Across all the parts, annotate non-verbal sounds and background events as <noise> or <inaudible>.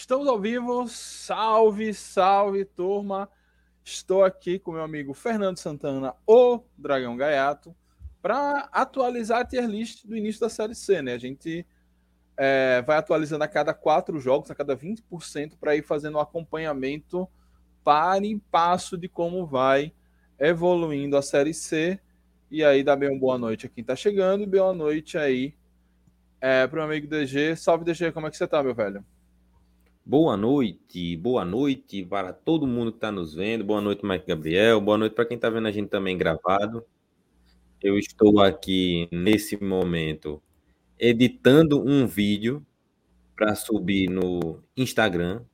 Estamos ao vivo. Salve, salve, turma. Estou aqui com meu amigo Fernando Santana, o Dragão Gaiato, para atualizar a tier list do início da Série C, né? A gente é, vai atualizando a cada quatro jogos, a cada 20%, para ir fazendo um acompanhamento para em passo de como vai evoluindo a Série C. E aí dá bem uma boa noite a quem está chegando e boa noite aí é, para o amigo DG. Salve, DG, como é que você tá, meu velho? Boa noite, boa noite para todo mundo que está nos vendo. Boa noite, Mike Gabriel. Boa noite para quem está vendo a gente também gravado. Eu estou aqui nesse momento editando um vídeo para subir no Instagram.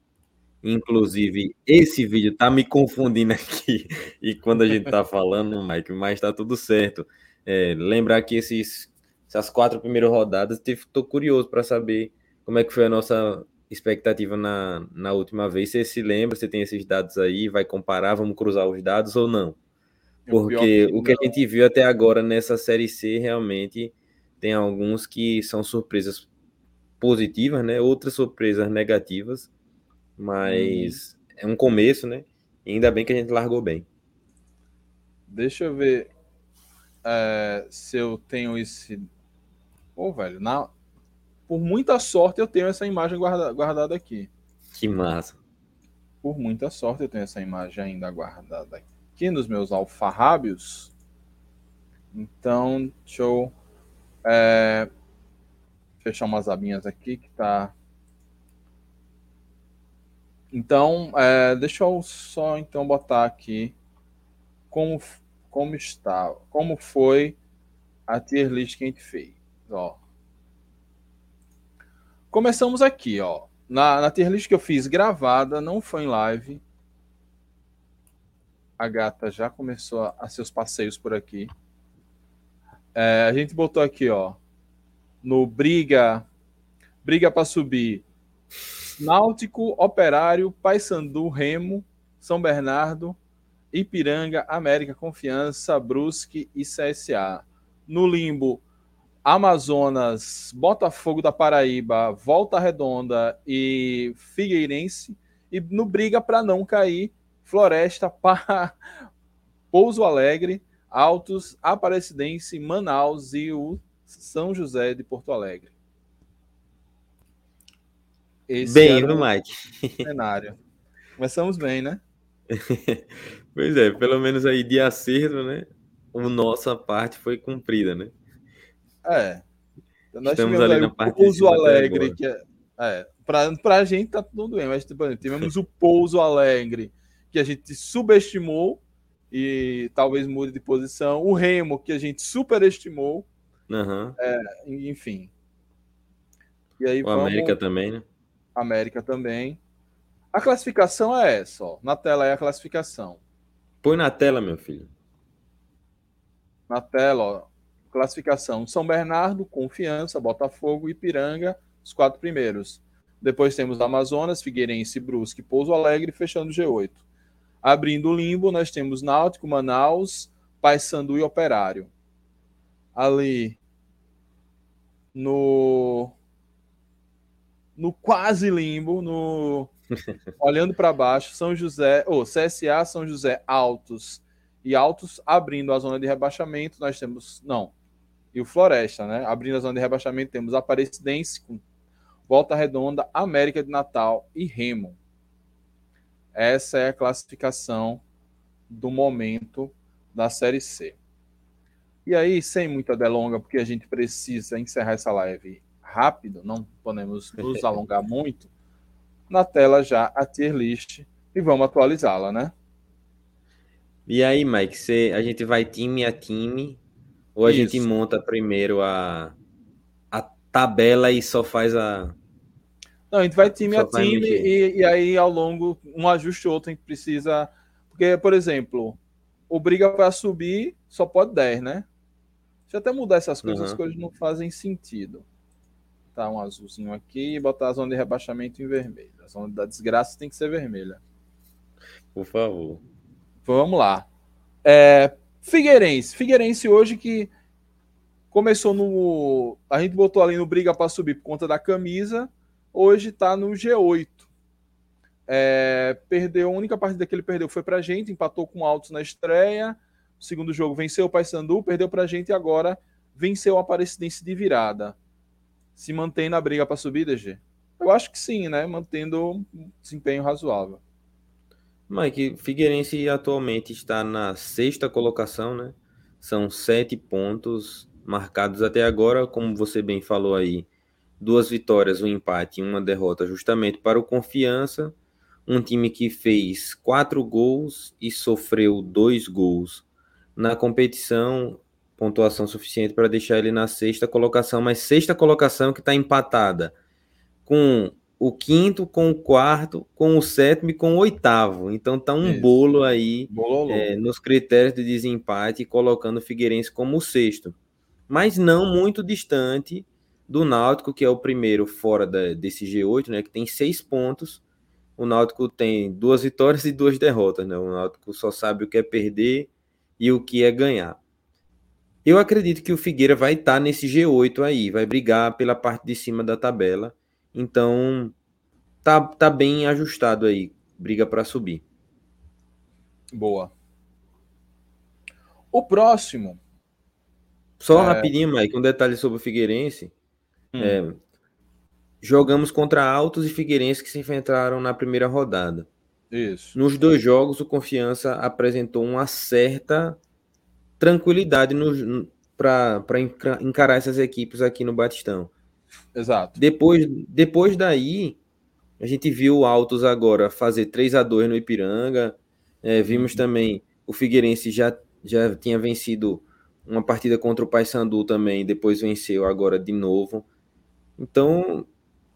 Inclusive, esse vídeo tá me confundindo <laughs> aqui. E quando a gente tá falando, Mike, mas tá tudo certo. É, lembrar que esses, essas quatro primeiras rodadas, estou curioso para saber como é que foi a nossa expectativa na, na última vez. Você se lembra, você tem esses dados aí, vai comparar, vamos cruzar os dados ou não? Porque o que a gente viu até agora nessa série C realmente tem alguns que são surpresas positivas, né? Outras surpresas negativas, mas hum. é um começo, né? E ainda bem que a gente largou bem. Deixa eu ver é, se eu tenho esse. Pô, velho, na, por muita sorte, eu tenho essa imagem guarda, guardada aqui. Que massa. Por muita sorte, eu tenho essa imagem ainda guardada aqui nos meus alfarrábios. Então, deixa eu é, fechar umas abinhas aqui que tá. Então, é, deixa eu só então botar aqui como, como está, como foi a tier list que a gente fez. Ó. Começamos aqui, ó. Na, na tier list que eu fiz gravada, não foi em live. A gata já começou a, a seus passeios por aqui. É, a gente botou aqui, ó. No Briga. Briga para subir. Náutico, Operário, Paysandu, Remo, São Bernardo, Ipiranga, América, Confiança, Brusque e CSA. No limbo, Amazonas, Botafogo da Paraíba, Volta Redonda e Figueirense. E no briga para não cair, Floresta, <laughs> para Pouso Alegre, Altos, Aparecidense, Manaus e o São José de Porto Alegre. Esse bem, no Mike. <laughs> Cenário. Começamos bem, né? <laughs> pois é, pelo menos aí de acerto, né? A nossa parte foi cumprida, né? É. Então, nós Estamos ali na parte Pouso Alegre, que é, é pra, pra gente tá tudo bem, mas tipo, tivemos o Pouso Alegre, que a gente subestimou e talvez mude de posição. O Remo, que a gente superestimou. Uhum. É, enfim. E aí o vamos... América também, né? América também. A classificação é essa, ó. Na tela é a classificação. Põe na tela, meu filho. Na tela, ó. Classificação: São Bernardo, Confiança, Botafogo, Ipiranga, os quatro primeiros. Depois temos Amazonas, Figueirense, Brusque, Pouso Alegre, fechando o G8. Abrindo o limbo, nós temos Náutico, Manaus, Paysandu e Operário. Ali no no quase limbo, no <laughs> olhando para baixo, São José, ou oh, CSA, São José, Altos e Altos abrindo a zona de rebaixamento, nós temos não, e o Floresta, né? Abrindo a zona de rebaixamento, temos Aparecidense com Volta Redonda, América de Natal e Remo. Essa é a classificação do momento da Série C. E aí, sem muita delonga, porque a gente precisa encerrar essa live rápido, não podemos nos <laughs> alongar muito, na tela já a tier list e vamos atualizá-la, né? E aí, Mike, você, a gente vai time a time ou a Isso. gente monta primeiro a, a tabela e só faz a. Não, a gente vai time a time e, e, aí ao longo, um ajuste ou outro, a gente precisa. Porque, por exemplo, o briga para subir só pode 10, né? Deixa eu até mudar essas coisas, uhum. as coisas não fazem sentido. Tá um azulzinho aqui e botar a zona de rebaixamento em vermelho. A zona da desgraça tem que ser vermelha. Por favor. Vamos lá. É, Figueirense. Figueirense hoje que começou no. A gente botou ali no briga para subir por conta da camisa. Hoje está no G8. É, perdeu, a única partida que ele perdeu foi pra gente, empatou com o Altos na estreia. O segundo jogo venceu o Paysandu, perdeu pra gente e agora venceu a Aparecidense de virada. Se mantém na briga para subir, DG? Eu acho que sim, né? Mantendo um desempenho razoável. Mike, Figueirense atualmente está na sexta colocação, né? São sete pontos marcados até agora, como você bem falou aí, duas vitórias, um empate e uma derrota, justamente para o Confiança, um time que fez quatro gols e sofreu dois gols na competição, pontuação suficiente para deixar ele na sexta colocação, mas sexta colocação que está empatada com o quinto, com o quarto, com o sétimo e com o oitavo. Então tá um Isso. bolo aí é, nos critérios de desempate, colocando o Figueirense como o sexto. Mas não muito distante do Náutico, que é o primeiro fora da, desse G8, né? Que tem seis pontos. O Náutico tem duas vitórias e duas derrotas, né? O Náutico só sabe o que é perder e o que é ganhar. Eu acredito que o Figueira vai estar tá nesse G8 aí, vai brigar pela parte de cima da tabela então, tá, tá bem ajustado aí. Briga para subir. Boa. O próximo. Só é... rapidinho, Mike, um detalhe sobre o Figueirense. Hum. É, jogamos contra Altos e Figueirense que se enfrentaram na primeira rodada. Isso. Nos dois jogos, o Confiança apresentou uma certa tranquilidade para encarar essas equipes aqui no Batistão. Exato. Depois, depois daí, a gente viu o Altos agora fazer 3 a 2 no Ipiranga. É, vimos uhum. também o Figueirense já, já tinha vencido uma partida contra o Paysandu também, depois venceu agora de novo. Então,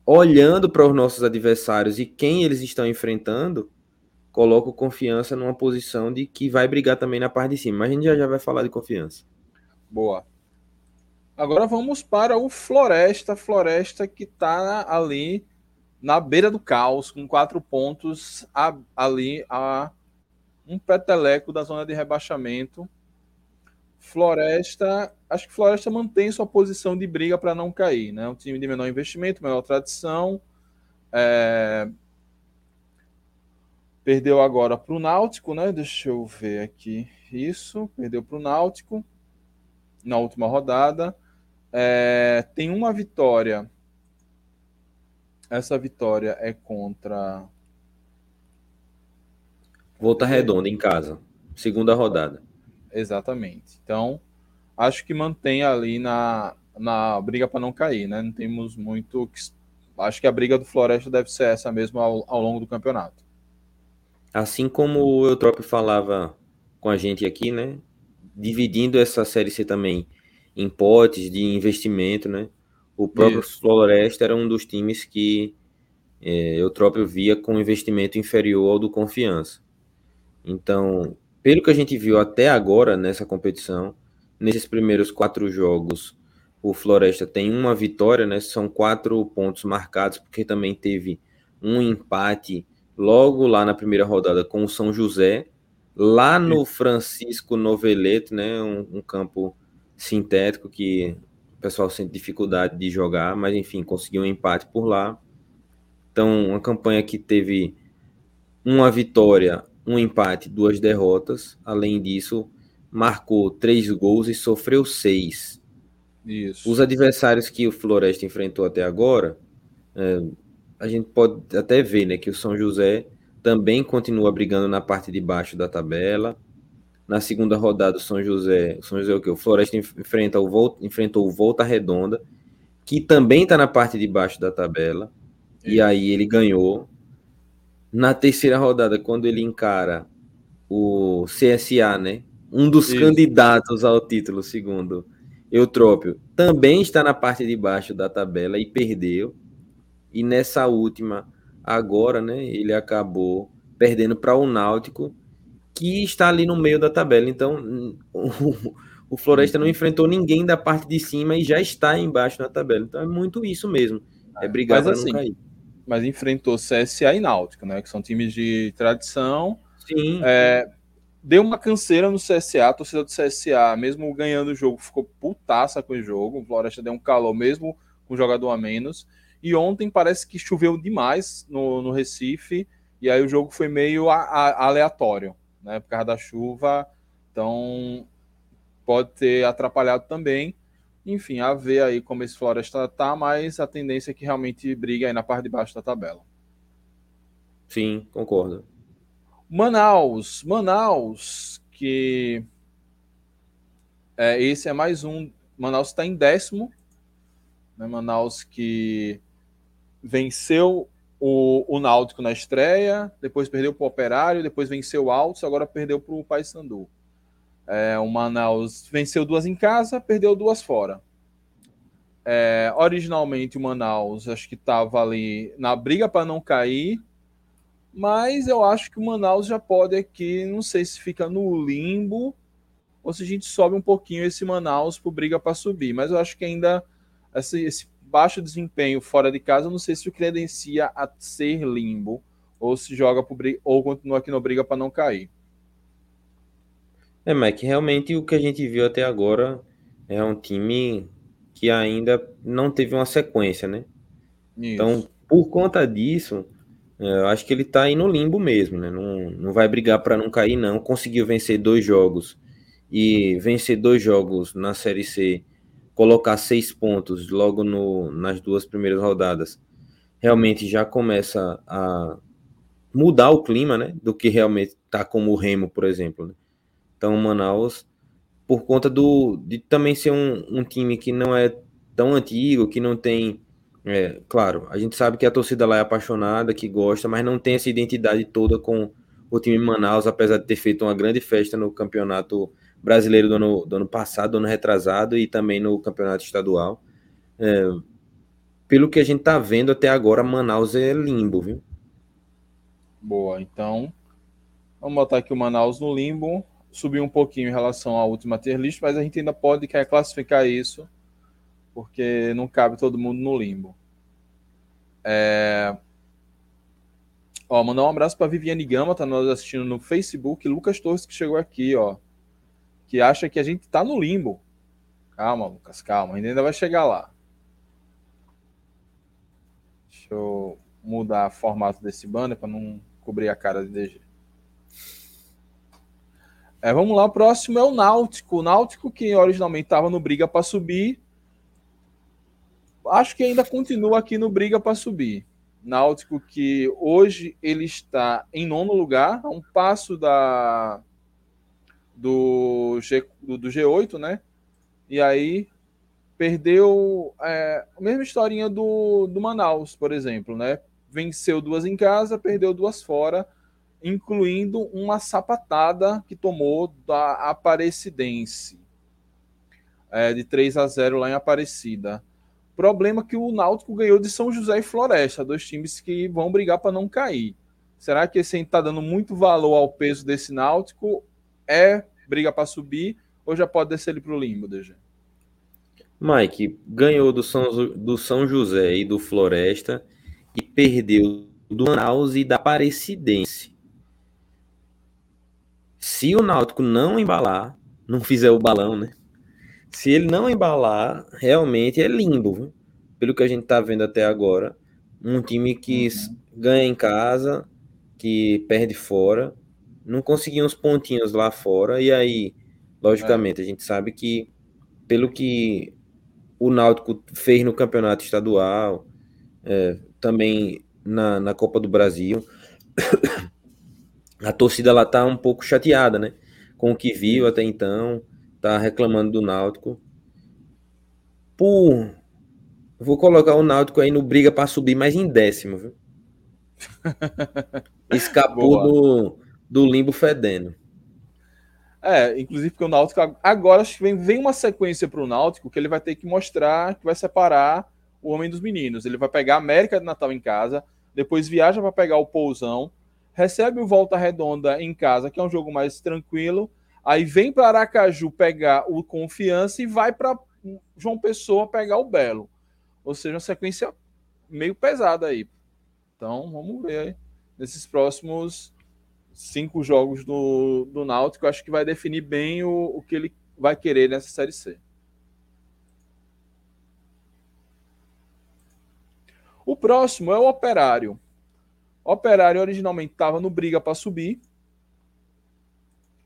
olhando para os nossos adversários e quem eles estão enfrentando, coloco confiança numa posição de que vai brigar também na parte de cima. Mas a gente já, já vai falar de confiança. Boa. Agora vamos para o Floresta. Floresta que está ali na beira do caos, com quatro pontos a, ali a um peteleco da zona de rebaixamento. Floresta, acho que Floresta mantém sua posição de briga para não cair, né? Um time de menor investimento, menor tradição. É... Perdeu agora para o Náutico, né? Deixa eu ver aqui. Isso, perdeu para o Náutico na última rodada. É, tem uma vitória. Essa vitória é contra. Volta Redonda em casa. Segunda rodada. Exatamente. Então, acho que mantém ali na, na briga para não cair, né? Não temos muito. Acho que a briga do Floresta deve ser essa mesmo ao, ao longo do campeonato. Assim como o Eutrópio falava com a gente aqui, né? Dividindo essa série C também em potes de investimento, né? O próprio Isso. Floresta era um dos times que é, eu próprio via com investimento inferior ao do Confiança. Então, pelo que a gente viu até agora nessa competição, nesses primeiros quatro jogos, o Floresta tem uma vitória, né? São quatro pontos marcados, porque também teve um empate logo lá na primeira rodada com o São José, lá no Francisco Noveleto, né? Um, um campo sintético que o pessoal sente dificuldade de jogar, mas enfim, conseguiu um empate por lá. Então, uma campanha que teve uma vitória, um empate, duas derrotas. Além disso, marcou três gols e sofreu seis. Isso. Os adversários que o Floresta enfrentou até agora, é, a gente pode até ver né, que o São José também continua brigando na parte de baixo da tabela na segunda rodada, o São José, o São José o que? O Floresta enfrenta o Volta, enfrentou o Volta Redonda, que também está na parte de baixo da tabela. E aí ele ganhou. Na terceira rodada, quando ele encara o CSA, né? Um dos Isso. candidatos ao título, segundo Eutrópio, também está na parte de baixo da tabela e perdeu. E nessa última, agora, né? Ele acabou perdendo para o Náutico que está ali no meio da tabela. Então, <laughs> o, o Floresta não enfrentou ninguém da parte de cima e já está embaixo na tabela. Então, é muito isso mesmo. É brigar para assim, não cair. Mas enfrentou CSA e Náutico, né? Que são times de tradição. Sim. É, deu uma canseira no CSA, a torcida do CSA, mesmo ganhando o jogo, ficou putaça com o jogo. O Floresta deu um calor mesmo com o jogador a menos. E ontem parece que choveu demais no, no Recife e aí o jogo foi meio a, a, aleatório, né? Por causa da chuva, então pode ter atrapalhado também. Enfim, a ver aí como esse Floresta tá, mas a tendência é que realmente briga aí na parte de baixo da tabela. Sim, concordo. Manaus, Manaus, que é, esse é mais um. Manaus está em décimo. Né? Manaus que venceu o, o Náutico na estreia, depois perdeu para o Operário, depois venceu o Altos, agora perdeu para o Paysandu. É, o Manaus venceu duas em casa, perdeu duas fora. É, originalmente o Manaus acho que estava ali na briga para não cair, mas eu acho que o Manaus já pode aqui, não sei se fica no limbo ou se a gente sobe um pouquinho esse Manaus por briga para subir, mas eu acho que ainda esse, esse baixo desempenho fora de casa, não sei se o credencia a ser limbo ou se joga por, ou continua aqui no briga para não cair. É, Mike, realmente o que a gente viu até agora é um time que ainda não teve uma sequência, né? Isso. Então, por conta disso, é, eu acho que ele tá aí no limbo mesmo, né? Não, não vai brigar para não cair, não. Conseguiu vencer dois jogos e vencer dois jogos na Série C colocar seis pontos logo no, nas duas primeiras rodadas, realmente já começa a mudar o clima, né? Do que realmente tá como o Remo, por exemplo. Né? Então, Manaus, por conta do de também ser um, um time que não é tão antigo, que não tem. É, claro, a gente sabe que a torcida lá é apaixonada, que gosta, mas não tem essa identidade toda com o time Manaus, apesar de ter feito uma grande festa no campeonato brasileiro do ano, do ano passado, do ano retrasado e também no campeonato estadual. É, pelo que a gente tá vendo até agora, Manaus é limbo, viu? Boa, então vamos botar aqui o Manaus no limbo, subir um pouquinho em relação à última tier list, mas a gente ainda pode quer classificar isso, porque não cabe todo mundo no limbo. É... Ó, mandar um abraço para Viviane Gama, tá nos assistindo no Facebook, Lucas Torres que chegou aqui, ó que acha que a gente está no limbo. Calma, Lucas, calma, ainda vai chegar lá. Deixa eu mudar o formato desse banner para não cobrir a cara de DG. É, vamos lá, o próximo é o Náutico. O Náutico, que originalmente estava no briga para subir, acho que ainda continua aqui no briga para subir. Náutico que hoje ele está em nono lugar, a um passo da do, G, do, do G8, né? E aí perdeu é, a mesma historinha do, do Manaus, por exemplo, né? Venceu duas em casa, perdeu duas fora, incluindo uma sapatada que tomou da Aparecidense, é, de 3 a 0 lá em Aparecida. Problema que o Náutico ganhou de São José e Floresta, dois times que vão brigar para não cair. Será que esse está dando muito valor ao peso desse Náutico? É briga para subir ou já pode descer ele para o limbo, DG? Mike, ganhou do São, do São José e do Floresta e perdeu do Manaus e da Aparecidense. Se o Náutico não embalar, não fizer o balão, né? Se ele não embalar, realmente é limbo, viu? Pelo que a gente tá vendo até agora. Um time que uhum. ganha em casa, que perde fora não conseguiu uns pontinhos lá fora, e aí, logicamente, é. a gente sabe que, pelo que o Náutico fez no campeonato estadual, é, também na, na Copa do Brasil, <coughs> a torcida lá tá um pouco chateada, né? Com o que viu até então, tá reclamando do Náutico. Por. Vou colocar o Náutico aí no briga para subir mais em décimo, viu? <laughs> Escapou do, do limbo fedendo. É, inclusive porque o Náutico agora acho que vem, vem uma sequência para o Náutico que ele vai ter que mostrar que vai separar o homem dos meninos. Ele vai pegar a América de Natal em casa, depois viaja para pegar o Pousão, recebe o Volta Redonda em casa, que é um jogo mais tranquilo, aí vem para Aracaju pegar o Confiança e vai para João Pessoa pegar o Belo. Ou seja, uma sequência meio pesada aí. Então, vamos ver aí nesses próximos cinco jogos do, do Náutico, acho que vai definir bem o, o que ele vai querer nessa Série C. O próximo é o Operário. Operário originalmente estava no briga para subir.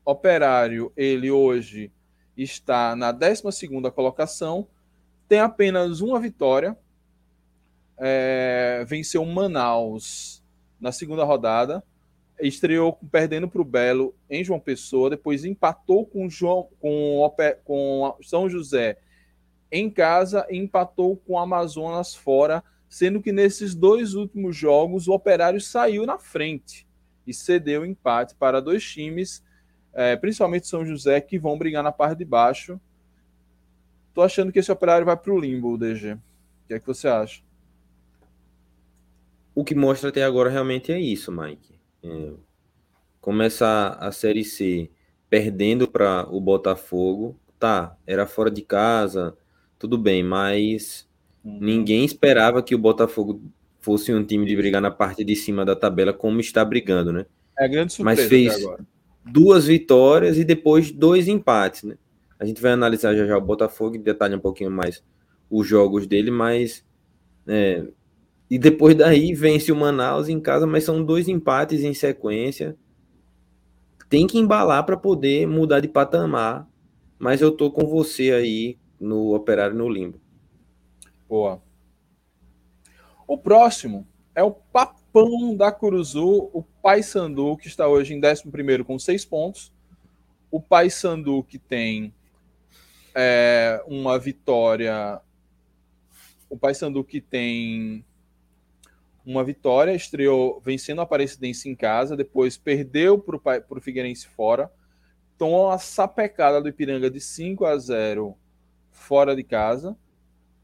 Operário, ele hoje está na 12 colocação, tem apenas uma vitória. É, venceu o Manaus na segunda rodada, estreou perdendo para o Belo em João Pessoa, depois empatou com, João, com, com São José em casa e empatou com Amazonas fora, sendo que nesses dois últimos jogos o Operário saiu na frente e cedeu empate para dois times é, principalmente São José, que vão brigar na parte de baixo. Tô achando que esse operário vai para o limbo, DG. O que é que você acha? O que mostra até agora realmente é isso, Mike. É, começar a Série C perdendo para o Botafogo, tá, era fora de casa, tudo bem, mas uhum. ninguém esperava que o Botafogo fosse um time de brigar na parte de cima da tabela como está brigando, né? É grande surpresa mas fez, agora duas vitórias e depois dois empates, né? A gente vai analisar já já o Botafogo e detalhar um pouquinho mais os jogos dele, mas é, e depois daí vence o Manaus em casa, mas são dois empates em sequência. Tem que embalar para poder mudar de patamar, mas eu tô com você aí no Operário no Limbo. Boa. O próximo é o Papo Pão da Curuzu, o Paysandu, que está hoje em 11 com seis pontos. O Paysandu, que tem é, uma vitória. O Paysandu, que tem uma vitória, estreou vencendo a Aparecidense em casa, depois perdeu para o Figueirense fora. Tomou a sapecada do Ipiranga de 5 a 0 fora de casa.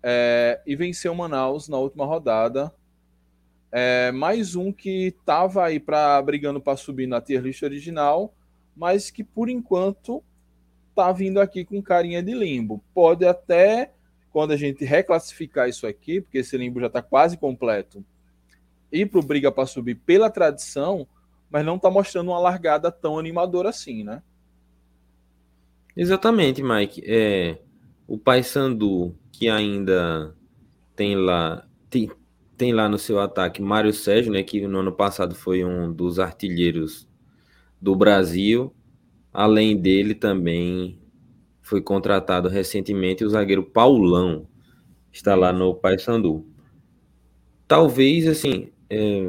É, e venceu Manaus na última rodada é, mais um que estava aí para brigando para subir na tier list original, mas que por enquanto tá vindo aqui com carinha de limbo. Pode até, quando a gente reclassificar isso aqui, porque esse limbo já está quase completo, ir para o briga para subir pela tradição, mas não está mostrando uma largada tão animadora assim, né? Exatamente, Mike. É, o Paysandu, que ainda tem lá, tem, tem lá no seu ataque Mário Sérgio, né, que no ano passado foi um dos artilheiros do Brasil. Além dele, também foi contratado recentemente o zagueiro Paulão, está lá no Paysandu. Talvez, assim, é,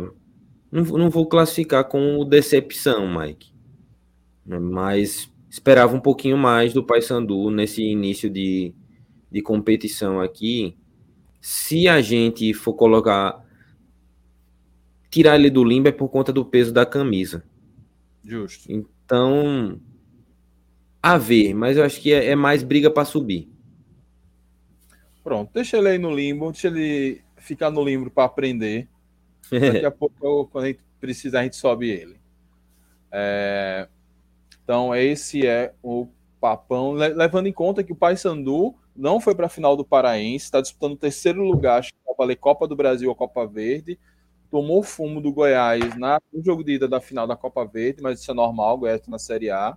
não, não vou classificar como decepção, Mike, né, mas esperava um pouquinho mais do Paysandu nesse início de, de competição aqui se a gente for colocar. Tirar ele do limbo é por conta do peso da camisa. Justo. Então. A ver, mas eu acho que é, é mais briga para subir. Pronto, deixa ele aí no limbo, deixa ele ficar no limbo para aprender. Daqui a <laughs> pouco, quando a gente precisar, a gente sobe ele. É... Então, esse é o papão, levando em conta que o Paysandu não foi para a final do Paraense, está disputando o terceiro lugar, acho que vai valer Copa do Brasil ou Copa Verde. Tomou fumo do Goiás na, no jogo de ida da final da Copa Verde, mas isso é normal, o Goiás está na Série A.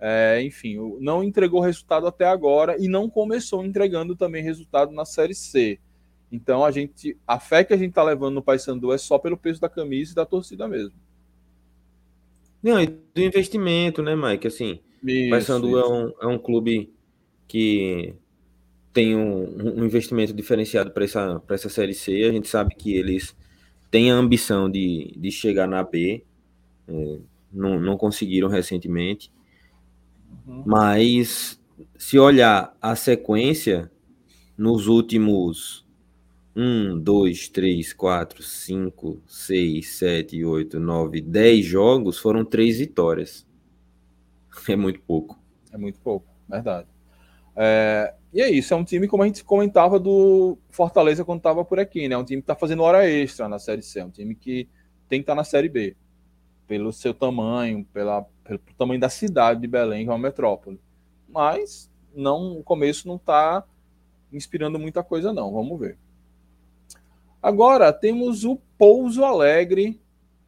É, enfim, não entregou resultado até agora e não começou entregando também resultado na Série C. Então a gente, a fé que a gente está levando no Paysandu é só pelo peso da camisa e da torcida mesmo. Não, e do investimento, né, Mike? Assim, o Paysandu é um, é um clube que tem um, um investimento diferenciado para essa, essa Série C. A gente sabe que eles têm a ambição de, de chegar na B, é, não, não conseguiram recentemente. Uhum. Mas se olhar a sequência nos últimos 1, 2, 3, 4, 5, 6, 7, 8, 9, 10 jogos, foram três vitórias. <laughs> É muito pouco. É muito pouco, verdade. É, e é isso, é um time como a gente comentava do Fortaleza quando estava por aqui, né? Um time que está fazendo hora extra na Série C, um time que tem que estar tá na Série B, pelo seu tamanho, pela, pelo tamanho da cidade de Belém, que é uma metrópole. Mas não, o começo não está inspirando muita coisa, não. Vamos ver. Agora temos o Pouso Alegre,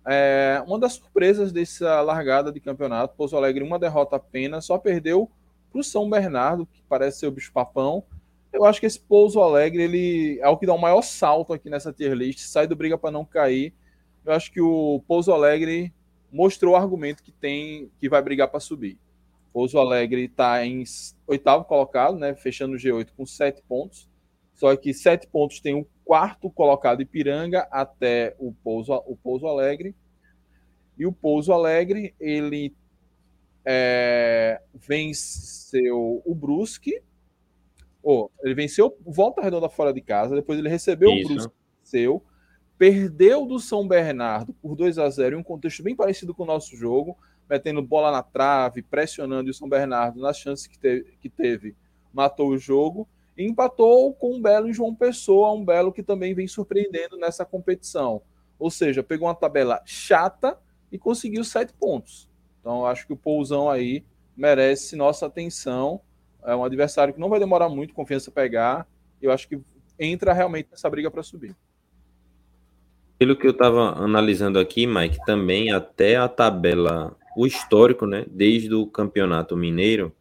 é, uma das surpresas dessa largada de campeonato. Pouso Alegre, uma derrota apenas, só perdeu para o São Bernardo, que parece ser o bicho-papão, eu acho que esse Pouso Alegre ele é o que dá o maior salto aqui nessa tier list, sai do briga para não cair. eu acho que o Pouso Alegre mostrou o argumento que tem que vai brigar para subir. Pouso Alegre está em oitavo colocado, né, fechando o G8 com sete pontos. Só que sete pontos tem o quarto colocado Ipiranga até o Pouso, o Pouso Alegre. E o Pouso Alegre, ele é, venceu o Brusque. Oh, ele venceu Volta Redonda fora de casa, depois ele recebeu Isso. o Brusque, venceu perdeu do São Bernardo por 2 a 0 em um contexto bem parecido com o nosso jogo, metendo bola na trave, pressionando e o São Bernardo nas chances que teve, que teve matou o jogo empatou com um belo João Pessoa, um belo que também vem surpreendendo nessa competição. Ou seja, pegou uma tabela chata e conseguiu sete pontos. Então, acho que o Pousão aí merece nossa atenção. É um adversário que não vai demorar muito, confiança pegar. Eu acho que entra realmente nessa briga para subir. Pelo que eu estava analisando aqui, Mike, também até a tabela, o histórico, né, desde o Campeonato Mineiro,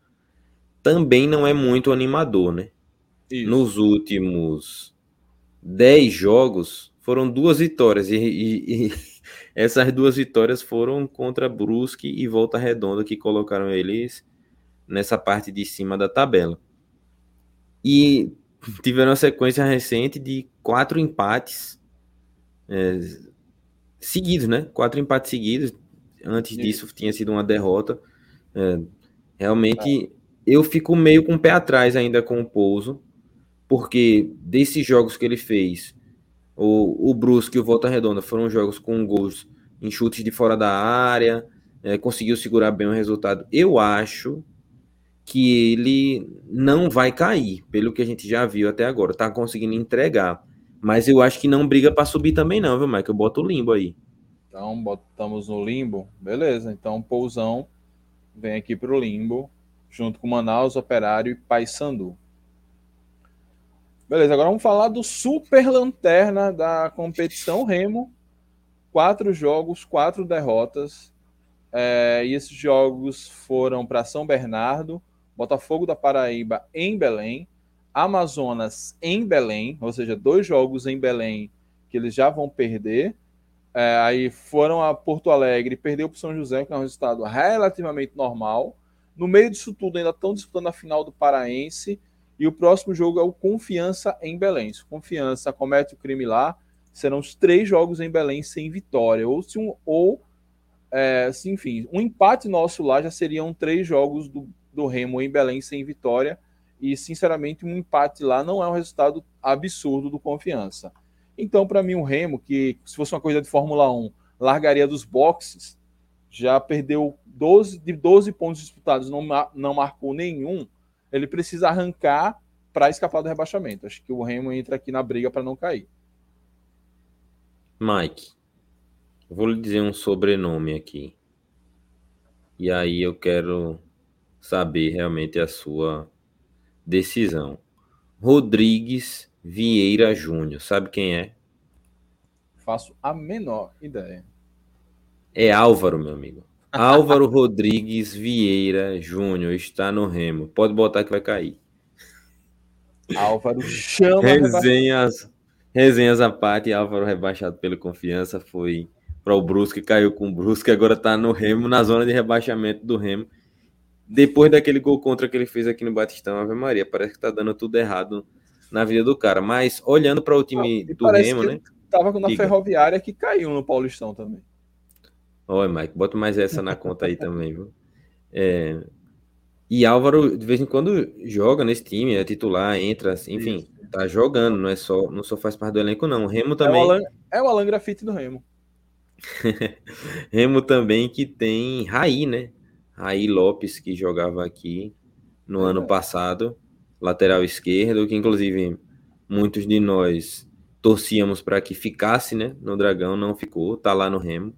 também não é muito animador, né? Isso. Nos últimos 10 jogos, foram duas vitórias, e, e, e, <laughs> essas duas vitórias foram contra Brusque e Volta Redonda, que colocaram eles nessa parte de cima da tabela. E tiveram uma sequência recente de quatro empates é, seguidos, né? Quatro empates seguidos. Antes disso tinha sido uma derrota. É, realmente eu fico meio com o pé atrás ainda com o Pouso, porque desses jogos que ele fez, o, o Brusque e o Volta Redonda foram jogos com gols em chutes de fora da área, é, conseguiu segurar bem o resultado. Eu acho que ele não vai cair, pelo que a gente já viu até agora, tá conseguindo entregar. Mas eu acho que não briga para subir também, não, viu, Mike? Eu boto o limbo aí. Então, botamos no limbo. Beleza. Então, Pousão vem aqui para o limbo, junto com Manaus, Operário e Paysandu. Beleza, agora vamos falar do super lanterna da competição Remo. Quatro jogos, quatro derrotas. É, e esses jogos foram para São Bernardo, Botafogo da Paraíba em Belém, Amazonas em Belém, ou seja, dois jogos em Belém que eles já vão perder. É, aí foram a Porto Alegre, perdeu para São José, que é um resultado relativamente normal. No meio disso tudo, ainda estão disputando a final do Paraense. E o próximo jogo é o Confiança em Belém. Se Confiança comete o crime lá, serão os três jogos em Belém sem vitória. Ou, se um, ou é, se, enfim, um empate nosso lá já seriam três jogos do, do Remo em Belém sem vitória e, sinceramente, um empate lá não é um resultado absurdo do confiança. Então, para mim, o Remo, que se fosse uma coisa de Fórmula 1, largaria dos boxes, já perdeu 12, de 12 pontos disputados, não, não marcou nenhum, ele precisa arrancar para escapar do rebaixamento. Acho que o Remo entra aqui na briga para não cair. Mike, vou lhe dizer um sobrenome aqui. E aí eu quero saber realmente a sua Decisão. Rodrigues Vieira Júnior. Sabe quem é? Faço a menor ideia. É Álvaro, meu amigo. Álvaro Rodrigues Vieira Júnior está no Remo. Pode botar que vai cair. Álvaro chama. Resenhas, resenhas à parte. Álvaro rebaixado pela confiança foi para o Brusque, caiu com o Brusque, agora está no Remo, na zona de rebaixamento do Remo depois daquele gol contra que ele fez aqui no Batistão, Ave Maria, parece que tá dando tudo errado na vida do cara. Mas olhando para o time do Remo, né? Tava na Diga. Ferroviária que caiu no Paulistão também. Oi, Mike, bota mais essa na conta aí também, viu? É... E Álvaro, de vez em quando, joga nesse time, é titular, entra, enfim, Isso. tá jogando, não é só, não só faz parte do elenco, não. O Remo também. É o Alan, é o Alan Grafite do Remo. <laughs> Remo também que tem Raí, né? Raí Lopes, que jogava aqui no é. ano passado, lateral esquerdo, que inclusive muitos de nós torcíamos para que ficasse né, no Dragão, não ficou, tá lá no Remo.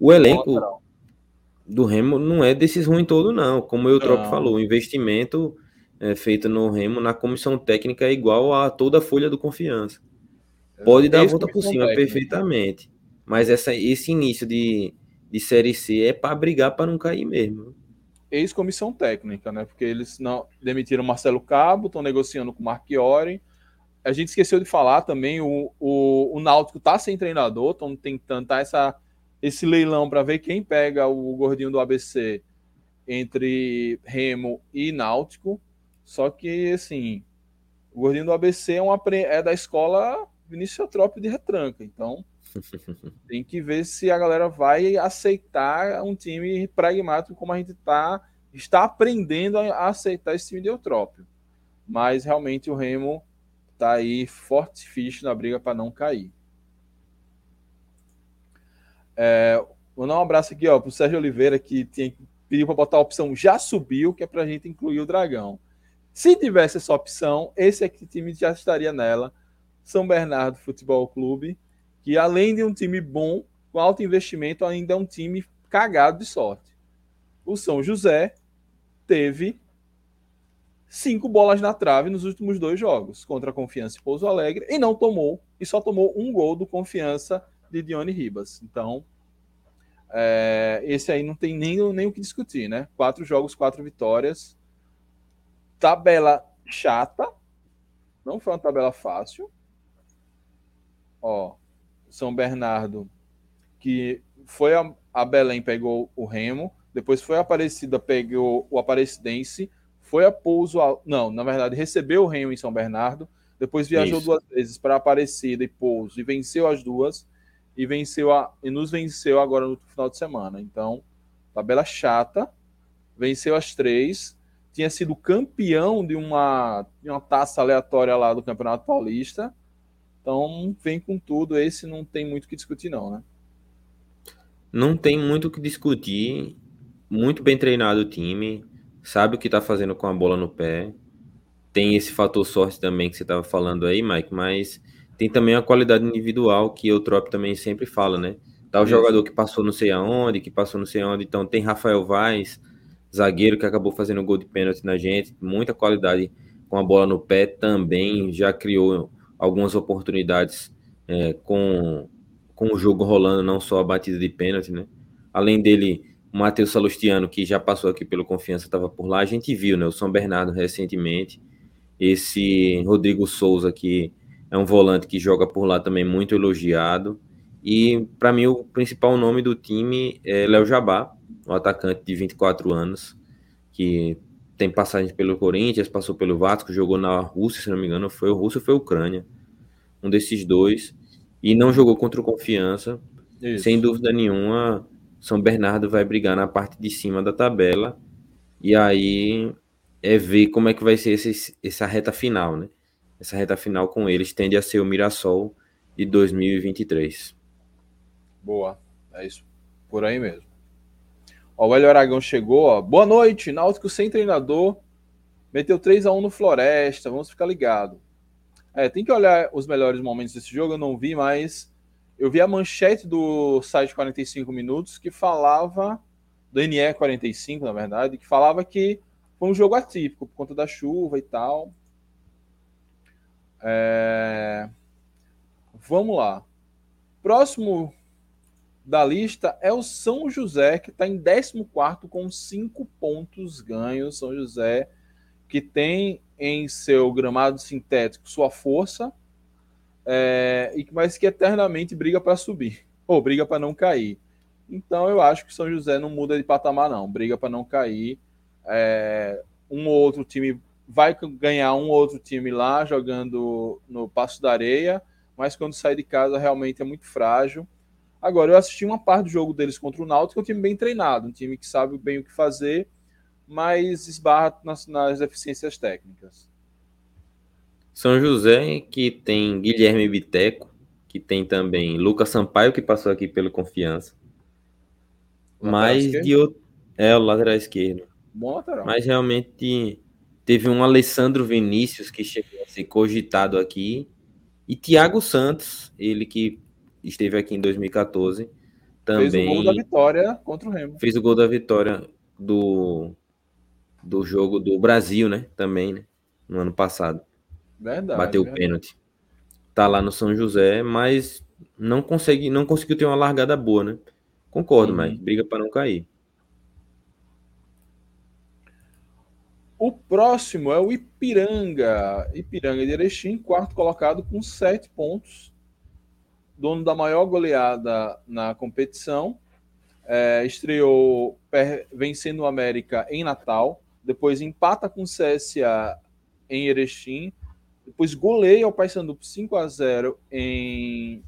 O elenco do Remo não é desses ruim todo, não. Como o Eutrop falou, o investimento é, feito no Remo na comissão técnica é igual a toda a folha do confiança. Pode dar a volta por cima técnica. perfeitamente. Mas essa, esse início de de Série C é para brigar para não cair mesmo. Ex-comissão técnica, né? Porque eles não demitiram Marcelo Cabo, estão negociando com o Marchiori. a gente esqueceu de falar também, o, o, o Náutico está sem treinador, estão tentando tá essa, esse leilão para ver quem pega o gordinho do ABC entre Remo e Náutico. Só que, assim, o gordinho do ABC é, uma, é da escola Vinícius Eutrópio de retranca. Então, <laughs> tem que ver se a galera vai aceitar um time pragmático como a gente tá, está aprendendo a aceitar esse time de Eutrópio. Mas, realmente, o Remo tá aí forte ficha na briga para não cair. É, vou dar um abraço aqui ó, para o Sérgio Oliveira, que tinha, pediu para botar a opção já subiu, que é para a gente incluir o Dragão. Se tivesse essa opção, esse aqui time já estaria nela. São Bernardo Futebol Clube, que além de um time bom, com alto investimento, ainda é um time cagado de sorte. O São José teve cinco bolas na trave nos últimos dois jogos, contra a Confiança e Pouso Alegre, e não tomou, e só tomou um gol do Confiança de Dione Ribas. Então, é, esse aí não tem nem, nem o que discutir, né? Quatro jogos, quatro vitórias. Tabela chata, não foi uma tabela fácil. Ó, São Bernardo, que foi a, a Belém, pegou o Remo, depois foi a Aparecida, pegou o Aparecidense, foi a Pouso. Não, na verdade, recebeu o Remo em São Bernardo, depois viajou Isso. duas vezes para Aparecida e Pouso e venceu as duas e venceu a, e nos venceu agora no final de semana. Então, tabela chata, venceu as três, tinha sido campeão de uma, de uma taça aleatória lá do Campeonato Paulista. Então, vem com tudo, esse não tem muito o que discutir não, né? Não tem muito o que discutir. Muito bem treinado o time sabe o que está fazendo com a bola no pé. Tem esse fator sorte também que você estava falando aí, Mike, mas tem também a qualidade individual que o Trop também sempre fala, né? Tá o Isso. jogador que passou não sei aonde, que passou não sei aonde. Então tem Rafael Vaz, zagueiro que acabou fazendo gol de pênalti na gente, muita qualidade com a bola no pé também, já criou algumas oportunidades é, com, com o jogo rolando, não só a batida de pênalti, né? Além dele o Matheus Salustiano, que já passou aqui pelo Confiança, estava por lá. A gente viu, né? O São Bernardo recentemente. Esse Rodrigo Souza, que é um volante que joga por lá também, muito elogiado. E, para mim, o principal nome do time é Léo Jabá, um atacante de 24 anos, que tem passagem pelo Corinthians, passou pelo Vasco, jogou na Rússia, se não me engano, foi o Rússia ou foi a Ucrânia. Um desses dois. E não jogou contra o Confiança. Isso. Sem dúvida nenhuma, são Bernardo vai brigar na parte de cima da tabela e aí é ver como é que vai ser esse, essa reta final, né? Essa reta final com eles tende a ser o Mirassol de 2023. Boa, é isso. Por aí mesmo. Ó, o Hélio Aragão chegou, ó. Boa noite, Náutico sem treinador. Meteu 3 a 1 no Floresta, vamos ficar ligado. É, tem que olhar os melhores momentos desse jogo, eu não vi, mas eu vi a manchete do site 45 Minutos que falava, do NE 45, na verdade, que falava que foi um jogo atípico por conta da chuva e tal. É... Vamos lá. Próximo da lista é o São José, que está em 14 com 5 pontos ganhos. São José, que tem em seu gramado sintético sua força, é, mas que eternamente briga para subir, ou briga para não cair. Então eu acho que São José não muda de patamar, não. Briga para não cair. É, um ou outro time vai ganhar um ou outro time lá jogando no Passo da Areia, mas quando sai de casa realmente é muito frágil. Agora, eu assisti uma parte do jogo deles contra o Náutico, é um time bem treinado, um time que sabe bem o que fazer, mas esbarra nas, nas deficiências técnicas. São José, que tem Guilherme Biteco, que tem também Lucas Sampaio, que passou aqui pelo Confiança. Mas de outro. É, o lateral esquerdo. Bom lateral. Mas realmente teve um Alessandro Vinícius que chegou a ser cogitado aqui. E Thiago Santos, ele que esteve aqui em 2014, também. Fez o gol da vitória contra o Remo. Fez o gol da vitória do, do jogo do Brasil, né? Também, né? No ano passado. Verdade. Bateu o pênalti. Tá lá no São José, mas não consegue, não conseguiu ter uma largada boa, né? Concordo, uhum. mas briga para não cair. O próximo é o Ipiranga. Ipiranga de Erechim, quarto colocado com sete pontos. Dono da maior goleada na competição. É, estreou vencendo o América em Natal. Depois empata com o CSA em Erechim. Depois goleia o Paysandu por 5 a 0 em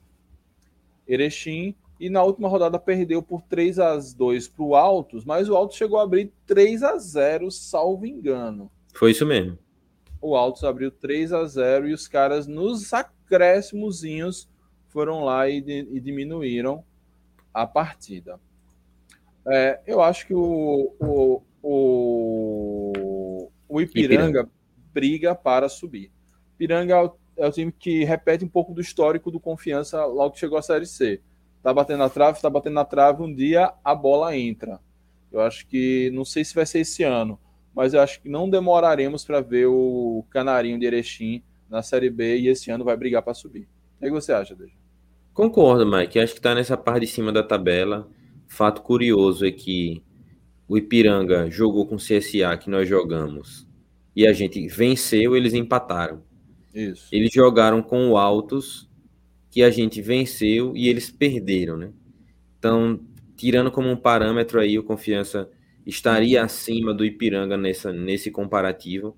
Erechim e na última rodada perdeu por 3 a 2 para o Altos, mas o Altos chegou a abrir 3 a 0 salvo engano. Foi isso mesmo. O Altos abriu 3 a 0 e os caras nos acréscimozinhos foram lá e, e diminuíram a partida. É, eu acho que o, o, o, o Ipiranga, Ipiranga, briga para subir. Ipiranga é o, é o time que repete um pouco do histórico do Confiança logo que chegou à Série C tá batendo na trave, tá batendo na trave, um dia a bola entra. Eu acho que, não sei se vai ser esse ano, mas eu acho que não demoraremos para ver o Canarinho de Erechim na Série B e esse ano vai brigar para subir. O que você acha, Deja? Concordo, Mike. Acho que está nessa parte de cima da tabela. Fato curioso é que o Ipiranga jogou com o CSA que nós jogamos e a gente venceu, eles empataram. Isso. Eles jogaram com o Altos que a gente venceu e eles perderam, né? Então, tirando como um parâmetro aí, o Confiança estaria acima do Ipiranga nessa, nesse comparativo,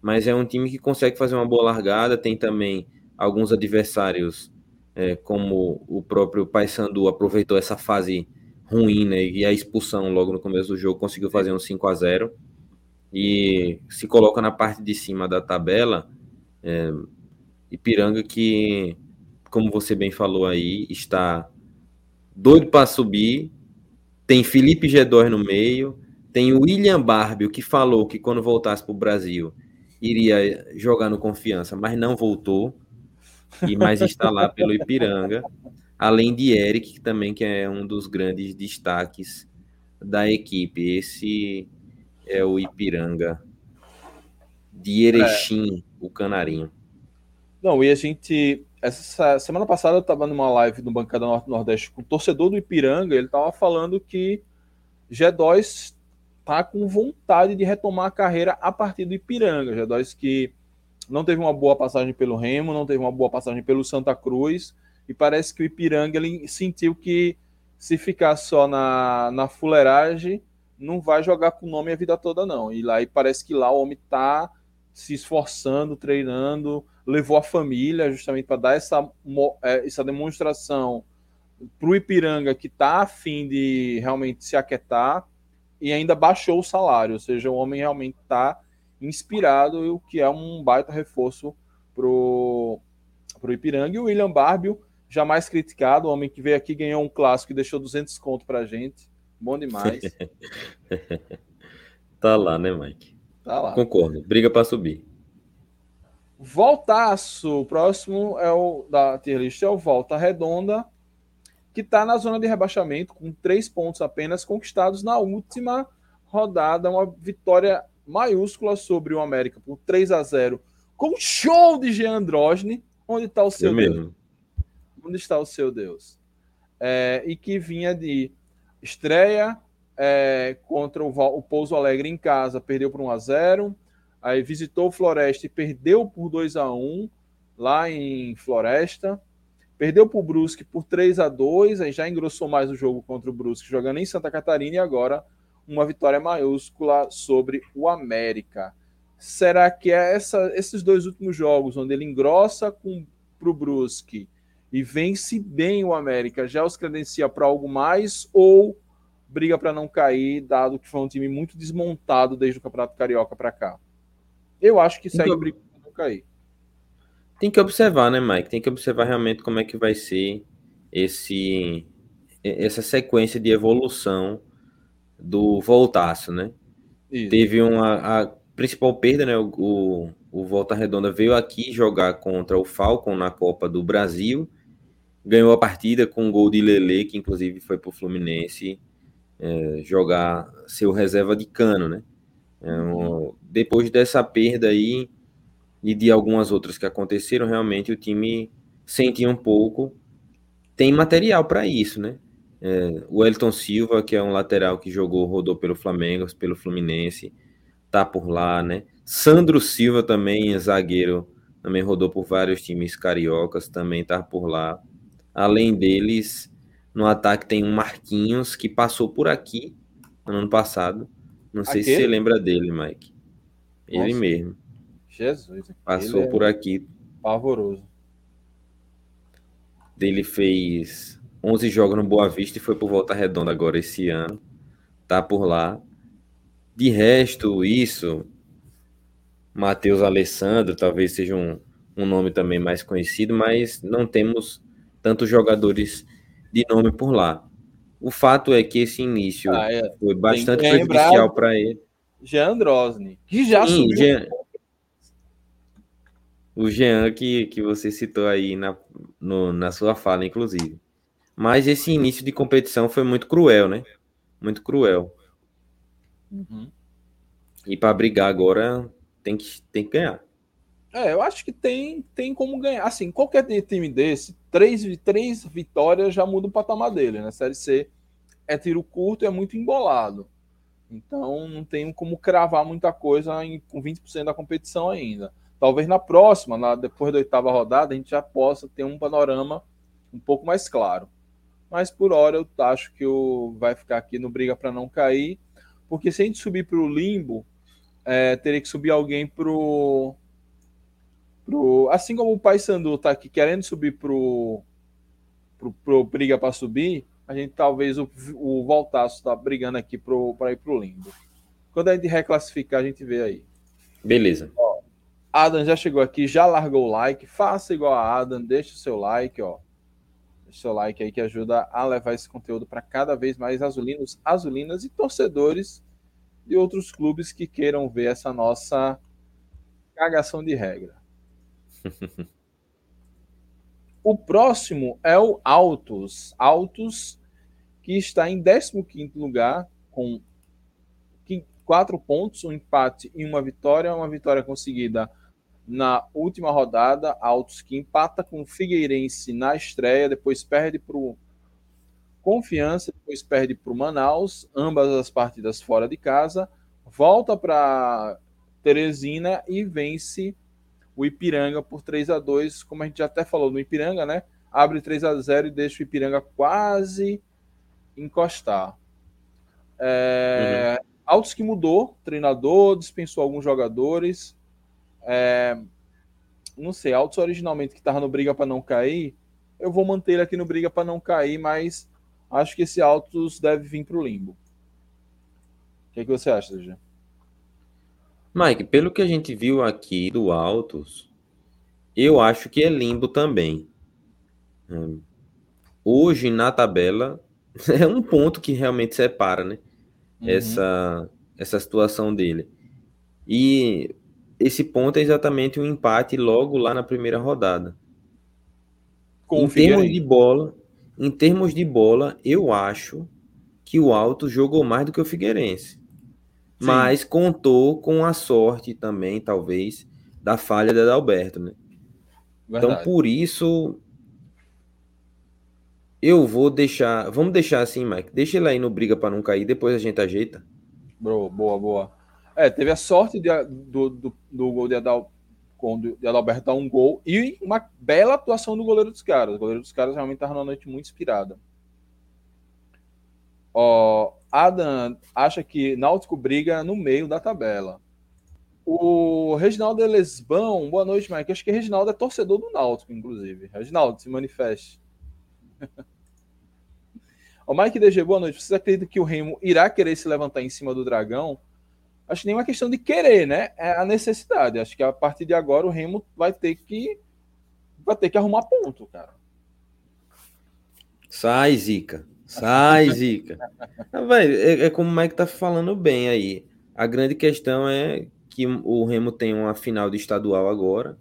mas é um time que consegue fazer uma boa largada, tem também alguns adversários, é, como o próprio Paysandu aproveitou essa fase ruim, né, e a expulsão logo no começo do jogo, conseguiu fazer um 5 a 0 e se coloca na parte de cima da tabela, é, Ipiranga que como você bem falou aí, está doido para subir. Tem Felipe Gedor no meio, tem o William Barbio que falou que quando voltasse para o Brasil iria jogar no Confiança, mas não voltou. E mais está lá pelo Ipiranga, além de Eric, que também que é um dos grandes destaques da equipe. Esse é o Ipiranga de Erechim, é. o Canarinho. Não, e a gente essa semana passada eu estava numa live no Bancada Norte Nordeste com o torcedor do Ipiranga, ele estava falando que G2 está com vontade de retomar a carreira a partir do Ipiranga. G2 que não teve uma boa passagem pelo Remo, não teve uma boa passagem pelo Santa Cruz, e parece que o Ipiranga ele sentiu que se ficar só na, na fuleiragem, não vai jogar com o nome a vida toda, não. E lá e parece que lá o homem está se esforçando, treinando, levou a família justamente para dar essa, é, essa demonstração para o Ipiranga que está afim de realmente se aquietar e ainda baixou o salário, ou seja, o homem realmente está inspirado, o que é um baita reforço para o Ipiranga. E o William Barbio, jamais criticado, o homem que veio aqui, ganhou um clássico e deixou 200 conto para gente. Bom demais. <laughs> tá lá, né, Mike? Tá lá. Concordo. Briga para subir. Voltaço, o próximo é o da tier list é o Volta Redonda, que está na zona de rebaixamento com três pontos apenas conquistados na última rodada, uma vitória maiúscula sobre o América por 3 a 0 com show de Jean. Onde está o seu é Deus? Mesmo. Onde está o seu Deus? É, e que vinha de estreia é, contra o, o Pouso Alegre em casa, perdeu por 1 a 0 Aí visitou Floresta e perdeu por 2 a 1 lá em Floresta. Perdeu para o Brusque por 3 a 2 aí já engrossou mais o jogo contra o Brusque, jogando em Santa Catarina, e agora uma vitória maiúscula sobre o América. Será que é essa, esses dois últimos jogos, onde ele engrossa para o Brusque e vence bem o América, já os credencia para algo mais ou briga para não cair, dado que foi um time muito desmontado desde o Campeonato Carioca para cá? Eu acho que segue brigando não cair. Tem que observar, né, Mike? Tem que observar realmente como é que vai ser esse essa sequência de evolução do Voltaço, né? Isso. Teve uma a principal perda, né? O, o, o, Volta Redonda veio aqui jogar contra o Falcon na Copa do Brasil, ganhou a partida com um gol de Lele, que inclusive foi para o Fluminense é, jogar seu reserva de cano, né? Um, depois dessa perda aí e de algumas outras que aconteceram, realmente o time sentia um pouco. Tem material para isso, né? É, o Elton Silva, que é um lateral que jogou, rodou pelo Flamengo, pelo Fluminense, tá por lá, né? Sandro Silva também, zagueiro, também rodou por vários times cariocas, também tá por lá. Além deles, no ataque tem um Marquinhos que passou por aqui no ano passado. Não sei Aquele? se você lembra dele, Mike. Ele Nossa. mesmo. Jesus. Passou é por aqui. Pavoroso. Ele fez 11 jogos no Boa Vista e foi por Volta Redonda agora esse ano. Tá por lá. De resto, isso. Matheus Alessandro talvez seja um, um nome também mais conhecido, mas não temos tantos jogadores de nome por lá. O fato é que esse início ah, é. foi bastante prejudicial para ele. Jean Drosny, que já Sim, subiu. Jean, o Jean que, que você citou aí na, no, na sua fala, inclusive. Mas esse início de competição foi muito cruel, né? Muito cruel. Uhum. E para brigar agora tem que, tem que ganhar. É, eu acho que tem, tem como ganhar. Assim, qualquer time desse, três, três vitórias já muda o patamar dele. Né? Série C é tiro curto e é muito embolado. Então não tem como cravar muita coisa em, com 20% da competição ainda. Talvez na próxima, na, depois da oitava rodada, a gente já possa ter um panorama um pouco mais claro. Mas por hora eu acho que o, vai ficar aqui no briga para não cair, porque se a gente subir para o limbo, é, teria que subir alguém pro, pro assim como o Paysandu está aqui querendo subir pro, pro, pro briga para subir, a gente talvez o, o Voltaço está brigando aqui para ir para o limbo. Quando a gente reclassificar, a gente vê aí. Beleza. Ó, Adam já chegou aqui, já largou o like. Faça igual a Adam, deixe o seu like, ó. Deixe o seu like aí que ajuda a levar esse conteúdo para cada vez mais azulinos, azulinas e torcedores de outros clubes que queiram ver essa nossa cagação de regra. <laughs> O próximo é o Autos. Autos, que está em 15 lugar, com quatro pontos, um empate e uma vitória. Uma vitória conseguida na última rodada. Autos que empata com o Figueirense na estreia, depois perde para o Confiança, depois perde para o Manaus, ambas as partidas fora de casa. Volta para Teresina e vence o Ipiranga por 3 a 2 como a gente já até falou no Ipiranga, né? Abre 3 a 0 e deixa o Ipiranga quase encostar. É... Uhum. Altos que mudou, treinador, dispensou alguns jogadores. É... Não sei, Altos originalmente que estava no briga para não cair, eu vou manter ele aqui no briga para não cair, mas acho que esse Altos deve vir para o limbo. O que, é que você acha, Jean? Mike, pelo que a gente viu aqui do Altos, eu acho que é limbo também. Hum. Hoje, na tabela, <laughs> é um ponto que realmente separa, né? Uhum. Essa, essa situação dele. E esse ponto é exatamente o um empate logo lá na primeira rodada. Em termos de bola, em termos de bola, eu acho que o Alto jogou mais do que o Figueirense mas contou com a sorte também, talvez, da falha de Adalberto, né? Então, Verdade. Então, por isso, eu vou deixar. Vamos deixar assim, Mike. Deixa ele aí no briga para não cair, depois a gente ajeita. Bro, boa, boa. É, teve a sorte de, do, do, do gol de, Adal, de Adalberto dar um gol e uma bela atuação do goleiro dos caras. O goleiro dos caras realmente estava numa noite muito inspirada. Ó, Adam acha que Náutico briga no meio da tabela. O Reginaldo Elesbão, boa noite, Mike. Acho que Reginaldo é torcedor do Náutico, inclusive. Reginaldo, se manifeste. <laughs> o Mike DG, boa noite. Você acredita que o Remo irá querer se levantar em cima do Dragão? Acho que nem uma questão de querer, né? É a necessidade. Acho que a partir de agora o Remo vai ter que vai ter que arrumar ponto, cara. Sai, Zica. Sai, Zica. é, é como o Mike tá falando bem aí. A grande questão é que o Remo tem uma final de estadual agora.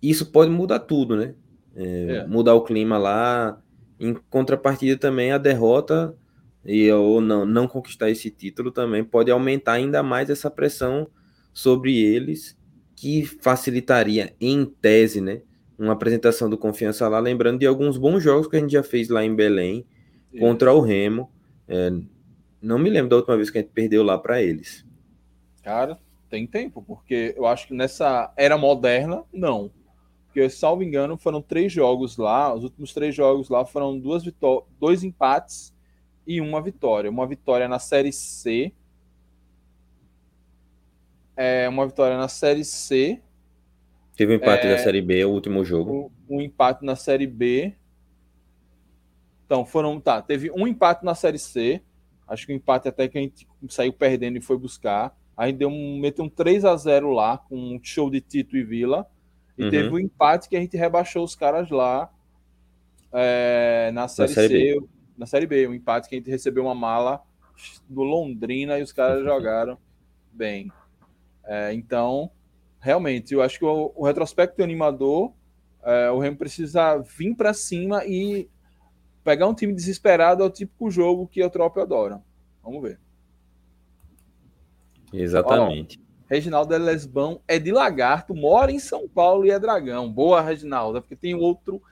Isso pode mudar tudo, né? É, é. Mudar o clima lá. Em contrapartida também a derrota e ou não, não conquistar esse título também pode aumentar ainda mais essa pressão sobre eles, que facilitaria, em tese, né, uma apresentação do Confiança lá, lembrando de alguns bons jogos que a gente já fez lá em Belém, contra o Remo. É, não me lembro da última vez que a gente perdeu lá para eles. Cara, Tem tempo, porque eu acho que nessa era moderna, não. Porque, salvo engano, foram três jogos lá. Os últimos três jogos lá foram duas dois empates e uma vitória. Uma vitória na Série C. É, uma vitória na Série C. Teve um empate é, da Série B, o último jogo. Um, um empate na Série B. Então, foram. Tá, teve um empate na Série C. Acho que o um empate até que a gente saiu perdendo e foi buscar. Aí deu um, meteu um 3 a 0 lá, com um show de Tito e Vila. E uhum. teve um empate que a gente rebaixou os caras lá é, na, série na série C, B. na Série B. Um empate que a gente recebeu uma mala do Londrina e os caras <laughs> jogaram bem. É, então, realmente, eu acho que o, o retrospecto animador, é, o Remo precisa vir para cima e pegar um time desesperado é o típico jogo que o Trop adora. Vamos ver. Exatamente. Reginaldo é lesbão, é de lagarto, mora em São Paulo e é dragão. Boa, Reginaldo, é porque tem outro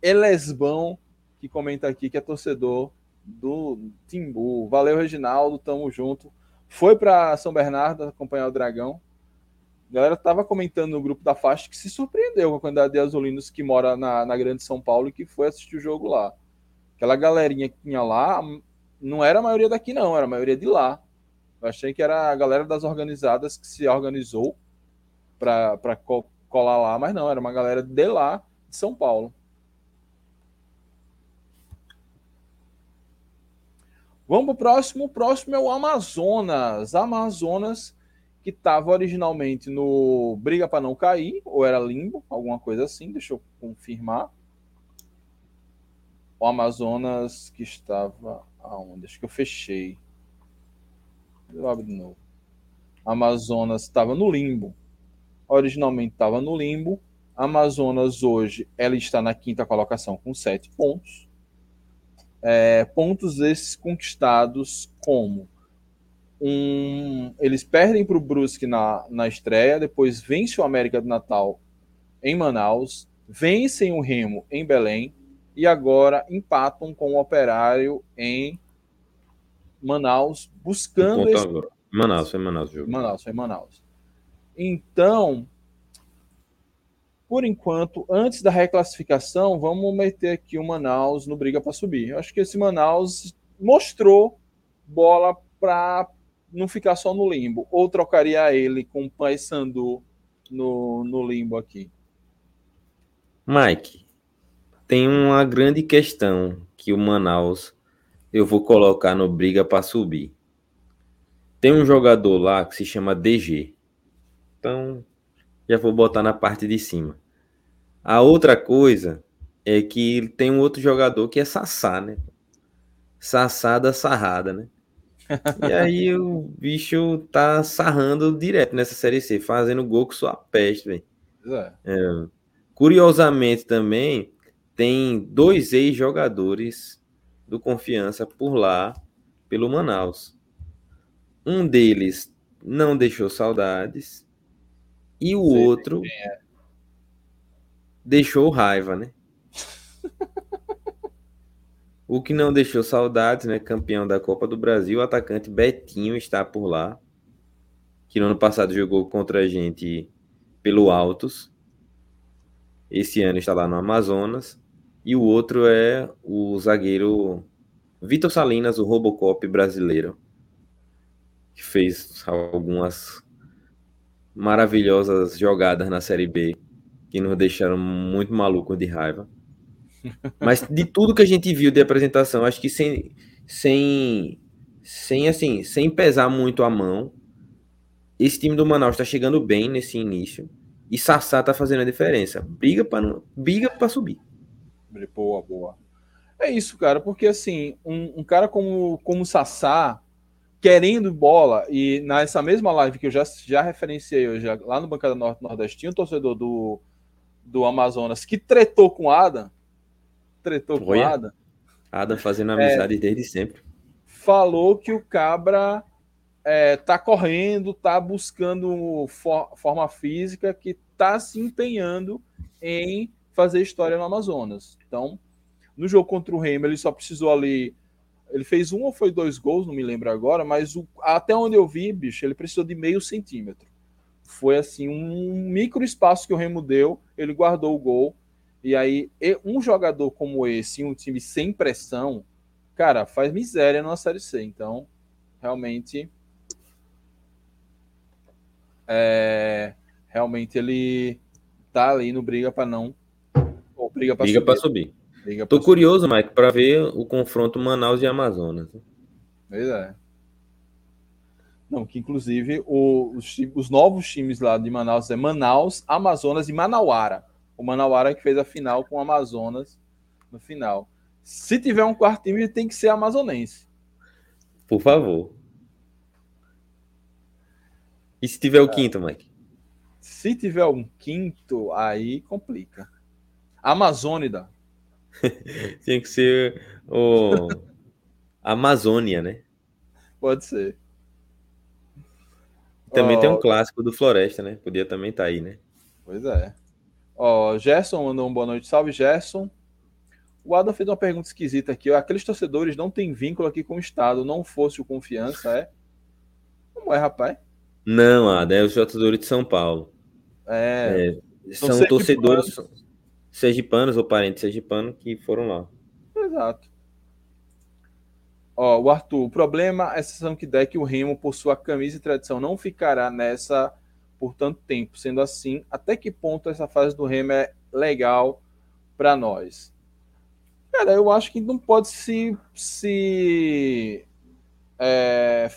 elesbão que comenta aqui que é torcedor do Timbu. Valeu, Reginaldo, tamo junto. Foi para São Bernardo acompanhar o dragão. A galera tava comentando no grupo da faixa que se surpreendeu com a quantidade de azulinos que mora na, na Grande São Paulo e que foi assistir o jogo lá. Aquela galerinha que tinha lá não era a maioria daqui, não, era a maioria de lá. Eu achei que era a galera das organizadas que se organizou para colar lá, mas não, era uma galera de lá, de São Paulo. Vamos para o próximo. O próximo é o Amazonas. Amazonas, que estava originalmente no Briga para Não Cair, ou era Limbo, alguma coisa assim, deixa eu confirmar. O Amazonas que estava aonde? Acho que eu fechei. Eu abro de novo. Amazonas estava no limbo. Originalmente estava no limbo. Amazonas hoje ela está na quinta colocação com sete pontos. É, pontos esses conquistados como um, eles perdem para o Brusque na, na estreia, depois vence o América do Natal em Manaus, vencem o Remo em Belém e agora empatam com o Operário em Manaus, buscando. Esse... Manaus, foi Manaus jogo. Manaus, foi Manaus. Então, por enquanto, antes da reclassificação, vamos meter aqui o Manaus no briga para subir. Eu acho que esse Manaus mostrou bola para não ficar só no limbo. Ou trocaria ele com o Paysandu no, no limbo aqui. Mike, tem uma grande questão que o Manaus eu vou colocar no briga para subir. Tem um jogador lá que se chama DG. Então, já vou botar na parte de cima. A outra coisa é que tem um outro jogador que é Sassá, né? Sassá da sarrada, né? E <laughs> aí o bicho tá sarrando direto nessa série C, fazendo gol com sua peste, velho. É. É. Curiosamente também, tem dois ex-jogadores do Confiança por lá, pelo Manaus. Um deles não deixou saudades e o Sei outro é. deixou raiva, né? <laughs> o que não deixou saudades, né? Campeão da Copa do Brasil, o atacante Betinho está por lá, que no ano passado jogou contra a gente pelo Altos. Esse ano está lá no Amazonas. E o outro é o zagueiro Vitor Salinas, o Robocop brasileiro, que fez algumas maravilhosas jogadas na Série B que nos deixaram muito malucos de raiva. <laughs> Mas de tudo que a gente viu de apresentação, acho que sem, sem, sem assim, sem pesar muito a mão, esse time do Manaus está chegando bem nesse início e Sassá está fazendo a diferença. Briga para briga para subir. Boa, boa. É isso, cara, porque assim, um, um cara como, como o Sassá, querendo bola, e nessa mesma live que eu já, já referenciei hoje, lá no Bancada Norte Nordeste, tinha um torcedor do, do Amazonas que tretou com o Adam. Tretou com o Adam. Adam fazendo amizade é, desde sempre. Falou que o Cabra é, tá correndo, tá buscando for, forma física, que tá se empenhando em fazer história no Amazonas. Então, no jogo contra o Remo, ele só precisou ali. Ele fez um ou foi dois gols, não me lembro agora, mas o, até onde eu vi, bicho, ele precisou de meio centímetro. foi assim um micro espaço que o Remo deu, ele guardou o gol. E aí, um jogador como esse, um time sem pressão, cara, faz miséria na Série C. Então, realmente. É, realmente ele tá ali no briga para não. Briga para subir. Pra subir. Tô curioso, subir. Mike, para ver o confronto Manaus e Amazonas. Pois é. Não, que inclusive o, os, os, novos times lá de Manaus é Manaus, Amazonas e Manauara. O Manauara que fez a final com o Amazonas no final. Se tiver um quarto time, tem que ser amazonense. Por favor. E se tiver o é. quinto, Mike? Se tiver um quinto, aí complica. Amazônida. <laughs> Tinha que ser o Amazônia, né? Pode ser. Também oh, tem um clássico do Floresta, né? Podia também estar tá aí, né? Pois é. Ó, oh, Gerson mandou uma boa noite. Salve, Gerson. O Adam fez uma pergunta esquisita aqui. Aqueles torcedores não têm vínculo aqui com o Estado. Não fosse o confiança, é? Como é, rapaz? Não, Adam, é os torcedores de São Paulo. É. é são, são torcedores sergipanos ou parentes sergipanos que foram lá. Exato. Ó, o Arthur, o problema é a sensação que der que o Remo, por sua camisa e tradição, não ficará nessa por tanto tempo. Sendo assim, até que ponto essa fase do Remo é legal para nós? Cara, eu acho que não pode se, se é,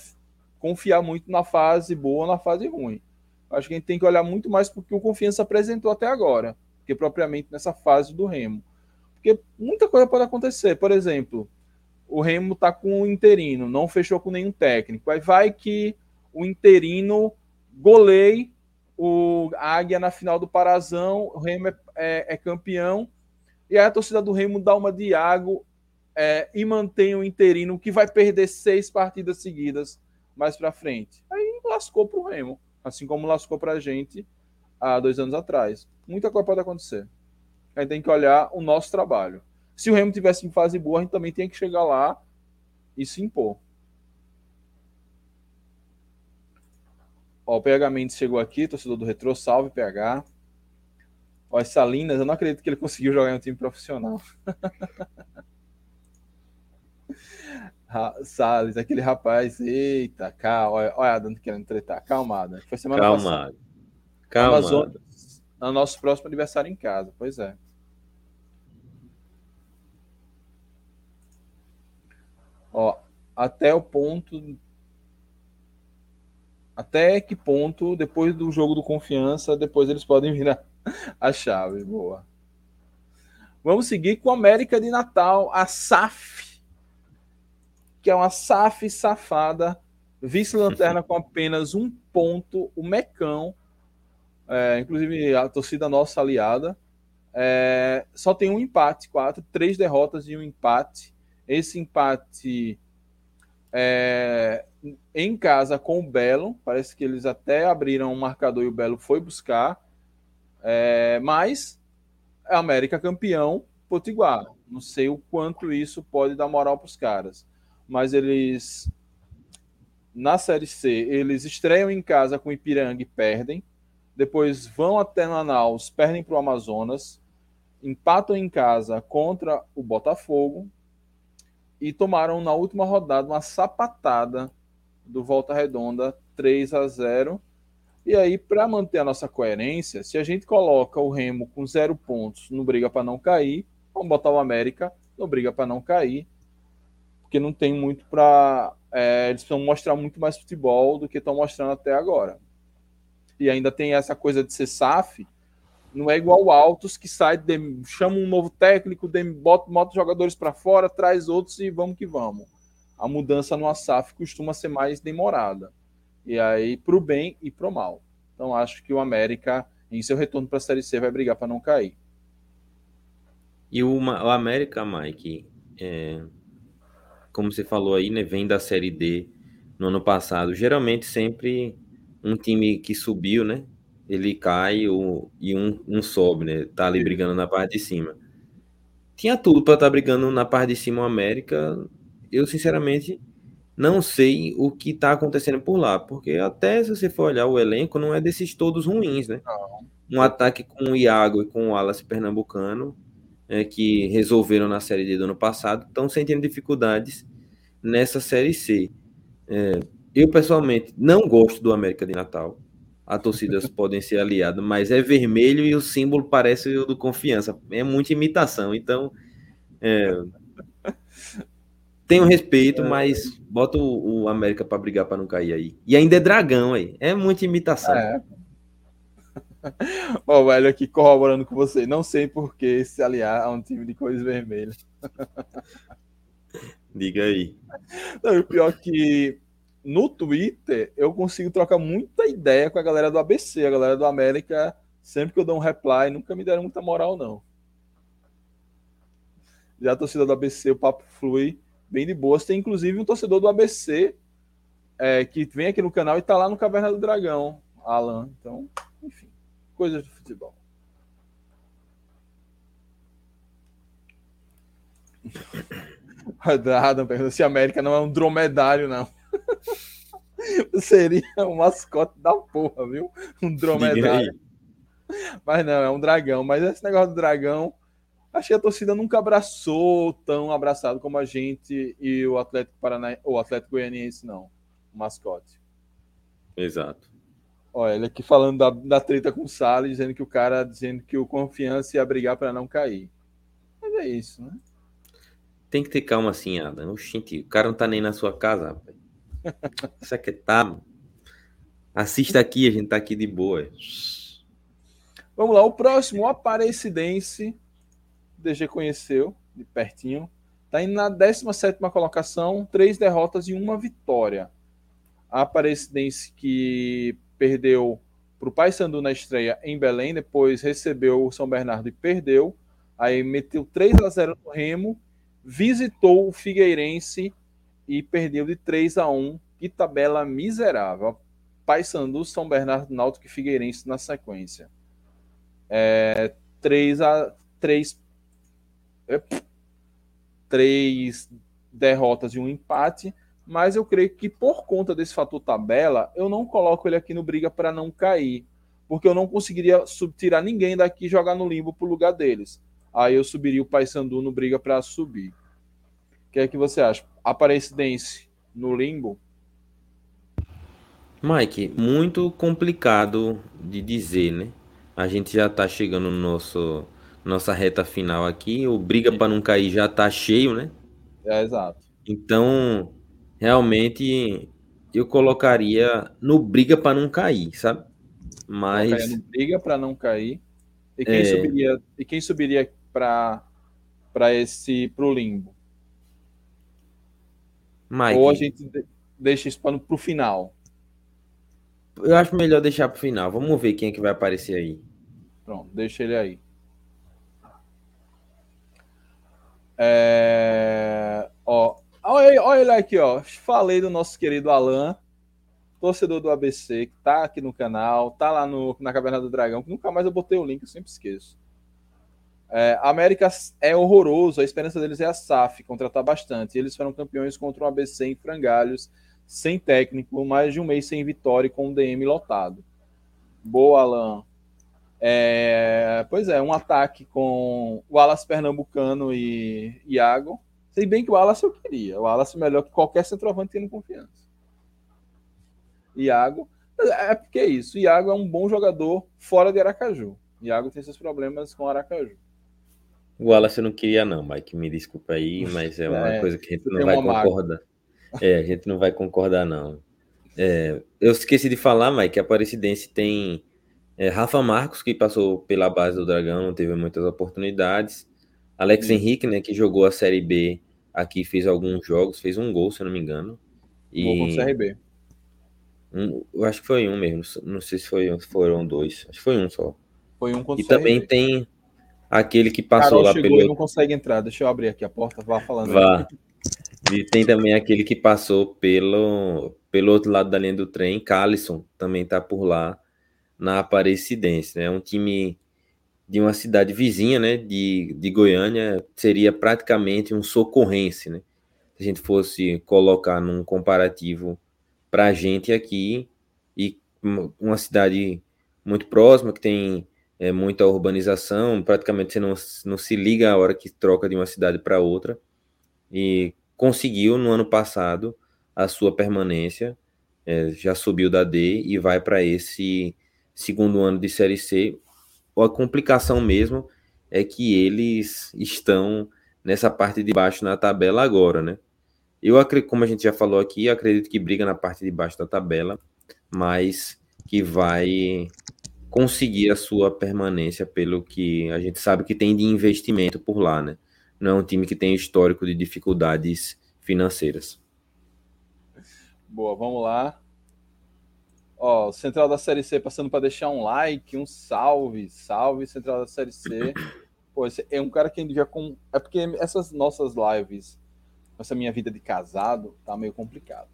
confiar muito na fase boa ou na fase ruim. Acho que a gente tem que olhar muito mais porque o Confiança apresentou até agora, que propriamente nessa fase do Remo. Porque muita coisa pode acontecer. Por exemplo, o Remo tá com o interino, não fechou com nenhum técnico. Aí vai que o interino goleie o Águia na final do Parazão, o Remo é, é, é campeão, e aí a torcida do Remo dá uma de Iago é, e mantém o interino, que vai perder seis partidas seguidas mais para frente. Aí lascou para o Remo, assim como lascou para a gente há dois anos atrás. Muita coisa pode acontecer. A gente tem que olhar o nosso trabalho. Se o Remo tivesse em fase boa, a gente também tem que chegar lá e se impor. Ó, o PH Mendes chegou aqui, torcedor do Retro, salve PH. Ó, as Salinas, eu não acredito que ele conseguiu jogar em um time profissional. <laughs> Salles, aquele rapaz, eita, calma, olha, olha a Adam querendo tretar, calmada. Foi semana calmado. passada. Calma. No nosso próximo aniversário em casa, pois é. Ó, até o ponto. Até que ponto, depois do jogo do confiança, depois eles podem virar a chave. Boa. Vamos seguir com a América de Natal, a SAF, que é uma SAF safada, vice-lanterna com apenas um ponto, o Mecão, é, inclusive a torcida nossa aliada, é, só tem um empate, quatro, três derrotas e um empate. Esse empate é, em casa com o Belo, parece que eles até abriram um marcador e o Belo foi buscar, é, mas América campeão, Potiguar. Não sei o quanto isso pode dar moral para os caras, mas eles na Série C eles estreiam em casa com o Ipiranga e perdem, depois vão até Manaus, perdem para o Amazonas, empatam em casa contra o Botafogo, e tomaram na última rodada uma sapatada do Volta Redonda 3 a 0. E aí, para manter a nossa coerência, se a gente coloca o Remo com zero pontos no briga para não cair, vamos botar o América no briga para não cair, porque não tem muito para. É, eles precisam mostrar muito mais futebol do que estão mostrando até agora. E ainda tem essa coisa de ser SAF, não é igual o Altos que sai, de, chama um novo técnico, de, bota, bota jogadores para fora, traz outros e vamos que vamos. A mudança no ASAF costuma ser mais demorada. E aí, para o bem e para o mal. Então, acho que o América, em seu retorno para a Série C, vai brigar para não cair. E o, o América, Mike, é, como você falou aí, né, vem da Série D no ano passado. Geralmente, sempre um time que subiu, né? ele cai o, e um, um sobe, né? Tá ali brigando na parte de cima. Tinha tudo para estar tá brigando na parte de cima o América. Eu, sinceramente, não sei o que está acontecendo por lá, porque até se você for olhar o elenco, não é desses todos ruins, né? Um ataque com o Iago e com o Wallace Pernambucano, é, que resolveram na Série D do ano passado, estão sentindo dificuldades nessa Série C. É, eu, pessoalmente, não gosto do América de Natal. As torcidas <laughs> podem ser aliadas, mas é vermelho e o símbolo parece o do confiança. É muita imitação. Então, é, <laughs> tenho respeito, mas bota o, o América para brigar para não cair aí. E ainda é dragão aí. É muita imitação. É. <laughs> Ó, velho, aqui corroborando com você. Não sei por que se aliar a um time de cores vermelhas. Diga aí. Não, o pior é que no Twitter eu consigo trocar muita ideia com a galera do ABC, a galera do América. Sempre que eu dou um reply, nunca me deram muita moral, não. Já a torcida do ABC, o papo flui bem de boas. Tem inclusive um torcedor do ABC é, que vem aqui no canal e tá lá no Caverna do Dragão, Alan. Então, enfim, coisas do futebol. <laughs> Adam pergunta se a América não é um dromedário, não. <laughs> Seria um mascote da porra, viu? Um dromedário. Mas não, é um dragão. Mas esse negócio do dragão, achei a torcida nunca abraçou tão abraçado como a gente e o Atlético Paranaense, o Atlético Goianiense, não. O mascote. Exato. Olha, ele aqui falando da, da treta com o Salles, dizendo que o cara dizendo que o confiança ia brigar para não cair. Mas é isso, né? Tem que ter calma assim, Adam. Oxente, o cara não tá nem na sua casa, rapaz. Isso aqui tá. Assista aqui, a gente tá aqui de boa. Vamos lá, o próximo, o Aparecidense. DG conheceu de pertinho. Tá indo na 17 colocação, três derrotas e uma vitória. A Aparecidense que perdeu para o Paysandu na estreia em Belém, depois recebeu o São Bernardo e perdeu. Aí meteu 3 a 0 no Remo, visitou o Figueirense e perdeu de 3 a 1. Que tabela miserável. Paysandu, São Bernardo, Náutico e Figueirense na sequência. É, 3 a 3 é, três derrotas e um empate, mas eu creio que por conta desse fator tabela, eu não coloco ele aqui no briga para não cair, porque eu não conseguiria tirar ninguém daqui e jogar no limbo para o lugar deles. Aí eu subiria o Paysandu no briga para subir. O que é que você acha? Aparecidense no limbo? Mike, muito complicado de dizer, né? A gente já tá chegando no nosso nossa reta final aqui. O briga para não cair já tá cheio, né? É, exato. Então, realmente eu colocaria no briga para não cair, sabe? Mas no briga para não cair. E quem é... subiria e quem subiria para para esse pro limbo? Mike. Ou a gente deixa isso para o final? Eu acho melhor deixar para o final. Vamos ver quem é que vai aparecer aí. Pronto, deixa ele aí. É... Ó, olha, olha ele aqui, ó. Falei do nosso querido Alan, torcedor do ABC, que tá aqui no canal, tá lá no, na Caverna do Dragão, que nunca mais eu botei o link, eu sempre esqueço. É, América é horroroso, a esperança deles é a SAF, contratar bastante. Eles foram campeões contra o ABC em frangalhos, sem técnico, mais de um mês sem vitória e com o DM lotado. Boa, Alan. É, pois é, um ataque com o Alas Pernambucano e Iago. Sei bem que o Alas eu queria. O Alas melhor que qualquer centroavante tendo confiança. Iago. É porque é isso. Iago é um bom jogador fora de Aracaju. Iago tem seus problemas com Aracaju. O Wallace eu não queria, não, Mike. Me desculpa aí, mas é uma é, coisa que a gente não vai concordar. É, a gente não vai concordar, não. É, eu esqueci de falar, Mike, que a Aparecidense tem é, Rafa Marcos, que passou pela base do Dragão, não teve muitas oportunidades. Alex Sim. Henrique, né, que jogou a Série B aqui, fez alguns jogos, fez um gol, se eu não me engano. E... Gol com o CRB. Um, eu acho que foi um mesmo, não sei se foi, foram dois, acho que foi um só. Foi um contra E também tem aquele que passou Carol lá chegou pelo. Não consegue entrar. Deixa eu abrir aqui a porta, vá falando. Vá. E tem também aquele que passou pelo, pelo outro lado da linha do trem, Calisson, também tá por lá na Aparecidense. É né? um time de uma cidade vizinha, né, de, de Goiânia, seria praticamente um socorrense, né? se a gente fosse colocar num comparativo para a gente aqui e uma cidade muito próxima que tem é, muita urbanização, praticamente você não, não se liga a hora que troca de uma cidade para outra e conseguiu no ano passado a sua permanência, é, já subiu da D e vai para esse segundo ano de Série C. A complicação mesmo é que eles estão nessa parte de baixo na tabela agora, né? Eu acredito, como a gente já falou aqui, acredito que briga na parte de baixo da tabela, mas que vai conseguir a sua permanência pelo que a gente sabe que tem de investimento por lá, né? Não é um time que tem histórico de dificuldades financeiras. Boa, vamos lá. Ó, Central da Série C passando para deixar um like, um salve, salve Central da Série C. <coughs> Pô, esse é um cara que devia com é porque essas nossas lives, essa minha vida de casado tá meio complicada.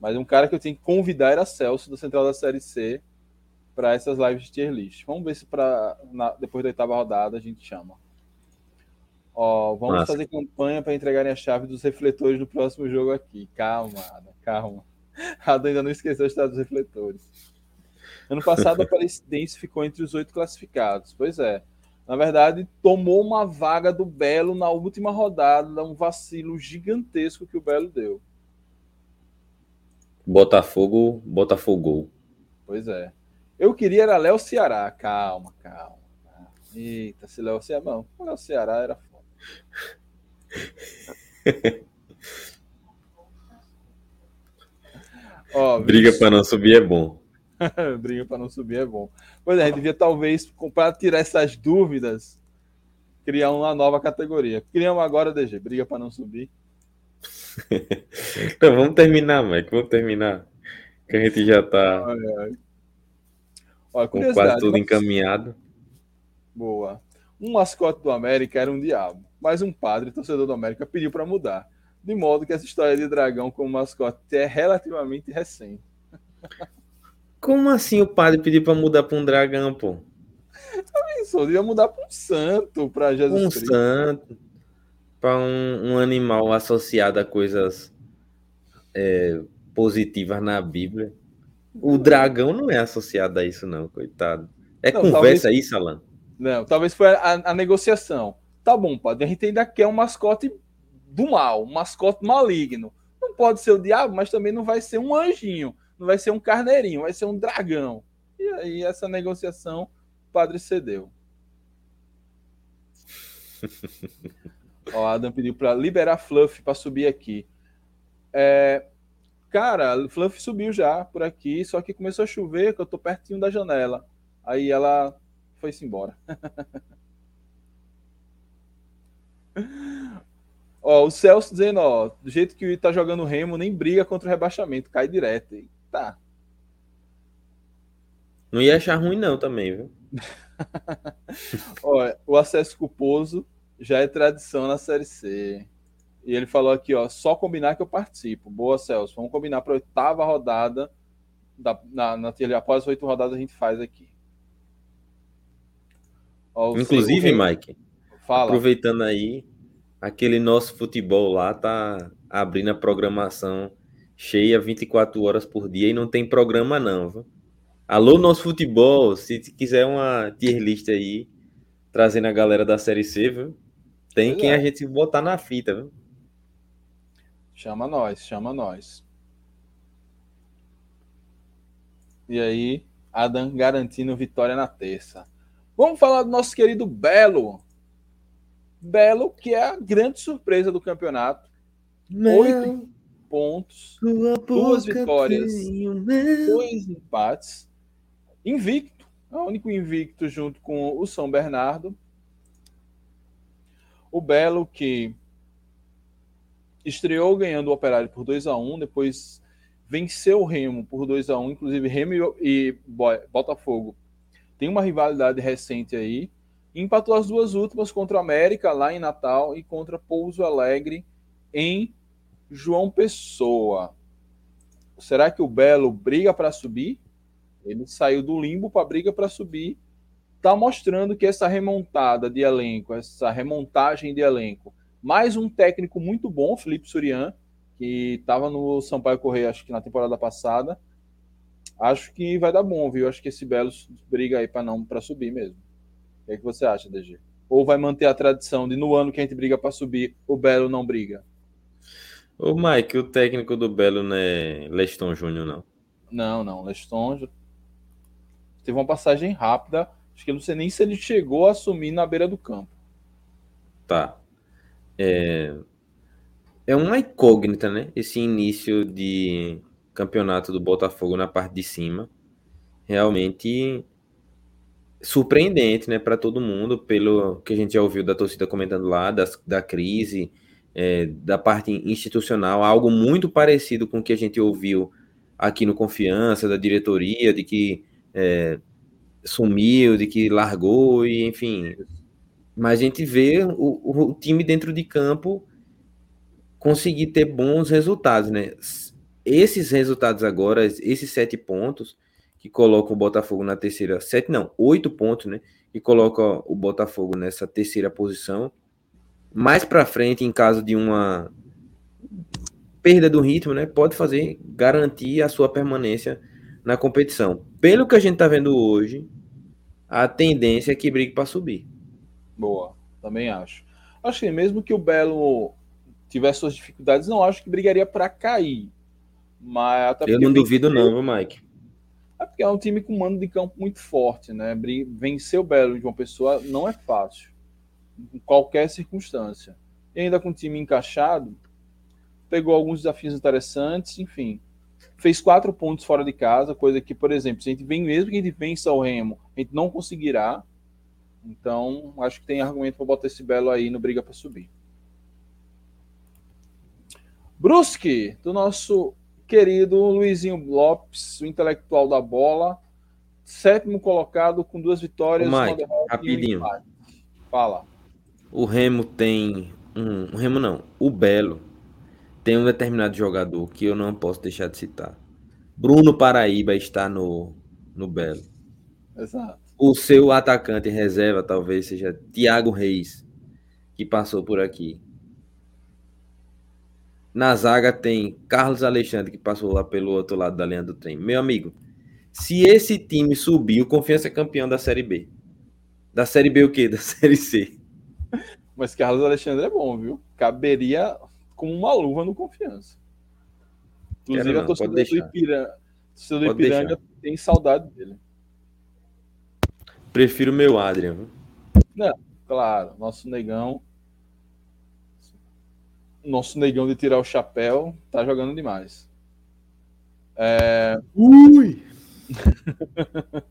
Mas um cara que eu tenho que convidar era Celso do Central da Série C para essas lives de tier list. Vamos ver se para depois da oitava rodada a gente chama. Ó, vamos Nossa. fazer campanha para entregarem a chave dos refletores no próximo jogo aqui. Calma, Ada, calma. <laughs> Ada ainda não esqueceu o estado dos refletores. Ano passado a <laughs> Aparecidense ficou entre os oito classificados. Pois é. Na verdade, tomou uma vaga do Belo na última rodada, um vacilo gigantesco que o Belo deu. Botafogo, Botafogo. Pois é. Eu queria era Léo Ceará. Calma, calma. Eita, se Léo Ceará. Não, Léo Ceará era foda. <laughs> Ó, Briga para não subir é bom. <laughs> Briga para não subir é bom. Pois é, a gente devia talvez, para tirar essas dúvidas, criar uma nova categoria. Criamos agora, DG, briga para não subir. <laughs> então vamos terminar, Mike, vamos terminar. Que a gente já está. Olha, com quase tudo encaminhado. Boa. Um mascote do América era um diabo, mas um padre, torcedor do América, pediu para mudar. De modo que essa história de dragão como mascote é relativamente recente. Como assim o padre pediu para mudar para um dragão, pô? Pensou, devia mudar para um santo, para Jesus um Cristo. santo, para um, um, animal associado a coisas é, positivas na Bíblia. O dragão não é associado a isso, não, coitado. É não, conversa talvez... isso, Alan? Não, talvez foi a, a, negociação. Tá bom, padre, a gente ainda quer um mascote do mal, um mascote maligno. Não pode ser o diabo, mas também não vai ser um anjinho, não vai ser um carneirinho, vai ser um dragão. E aí essa negociação o padre cedeu. <laughs> Ó, Adam pediu para liberar Fluff para subir aqui. É, Cara, o Fluff subiu já por aqui, só que começou a chover, que eu tô pertinho da janela. Aí ela foi-se embora. <laughs> ó, o Celso dizendo, ó, do jeito que o tá jogando o Remo, nem briga contra o rebaixamento, cai direto. E tá. Não ia achar ruim não também, viu? <laughs> ó, o acesso culposo já é tradição na Série C. E ele falou aqui, ó, só combinar que eu participo. Boa, Celso. Vamos combinar para a oitava rodada. Da, na, na, após as oito rodadas a gente faz aqui. Ó, Inclusive, seu... Mike, Fala. aproveitando aí, aquele nosso futebol lá tá abrindo a programação cheia 24 horas por dia e não tem programa não, viu? Alô, nosso futebol, se quiser uma tier list aí, trazendo a galera da Série C, viu? Tem pois quem é. a gente botar na fita, viu? Chama nós, chama nós. E aí, Adam garantindo vitória na terça. Vamos falar do nosso querido Belo. Belo, que é a grande surpresa do campeonato. Oito pontos, duas vitórias, dois empates. Invicto, é o único invicto junto com o São Bernardo. O Belo que estreou ganhando o Operário por 2 a 1 depois venceu o Remo por 2 a 1 inclusive Remo e Botafogo tem uma rivalidade recente aí. Empatou as duas últimas contra o América lá em Natal e contra Pouso Alegre em João Pessoa. Será que o Belo briga para subir? Ele saiu do limbo para briga para subir. Está mostrando que essa remontada de elenco, essa remontagem de elenco, Mais um técnico muito bom, Felipe Surian, que estava no Sampaio Correia, acho que na temporada passada. Acho que vai dar bom, viu? Acho que esse Belo briga aí para não para subir mesmo. O que, é que você acha, DG? Ou vai manter a tradição de no ano que a gente briga para subir, o Belo não briga? Ô, Mike, o técnico do Belo não é Leston Júnior, não? Não, não. Leston teve uma passagem rápida. Acho que eu não sei nem se ele chegou a assumir na beira do campo. Tá. É, é uma incógnita, né? Esse início de campeonato do Botafogo na parte de cima. Realmente surpreendente, né, para todo mundo, pelo que a gente já ouviu da torcida comentando lá, das, da crise, é, da parte institucional, algo muito parecido com o que a gente ouviu aqui no Confiança, da diretoria, de que é, sumiu, de que largou, e enfim. Mas a gente vê o, o time dentro de campo conseguir ter bons resultados, né? Esses resultados agora, esses sete pontos, que colocam o Botafogo na terceira, sete não, oito pontos, né? Que coloca o Botafogo nessa terceira posição mais para frente, em caso de uma perda do ritmo, né, pode fazer garantir a sua permanência na competição. Pelo que a gente está vendo hoje, a tendência é que brigue para subir. Boa, também acho. Acho que mesmo que o Belo tivesse suas dificuldades, não acho que brigaria para cair. Mas eu não duvido não, viu, Mike? É porque é um time com mando de campo muito forte, né? Vencer o Belo de uma pessoa não é fácil em qualquer circunstância. E ainda com o time encaixado, pegou alguns desafios interessantes, enfim. Fez quatro pontos fora de casa, coisa que, por exemplo, se a gente vem, mesmo que a gente vença o Remo, a gente não conseguirá. Então, acho que tem argumento para botar esse Belo aí no briga para subir. Brusque, do nosso querido Luizinho Lopes, o intelectual da bola, sétimo colocado com duas vitórias. Mike, rapidinho. Fala o Remo tem um, o Remo não, o Belo tem um determinado jogador que eu não posso deixar de citar. Bruno Paraíba está no, no Belo. Exato. O seu atacante reserva talvez seja Thiago Reis, que passou por aqui. Na zaga tem Carlos Alexandre, que passou lá pelo outro lado da linha do trem. Meu amigo, se esse time subir, o Confiança é campeão da Série B. Da Série B o quê? <laughs> Da Série C. Mas Carlos Alexandre é bom, viu? Caberia como uma luva no confiança. Inclusive, não, a torcida do Ipiranga, torcida do Ipiranga tem saudade dele. Prefiro meu Adrian. Não, claro, nosso negão. Nosso negão de tirar o chapéu tá jogando demais. É... Ui! <laughs>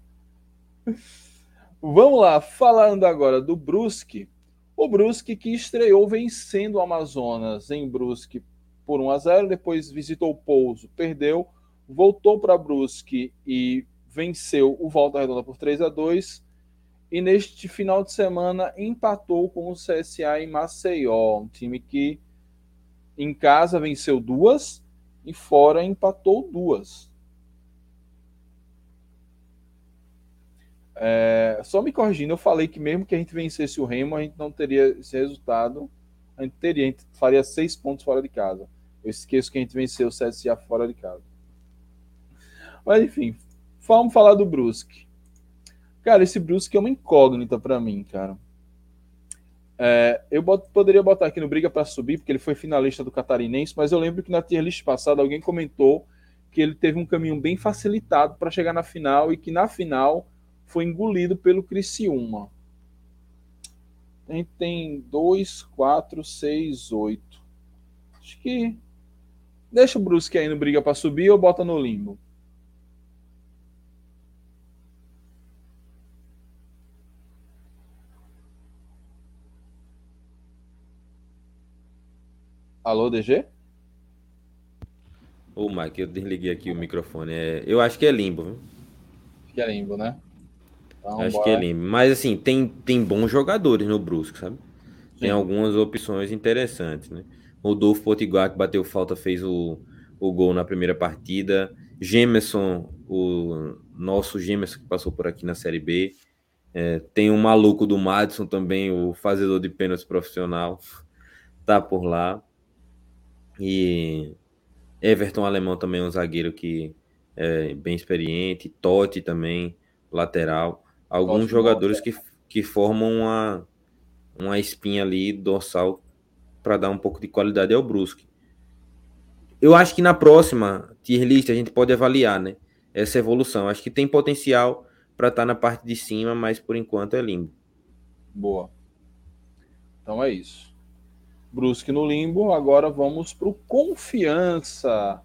Vamos lá, falando agora do Brusque. O Brusque que estreou vencendo o Amazonas em Brusque por 1 a 0, depois visitou o Pouso, perdeu, voltou para Brusque e venceu o Volta Redonda por 3 a 2 e neste final de semana empatou com o CSA em Maceió, um time que em casa venceu duas e fora empatou duas. É, só me corrigindo, eu falei que mesmo que a gente vencesse o Remo, a gente não teria esse resultado. A gente teria, a gente faria seis pontos fora de casa. Eu esqueço que a gente venceu o CSA fora de casa. Mas enfim, vamos falar do Brusque. Cara, esse Brusque é uma incógnita para mim, cara. É, eu poderia botar aqui no Briga para subir, porque ele foi finalista do Catarinense, mas eu lembro que na tier list passada alguém comentou que ele teve um caminho bem facilitado para chegar na final e que na final foi engolido pelo Criciúma. A gente tem 2, 4, 6, 8. Acho que. Deixa o Brusque aí no briga para subir ou bota no limbo? Alô, DG? Ô, Mike, eu desliguei aqui o microfone. É, eu acho que é limbo, viu? Que é limbo, né? Então, Acho bora. que ele. Mas assim, tem, tem bons jogadores no Brusque, sabe? Sim. Tem algumas opções interessantes, né? Rodolfo Potiguar, que bateu falta, fez o, o gol na primeira partida. Gemerson, o nosso Gemerson que passou por aqui na Série B. É, tem o maluco do Madison também, o fazedor de pênaltis profissional. <laughs> tá por lá. E Everton Alemão também é um zagueiro que é bem experiente. Totti também, lateral. Alguns jogadores que, que formam uma, uma espinha ali dorsal para dar um pouco de qualidade ao Brusque. Eu acho que na próxima tier list a gente pode avaliar, né? Essa evolução. Acho que tem potencial para estar tá na parte de cima, mas por enquanto é limbo. Boa. Então é isso. Brusque no limbo. Agora vamos para o Confiança.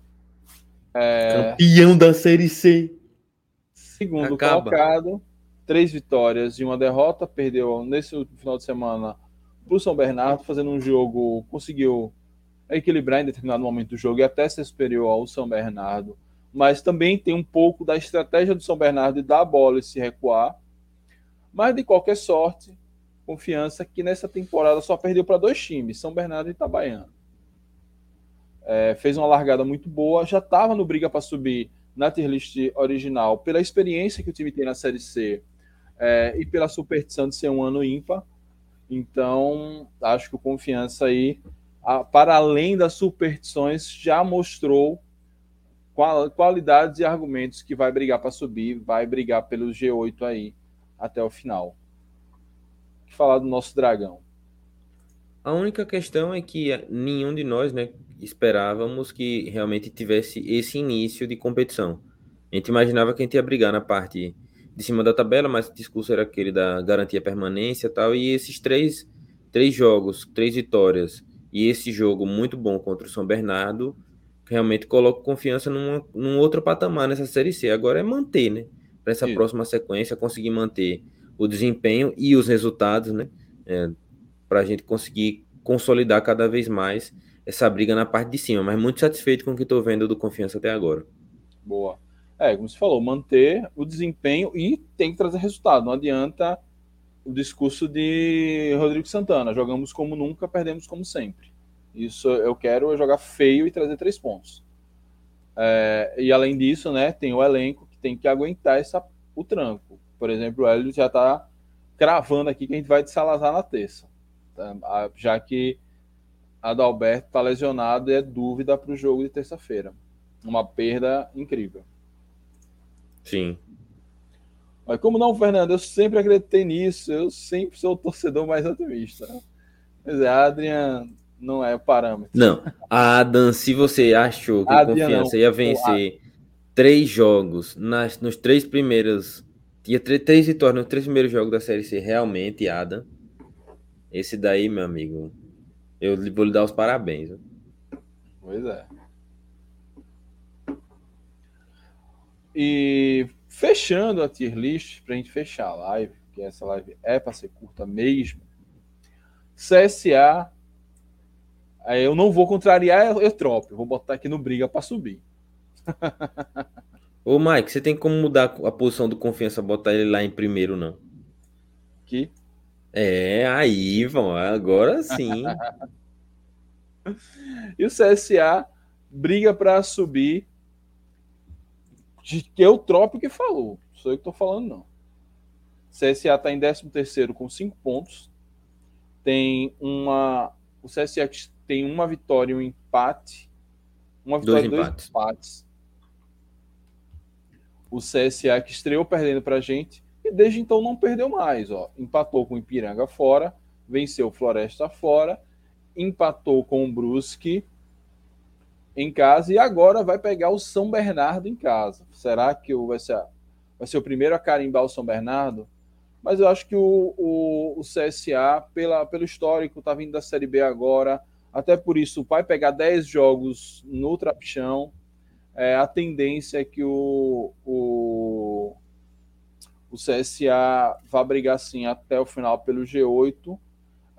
É... Campeão da Série C. Segundo Acaba. colocado. Três vitórias e uma derrota. Perdeu nesse final de semana para o São Bernardo, fazendo um jogo. Conseguiu equilibrar em determinado momento do jogo e até ser superior ao São Bernardo. Mas também tem um pouco da estratégia do São Bernardo de dar a bola e se recuar. Mas de qualquer sorte, Confiança que nessa temporada só perdeu para dois times, São Bernardo e Itabaiana. É, fez uma largada muito boa, já estava no briga para subir na tier list original pela experiência que o time tem na Série C é, e pela superstição de ser um ano ímpar. Então, acho que o Confiança aí, a, para além das superstições, já mostrou qual, qualidades e argumentos que vai brigar para subir, vai brigar pelo G8 aí até o final falar do nosso dragão. A única questão é que nenhum de nós, né, esperávamos que realmente tivesse esse início de competição. A gente imaginava que a gente ia brigar na parte de cima da tabela, mas o discurso era aquele da garantia permanência e tal, e esses três, três jogos, três vitórias, e esse jogo muito bom contra o São Bernardo, realmente coloca confiança numa, num outro patamar nessa Série C. Agora é manter, né? Para essa Sim. próxima sequência, conseguir manter o desempenho e os resultados, né? É, para a gente conseguir consolidar cada vez mais essa briga na parte de cima. Mas muito satisfeito com o que estou vendo do Confiança até agora. Boa. É, como você falou, manter o desempenho e tem que trazer resultado. Não adianta o discurso de Rodrigo Santana. Jogamos como nunca, perdemos como sempre. Isso eu quero é jogar feio e trazer três pontos. É, e além disso, né, tem o elenco que tem que aguentar essa, o tranco. Por exemplo, o Hélio já está cravando aqui que a gente vai de Salazar na terça. Tá? Já que Adalberto está lesionado e é dúvida para o jogo de terça-feira. Uma perda incrível. Sim. Mas como não, Fernando? Eu sempre acreditei nisso. Eu sempre sou o torcedor mais otimista. Mas é, Adrian não é o parâmetro. Não. Adam, se você achou que Adrian confiança não. ia vencer três jogos nas, nos três primeiros tinha três vitórias nos três primeiros jogos da Série C, realmente, Adam. Esse daí, meu amigo, eu vou lhe dar os parabéns. Viu? Pois é. E fechando a tier list, para a gente fechar a live, que essa live é para ser curta mesmo. CSA, eu não vou contrariar Eutrópio, vou botar aqui no briga para subir. <laughs> Ô, Mike, você tem como mudar a posição do confiança, botar ele lá em primeiro, não? Que? É, aí, vão, agora sim. <laughs> e o CSA briga para subir. De que o Trópico que falou. Sou eu que tô falando, não. CSA está em 13 terceiro com 5 pontos. Tem uma. O CSA tem uma vitória e um empate. Uma vitória e dois empates. empates o CSA que estreou perdendo para a gente e desde então não perdeu mais. Ó. Empatou com o Ipiranga fora, venceu o Floresta fora, empatou com o Brusque em casa e agora vai pegar o São Bernardo em casa. Será que vai ser, vai ser o primeiro a carimbar o São Bernardo? Mas eu acho que o, o, o CSA, pela, pelo histórico, está vindo da Série B agora. Até por isso, vai pegar 10 jogos no Trapichão é, a tendência é que o, o, o CSA vá brigar sim até o final pelo G8.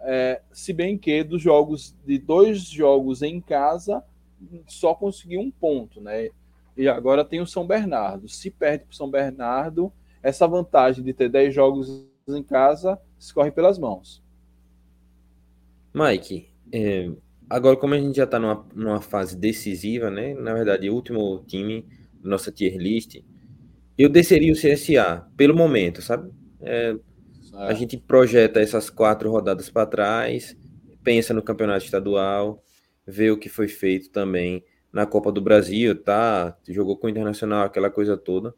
É, se bem que dos jogos, de dois jogos em casa, só conseguiu um ponto, né? E agora tem o São Bernardo. Se perde para o São Bernardo, essa vantagem de ter 10 jogos em casa escorre pelas mãos. Mike, é, Agora, como a gente já está numa, numa fase decisiva, né? Na verdade, o último time da nossa tier list, eu desceria o CSA pelo momento, sabe? É, a gente projeta essas quatro rodadas para trás, pensa no campeonato estadual, vê o que foi feito também na Copa do Brasil, tá? Jogou com o Internacional, aquela coisa toda.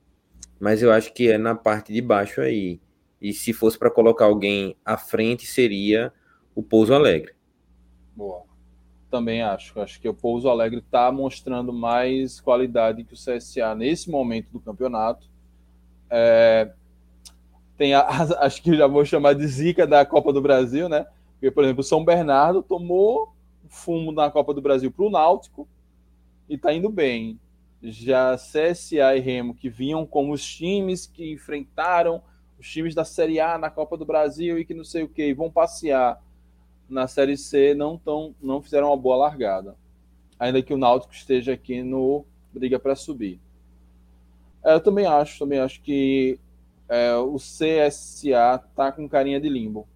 Mas eu acho que é na parte de baixo aí. E se fosse para colocar alguém à frente, seria o Pouso Alegre. Boa. Também acho. Acho que o Pouso Alegre está mostrando mais qualidade que o CSA nesse momento do campeonato. É... Tem a, <laughs> acho que já vou chamar de zica da Copa do Brasil, né? Porque, por exemplo, o São Bernardo tomou fumo na Copa do Brasil para o Náutico e está indo bem. Já CSA e Remo, que vinham como os times que enfrentaram os times da Série A na Copa do Brasil e que não sei o que, vão passear na Série C, não, tão, não fizeram uma boa largada. Ainda que o Náutico esteja aqui no briga para subir. É, eu também acho, também acho que é, o CSA tá com carinha de limbo.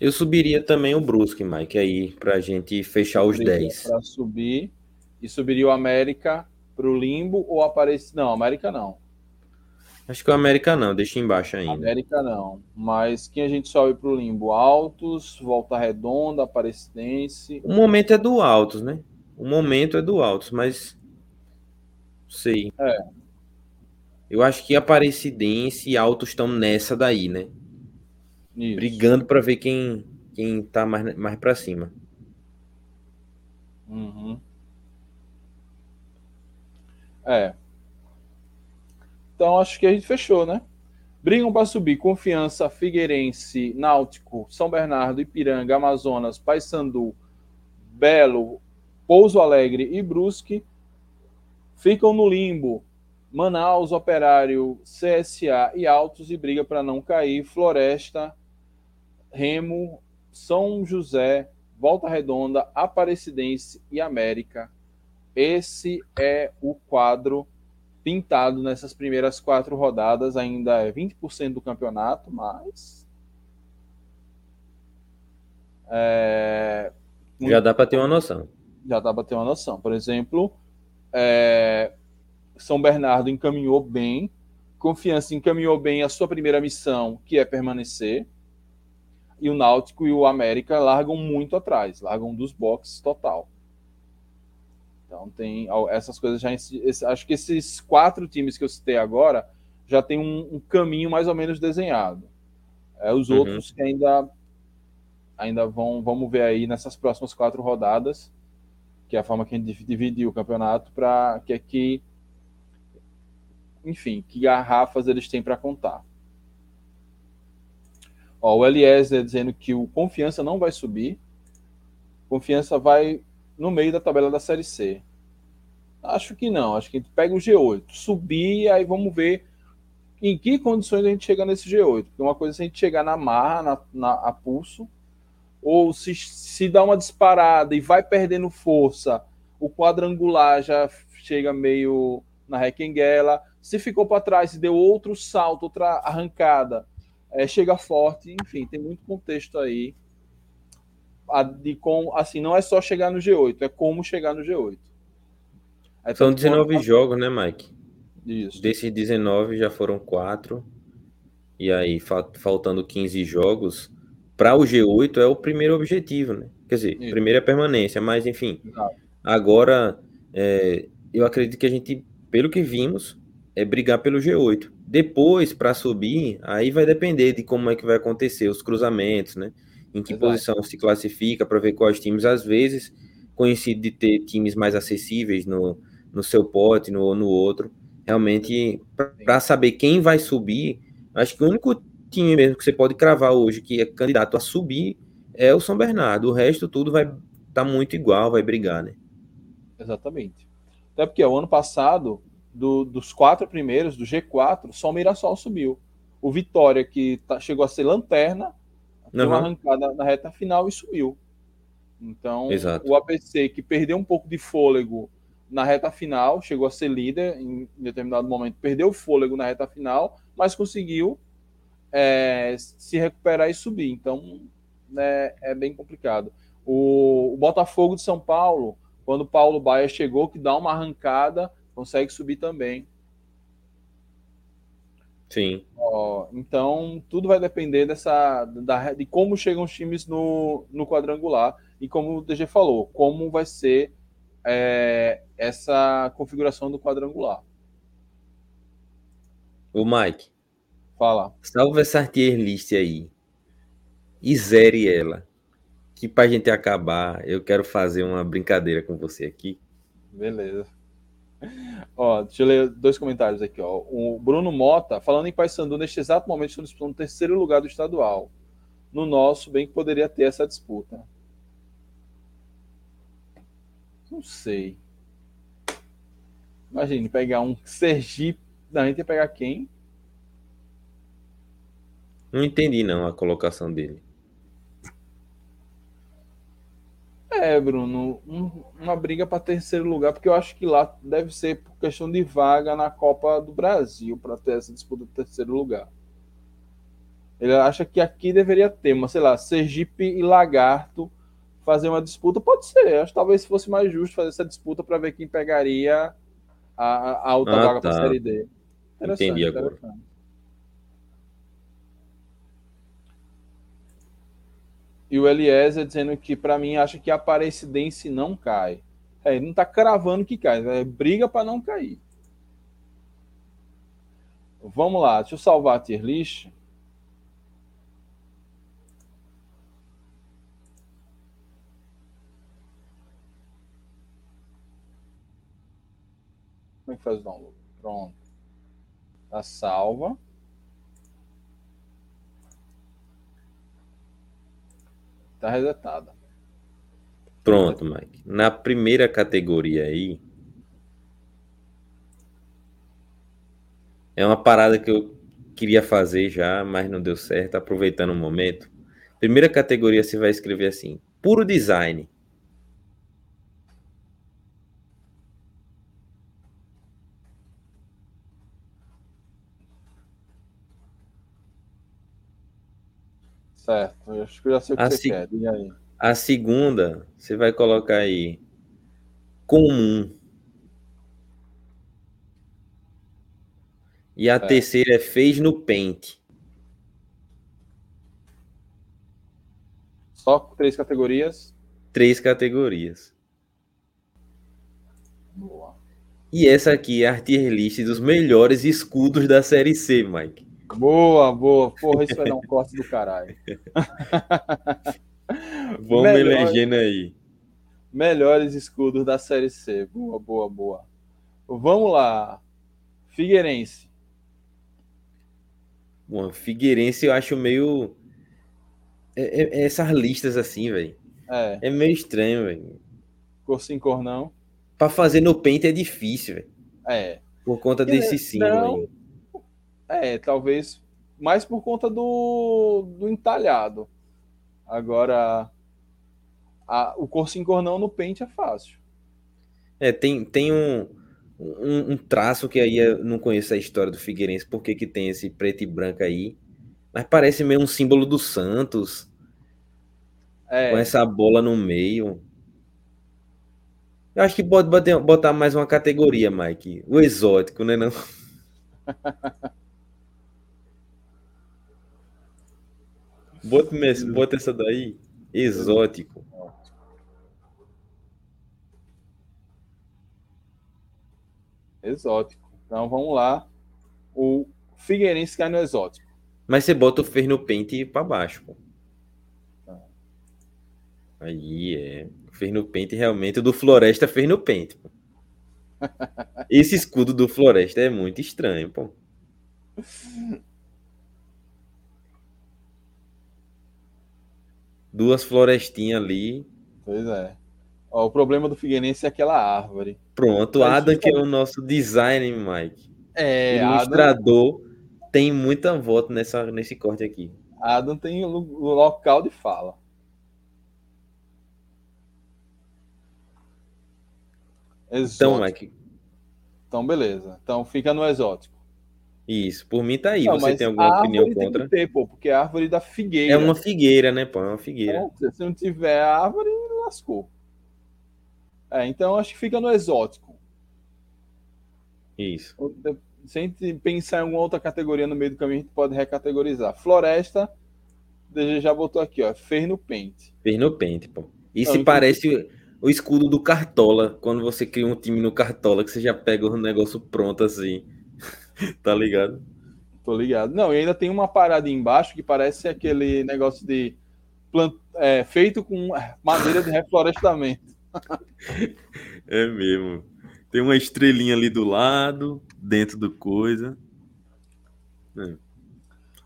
Eu subiria também o Brusque, Mike, aí, para a gente fechar os 10. Para subir. E subiria o América para o limbo ou aparece. Não, América não. Acho que o América não, deixa embaixo ainda. América não. Mas quem a gente sobe para o limbo? Altos, Volta Redonda, Aparecidense. O momento é do Altos, né? O momento é do Altos, mas. Sei. É. Eu acho que Aparecidense e Altos estão nessa daí, né? Isso. brigando para ver quem quem tá mais, mais para cima. Uhum. É. Então acho que a gente fechou, né? Brigam para subir Confiança, Figueirense, Náutico, São Bernardo, Ipiranga, Amazonas, Paysandu, Belo, Pouso Alegre e Brusque. Ficam no limbo Manaus, Operário, CSA e Altos e briga para não cair Floresta, Remo, São José, Volta Redonda, Aparecidense e América. Esse é o quadro pintado nessas primeiras quatro rodadas. Ainda é 20% do campeonato, mas. É... Já dá para ter uma noção. Já dá para ter uma noção. Por exemplo, é... São Bernardo encaminhou bem, Confiança encaminhou bem a sua primeira missão, que é permanecer e o Náutico e o América largam muito atrás, largam dos boxes total. Então tem essas coisas já. Acho que esses quatro times que eu citei agora já tem um, um caminho mais ou menos desenhado. É, os uhum. outros que ainda ainda vão vamos ver aí nessas próximas quatro rodadas, que é a forma que a gente dividiu o campeonato para que aqui, enfim, que garrafas eles têm para contar. Ó, o Eliezer dizendo que o Confiança não vai subir. Confiança vai no meio da tabela da Série C. Acho que não. Acho que a gente pega o G8, subir, aí vamos ver em que condições a gente chega nesse G8. Porque uma coisa é a gente chegar na marra, na, na, a pulso, ou se, se dá uma disparada e vai perdendo força, o quadrangular já chega meio na requenguela. Se ficou para trás e deu outro salto, outra arrancada, é, chega forte, enfim, tem muito contexto aí de como, assim, não é só chegar no G8, é como chegar no G8. Aí, São 19 jogos, né, Mike? Isso. Desses 19 já foram quatro. E aí, faltando 15 jogos, para o G8 é o primeiro objetivo, né? Quer dizer, Isso. primeira permanência, mas enfim. Exato. Agora, é, eu acredito que a gente, pelo que vimos, é brigar pelo G8. Depois, para subir, aí vai depender de como é que vai acontecer os cruzamentos, né? Em que Exato. posição se classifica para ver quais times, às vezes, coincide de ter times mais acessíveis no, no seu pote, no, no outro. Realmente, para saber quem vai subir, acho que o único time mesmo que você pode cravar hoje que é candidato a subir é o São Bernardo. O resto tudo vai estar tá muito igual, vai brigar, né? Exatamente. Até porque o ano passado do, dos quatro primeiros, do G4, só o Mirassol subiu. O Vitória, que tá, chegou a ser lanterna, deu uma arrancada na reta final e subiu. Então, Exato. o ABC, que perdeu um pouco de fôlego na reta final, chegou a ser líder em determinado momento, perdeu o fôlego na reta final, mas conseguiu é, se recuperar e subir. Então, né, é bem complicado. O, o Botafogo de São Paulo, quando o Paulo Baia chegou, que dá uma arrancada, consegue subir também. Sim. Ó, então, tudo vai depender dessa, da, de como chegam os times no, no quadrangular e como o DG falou, como vai ser é, essa configuração do quadrangular. O Mike. Fala. Salva essa tier list aí. E zere ela. Que pra gente acabar, eu quero fazer uma brincadeira com você aqui. Beleza. Ó, deixa eu ler dois comentários aqui. Ó. O Bruno Mota, falando em Paysandu, neste exato momento estão disputando o terceiro lugar do estadual. No nosso, bem que poderia ter essa disputa. Não sei. Imagine pegar um Sergipe. Não, a gente ia pegar quem? Não entendi, não, a colocação dele. É, Bruno, um, uma briga para terceiro lugar, porque eu acho que lá deve ser por questão de vaga na Copa do Brasil para ter essa disputa do terceiro lugar. Ele acha que aqui deveria ter, mas sei lá, Sergipe e Lagarto fazer uma disputa, pode ser. Acho que talvez fosse mais justo fazer essa disputa para ver quem pegaria a, a outra ah, vaga tá. para a Série D. Entendi agora. E o Eliezer dizendo que, para mim, acha que a Aparecidense não cai. É, ele não está cravando que cai, é briga para não cair. Vamos lá, deixa eu salvar a tier list. Como é que faz o download? Pronto. Tá salva. Tá resetada. Pronto, Mike. Na primeira categoria aí. É uma parada que eu queria fazer já, mas não deu certo, aproveitando o momento. Primeira categoria você vai escrever assim: puro design. Certo, eu acho que eu já sei o que a você quer. E aí? A segunda, você vai colocar aí comum. E a terceira é fez no Paint. Só três categorias? Três categorias. Boa. E essa aqui é a tier list dos melhores escudos da Série C, Mike. Boa, boa. Porra, isso vai dar um corte do caralho. <laughs> Vamos Melhor... elegendo aí. Melhores escudos da Série C. Boa, boa, boa. Vamos lá. Figueirense. Bom, Figueirense eu acho meio. É, é, é essas listas assim, velho. É. É meio estranho, velho. Cor sim, cor não. Pra fazer no Paint é difícil, velho. É. Por conta desse símbolo aí. É, talvez mais por conta do, do entalhado. Agora, a, o cor sim cor não no pente é fácil. É, tem, tem um, um, um, traço que aí eu não conheço a história do Figueirense, porque que tem esse preto e branco aí. Mas parece meio um símbolo do Santos. É. Com essa bola no meio. Eu acho que pode botar, botar mais uma categoria, Mike. O exótico, né? Não? <laughs> Bota, bota essa daí. Exótico. Exótico. Então vamos lá. O Figueirense cai no exótico. Mas você bota o Fer no pente para baixo, pô. Tá. Aí é. O Fer no pente realmente. O do Floresta fez no pente, pô. <laughs> Esse escudo do Floresta é muito estranho, pô. <laughs> duas florestinhas ali. Pois é. Ó, o problema do Figueirense é aquela árvore. Pronto, Adam, que é o nosso design, Mike. É, ilustrador, Adam... tem muita voto nessa, nesse corte aqui. Adam tem o local de fala. Exótico. Então, Mike. Então, beleza. Então fica no exótico. Isso, por mim tá aí. Não, Você tem alguma opinião contra? Ter, pô, porque é a árvore da figueira. É uma figueira, né, pô? É uma figueira. É, se não tiver árvore, lascou. É, então acho que fica no exótico. Isso. se a gente pensar em alguma outra categoria no meio do caminho, a gente pode recategorizar. Floresta, já botou aqui, ó, fez no pente. Fez no pente, pô. E se parece o escudo do Cartola, quando você cria um time no Cartola, que você já pega o negócio pronto assim. <laughs> tá ligado? Tô ligado. Não, e ainda tem uma parada embaixo que parece aquele negócio de plant... é, feito com madeira de reflorestamento. <laughs> é mesmo. Tem uma estrelinha ali do lado, dentro do coisa. É.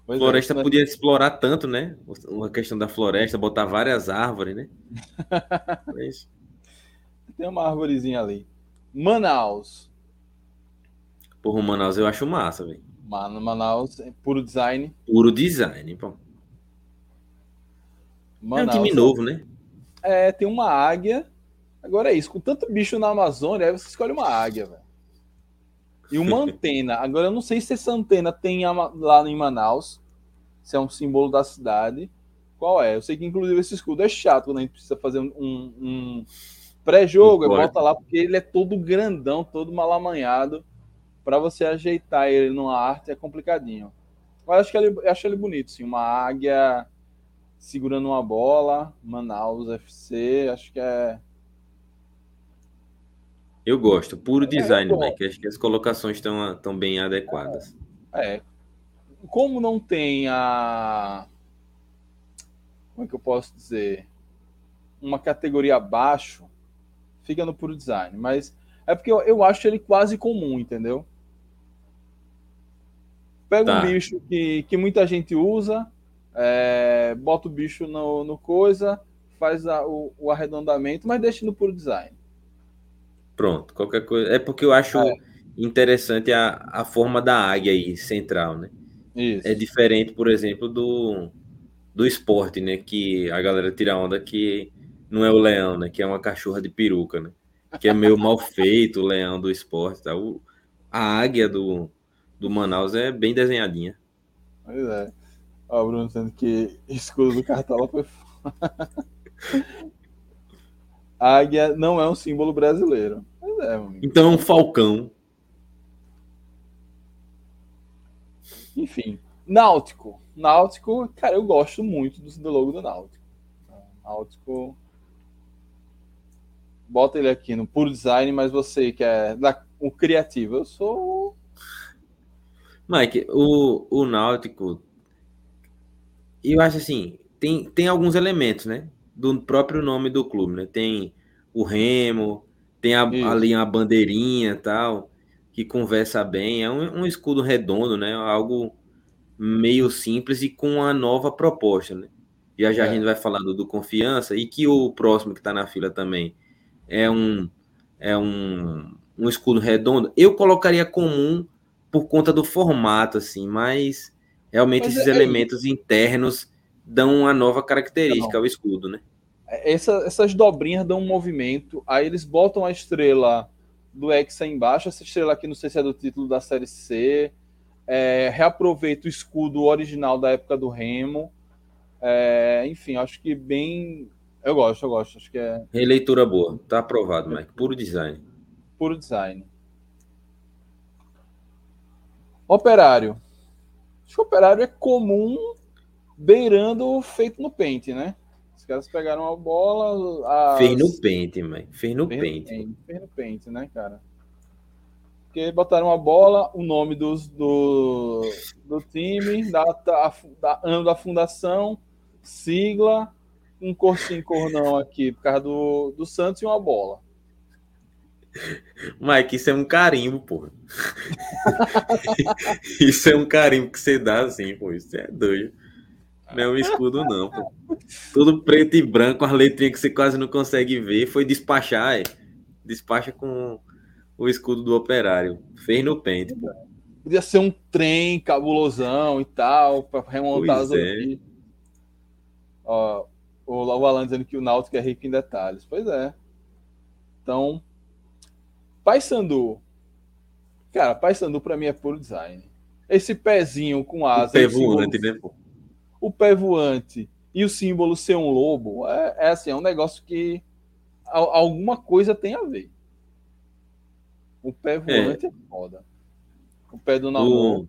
Pois floresta é, podia explorar tanto, né? A questão da floresta, botar várias árvores, né? <laughs> Mas... Tem uma árvorezinha ali. Manaus. Porra, Manaus eu acho massa, velho. Mano, Manaus, é puro design. Puro design, pô. Manaus, é um time novo, né? É, tem uma águia. Agora é isso, com tanto bicho na Amazônia, aí você escolhe uma águia, velho. E uma <laughs> antena. Agora eu não sei se essa antena tem lá em Manaus, se é um símbolo da cidade. Qual é? Eu sei que inclusive esse escudo é chato quando a gente precisa fazer um, um Pré-jogo, bota lá, porque ele é todo grandão, todo malamanhado. Para você ajeitar ele numa arte é complicadinho. Mas acho que ele, acho ele bonito, sim. Uma águia segurando uma bola, Manaus FC, acho que é. Eu gosto, puro é, design, é, Mike. Acho que as colocações estão, estão bem adequadas. É. Como não tem a. Como é que eu posso dizer? Uma categoria abaixo, fica no puro design. Mas é porque eu, eu acho ele quase comum, entendeu? Pega tá. um bicho que, que muita gente usa, é, bota o bicho no, no coisa, faz a, o, o, arredondamento, mas deixa no puro design. Pronto, qualquer coisa. É porque eu acho é. interessante a, a forma da águia aí, central, né? Isso. É diferente, por exemplo, do, do esporte, né? Que a galera tira onda que não é o leão, né? Que é uma cachorra de peruca, né? Que é meio <laughs> mal feito, o leão do esporte. Tá? O, a águia do, do Manaus é bem desenhadinha. Pois é. Ó, o Bruno dizendo que escudo do Cartola foi. <laughs> águia não é um símbolo brasileiro. Pois é, Então é um falcão. Enfim. Náutico. Náutico, cara, eu gosto muito do logo do Náutico. Náutico bota ele aqui no puro design, mas você que é da, o criativo, eu sou. Mike, o, o Náutico, eu acho assim, tem, tem alguns elementos, né? Do próprio nome do clube, né? Tem o remo, tem a, ali a bandeirinha tal, que conversa bem. É um, um escudo redondo, né? Algo meio simples e com uma nova proposta, né? Já já é. a gente vai falar do, do confiança e que o próximo que está na fila também é um, é um, um escudo redondo, eu colocaria comum por conta do formato, assim, mas realmente mas esses é, elementos internos dão uma nova característica não. ao escudo, né? É, essa, essas dobrinhas dão um movimento, aí eles botam a estrela do Hexa embaixo, essa estrela aqui não sei se é do título da série C, é, reaproveita o escudo original da época do Remo, é, enfim, acho que bem eu gosto, eu gosto. Acho que é. Releitura boa. Tá aprovado, Mike. Puro design. Puro design. Operário. Acho que operário é comum beirando feito no pente, né? Os caras pegaram a bola. As... Fez no pente, mãe. Fez no pente. Fez no pente, né, cara? Porque botaram a bola, o nome dos, do, do time, data, da, ano da fundação, sigla, um corcinho cornão aqui por causa do, do Santos e uma bola. Mike, isso é um carimbo, porra. <laughs> isso é um carimbo que você dá assim, pô. Isso é doido. Não é um escudo, não, pô. Tudo preto e branco, as letrinhas que você quase não consegue ver. Foi despachar, é. Despacha com o escudo do operário. Fez no pente, pô. Podia ser um trem cabulosão e tal, para remontar pois as é. Ó, o, o Alan dizendo que o Náutico é rico em detalhes. Pois é. Então, Paysandu. Cara, Paysandu para mim é puro design. Esse pezinho com asa. O pé voante, né? O pé voante e o símbolo ser um lobo é, é assim, é um negócio que alguma coisa tem a ver. O pé voante é, é foda. o pé do namoro. O...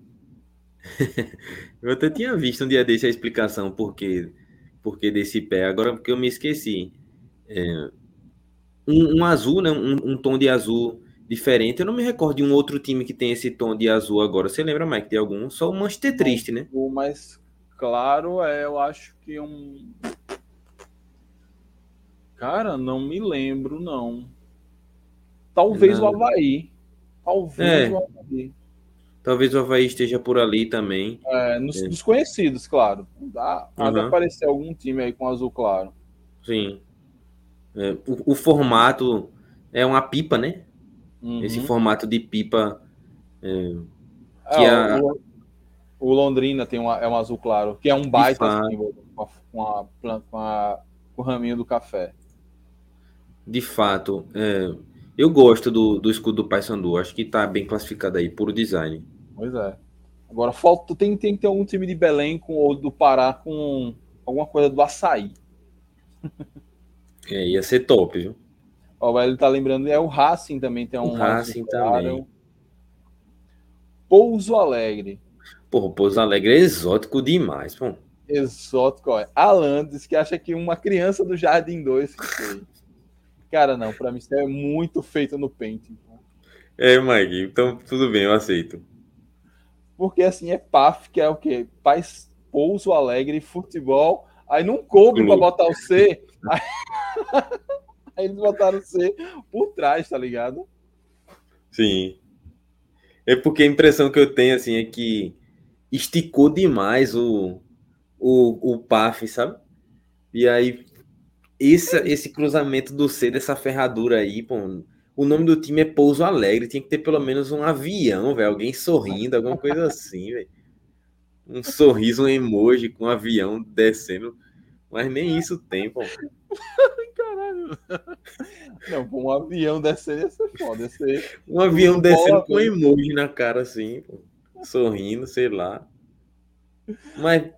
<laughs> eu até tinha visto um dia desse a explicação por que, por que desse pé, agora porque eu me esqueci. É, um, um, azul, né? Um, um, tom de azul diferente. Eu não me recordo de um outro time que tem esse tom de azul agora. Você lembra, Mike, de algum? Só o Manchester Triste, né? O mais claro é, eu acho que um. Cara, não me lembro, não. Talvez não. o Havaí. Talvez é. o Havaí. Talvez o Havaí esteja por ali também. É, nos é. desconhecidos, claro. Dá, uhum. aparecer algum time aí com azul claro. Sim. É, o, o, formato é uma pipa, né? Uhum. Esse formato de pipa. É, que é, a... o, o, Londrina tem uma, é um azul claro, que é um baita assim, com, a, com, a, com, o raminho do café. De fato. É, eu gosto do, do escudo do Paysandu. Acho que tá bem classificado aí, puro design. Pois é. Agora, falta, tem, tem que ter algum time de Belém com, ou do Pará com alguma coisa do açaí. É, ia ser top, viu? Ó, ele tá lembrando, é o Racing também tem um. O Racing também. Pouso Alegre. Porra, Pouso Alegre é exótico demais, pô. Exótico, ó. Alan diz que acha que uma criança do Jardim 2 fez. Cara, não, pra mim isso é muito feito no Paint. É, Mike, então tudo bem, eu aceito. Porque assim, é PAF, que é o quê? Paz, Pouso Alegre, futebol. Aí não coube pra botar o C. Aí... <laughs> aí eles botaram C por trás, tá ligado? Sim. É porque a impressão que eu tenho, assim, é que esticou demais o, o, o PAF, sabe? E aí esse, esse cruzamento do C dessa ferradura aí, pô, o nome do time é Pouso Alegre, tinha que ter pelo menos um avião, velho, alguém sorrindo, alguma coisa assim, velho. Um sorriso, um emoji com um avião descendo, mas nem isso tem, pô. <laughs> Caralho. Não, um avião descendo ia ser foda. Ia ser... Um avião descendo com um emoji na cara assim, pô. sorrindo, sei lá. Mas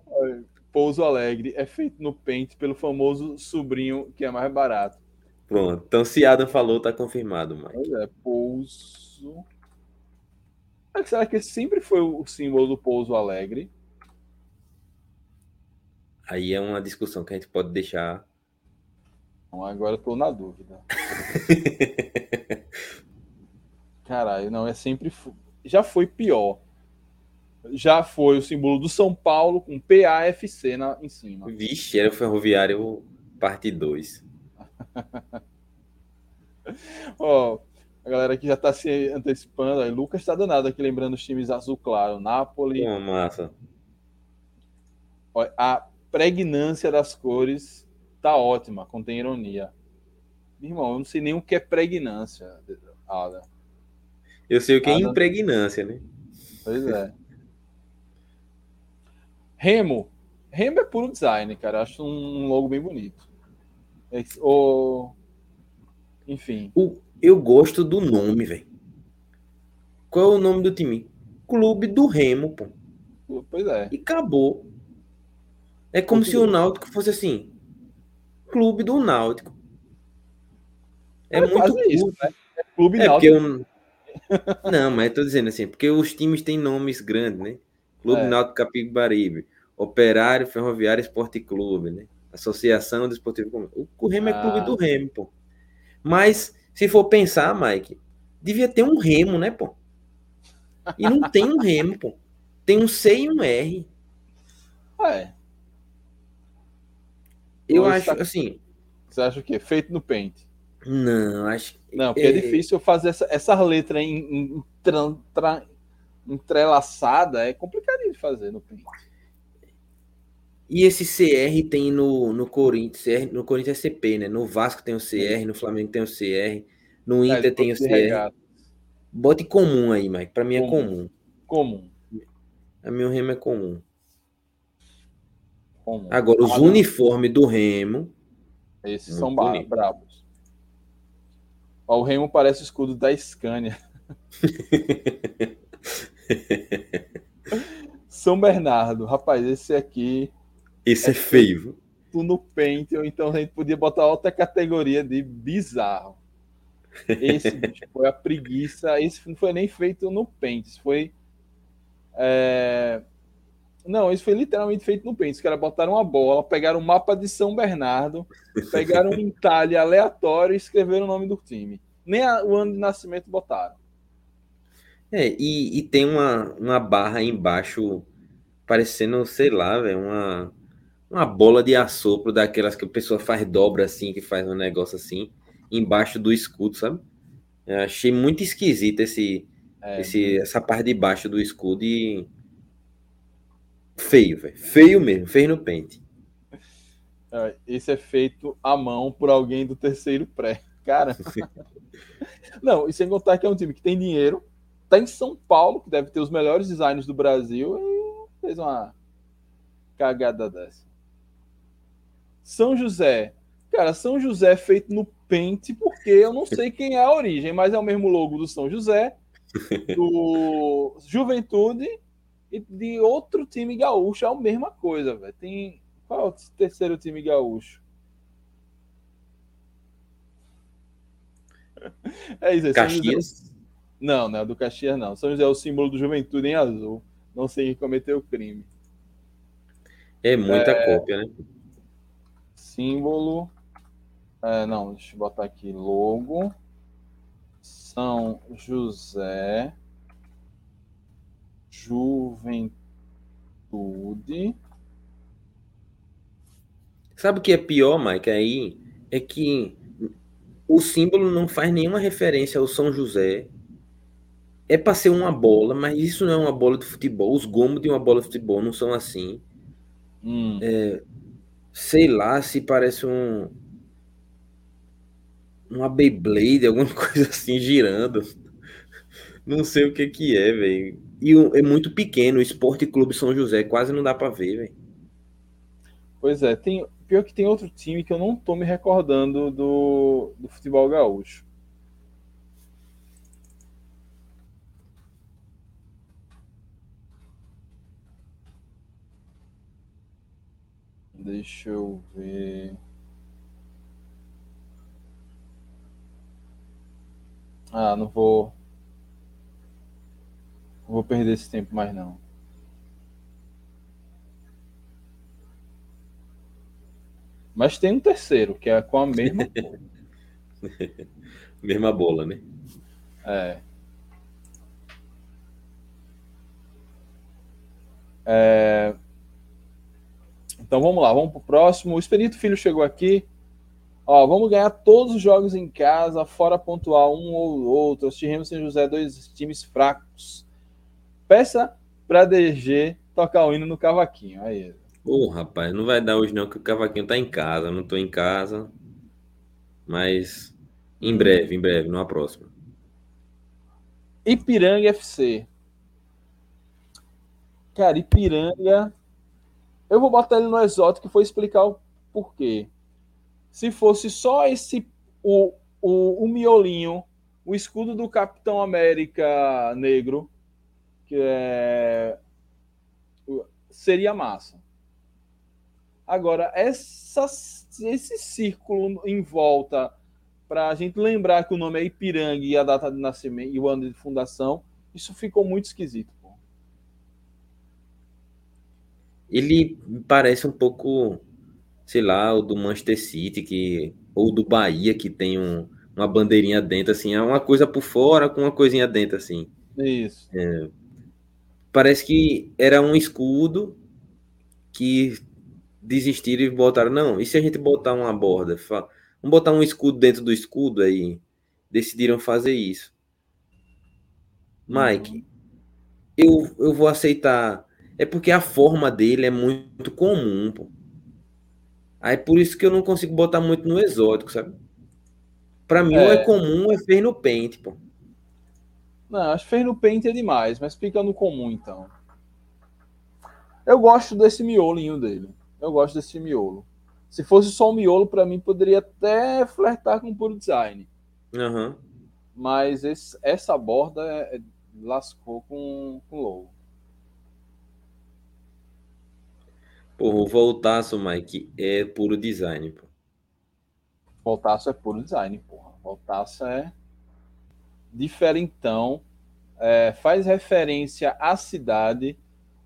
Pouso Alegre é feito no Paint pelo famoso sobrinho que é mais barato. Pronto. Então, se Adam falou, tá confirmado, Mike. Pois é, Pouso. será que sempre foi o símbolo do Pouso Alegre? Aí é uma discussão que a gente pode deixar. agora eu tô na dúvida. <laughs> Caralho, não, é sempre. Já foi pior já foi o símbolo do São Paulo com PAFC na, em cima. Vixe, era o Ferroviário parte 2. <laughs> Ó, a galera aqui já tá se antecipando. Aí, Lucas tá danado aqui lembrando os times azul claro. Napoli. Uma massa. Ó, a pregnância das cores tá ótima, contém ironia. Irmão, eu não sei nem o que é pregnância, Ada. Eu sei o que é impregnância, né? Pois é. Remo. Remo é puro design, cara. Acho um logo bem bonito. É, o... Enfim. O, eu gosto do nome, velho. Qual é o nome do time? Clube do Remo, pô. Pois é. E acabou. É como se o Náutico fosse assim. Clube do Náutico. É, é muito isso, né? É Clube é Náutico. Eu... <laughs> Não, mas eu tô dizendo assim, porque os times têm nomes grandes, né? Clube é. Náutico Capibaribe, Operário Ferroviário Esporte Clube, né? Associação do Esportivo O Remo ah. é clube do Remo, pô. Mas, se for pensar, Mike, devia ter um Remo, né, pô? E não tem um Remo, pô. Tem um C e um R. É. Eu acho, tá... assim... Você acha o quê? Feito no Paint. Não, acho... Não, porque é, é difícil fazer essa, essa letra em, em, entrelaçada, é complicadinho de fazer no Paint. E esse CR tem no, no Corinthians, CR, no Corinthians é CP, né? No Vasco tem o CR, no Flamengo tem o CR, no é, Inter tem o CR. Regado. Bote comum aí, Mike. Para mim é comum. Comum. A minha Remo é comum. Agora, os uniformes do Remo. Esses são bonitos. bravos. o Remo parece o escudo da Scania. <laughs> São Bernardo, rapaz, esse aqui esse é, é feio. No Paint, ou então a gente podia botar outra categoria de bizarro. Esse <laughs> bicho, foi a preguiça. Esse não foi nem feito no Paint, foi É... Não, isso foi literalmente feito no Paint. Os caras botaram uma bola, pegaram o um mapa de São Bernardo, pegaram um entalhe aleatório e escreveram o nome do time. Nem a, o ano de nascimento botaram. É, e, e tem uma, uma barra embaixo, parecendo, sei lá, véio, uma, uma bola de assopro daquelas que a pessoa faz dobra assim, que faz um negócio assim, embaixo do escudo, sabe? Eu achei muito esquisito esse, é, esse, essa parte de baixo do escudo e feio, velho. Feio mesmo, feio no pente. É, esse é feito à mão por alguém do terceiro pré. Cara. <laughs> Não, e sem contar que é um time que tem dinheiro, tá em São Paulo, que deve ter os melhores designs do Brasil, e fez uma cagada dessa. São José. Cara, São José é feito no Paint, porque eu não sei quem é a origem, mas é o mesmo logo do São José, <laughs> do Juventude e de outro time gaúcho. É a mesma coisa, velho. Tem. Qual é o terceiro time gaúcho? <laughs> É isso aí. Caxias? Não, não é do Caxias, não. São José é o símbolo do Juventude em azul. Não sei quem cometeu crime. É muita é... cópia, né? Símbolo é, não, deixa eu botar aqui logo. São José Juventude. Sabe o que é pior, Mike? Aí é que o símbolo não faz nenhuma referência ao São José. É para ser uma bola, mas isso não é uma bola de futebol. Os gomos de uma bola de futebol não são assim. Hum. É, sei lá se parece um, uma Beyblade, alguma <laughs> coisa assim girando. Não sei o que que é, velho. E é muito pequeno, o Esporte Clube São José, quase não dá para ver, velho. Pois é, tem pior que tem outro time que eu não tô me recordando do, do futebol gaúcho. Deixa eu ver. Ah, não vou. Não vou perder esse tempo mais não. Mas tem um terceiro, que é com a mesma. <laughs> mesma bola, né? É. é. Então vamos lá, vamos pro próximo. O Espírito Filho chegou aqui. Ó, vamos ganhar todos os jogos em casa, fora pontuar um ou outro. Os Tirremos São José, dois times fracos. Peça para DG tocar o hino no cavaquinho. Aí. Ô, oh, rapaz, não vai dar hoje não, que o cavaquinho tá em casa. Eu não tô em casa. Mas em breve, em breve, numa próxima. Ipiranga FC. Cara, Ipiranga. Eu vou botar ele no exótico e vou explicar o porquê se fosse só esse o, o, o miolinho, o escudo do Capitão América negro, que é seria massa. Agora, essa, esse círculo em volta, para a gente lembrar que o nome é Ipiranga e a data de nascimento e o ano de fundação, isso ficou muito esquisito. Pô. Ele parece um pouco sei lá, o do Manchester City, que, ou do Bahia, que tem um, uma bandeirinha dentro, assim, é uma coisa por fora com uma coisinha dentro, assim. Isso. É, parece que era um escudo que desistiram e botaram, não, e se a gente botar uma borda? Vamos botar um escudo dentro do escudo aí? Decidiram fazer isso. Mike, eu, eu vou aceitar. É porque a forma dele é muito comum, pô. Aí por isso que eu não consigo botar muito no exótico, sabe? Para mim, é. ou é comum ou é fez no pente, pô. Não, acho que fez no pente é demais, mas fica no comum então. Eu gosto desse miolinho dele. Eu gosto desse miolo. Se fosse só um miolo, para mim poderia até flertar com puro design. Uhum. Mas esse, essa borda é, é, lascou com, com logo. Porra, o Voltaço, Mike, é puro design, pô. Voltaço é puro design, porra. Voltaço é diferentão. é, faz referência à cidade,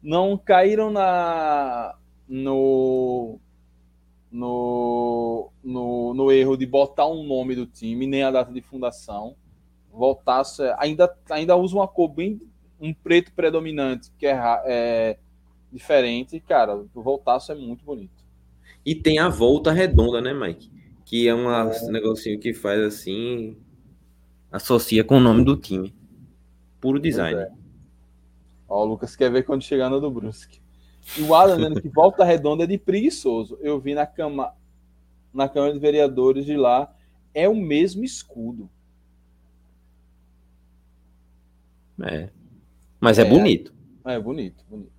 não caíram na no, no, no, no erro de botar um nome do time, nem a data de fundação. Voltaço ainda, ainda usa uma cor bem um preto predominante, que é, é diferente. Cara, o Voltaço é muito bonito. E tem a volta redonda, né, Mike? Que é um é. negocinho que faz assim, associa com o nome do time. Puro design. É. Ó, o Lucas quer ver quando chegar no do Brusque. E o Adam dizendo que volta redonda é de preguiçoso. Eu vi na cama na Câmara de Vereadores de lá, é o mesmo escudo. É. Mas é, é bonito. É bonito, bonito.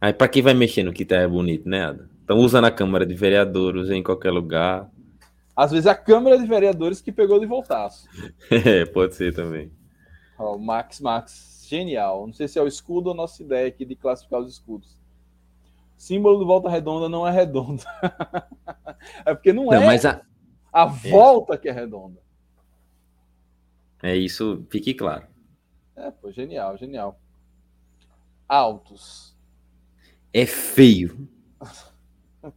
Aí para quem vai mexer no que tá é bonito, né, Ada? Então usa na Câmara de Vereadores, em qualquer lugar. Às vezes a Câmara de Vereadores que pegou de voltaço. <laughs> é, pode ser também. Ó, Max Max, genial. Não sei se é o escudo ou nossa ideia aqui de classificar os escudos. Símbolo do Volta Redonda não é redonda. <laughs> é porque não, não é mas a... a volta é. que é redonda. É isso, fique claro. É, pô, genial, genial. Altos. É feio. <laughs>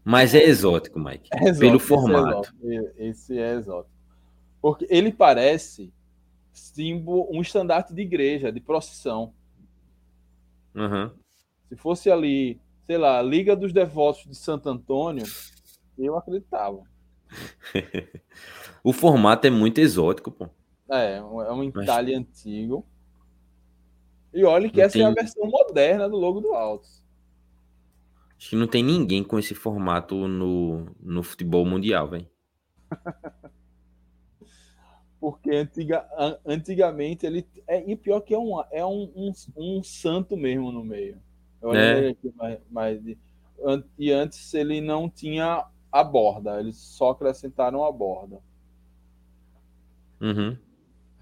Mas é exótico, Mike. É exótico, pelo formato. Esse é, esse é exótico. Porque ele parece símbolo, um estandarte de igreja, de procissão. Uhum. Se fosse ali, sei lá, Liga dos Devotos de Santo Antônio, eu acreditava. <laughs> o formato é muito exótico, pô. É, é um entalhe Mas... antigo. E olha que não essa tem... é a versão moderna do logo do Altos. Acho que não tem ninguém com esse formato no, no futebol mundial, velho. <laughs> Porque antiga, antigamente ele. É, e pior que é, um, é um, um, um santo mesmo no meio. Eu é. aqui mais, mais e antes ele não tinha a borda, eles só acrescentaram a borda. Uhum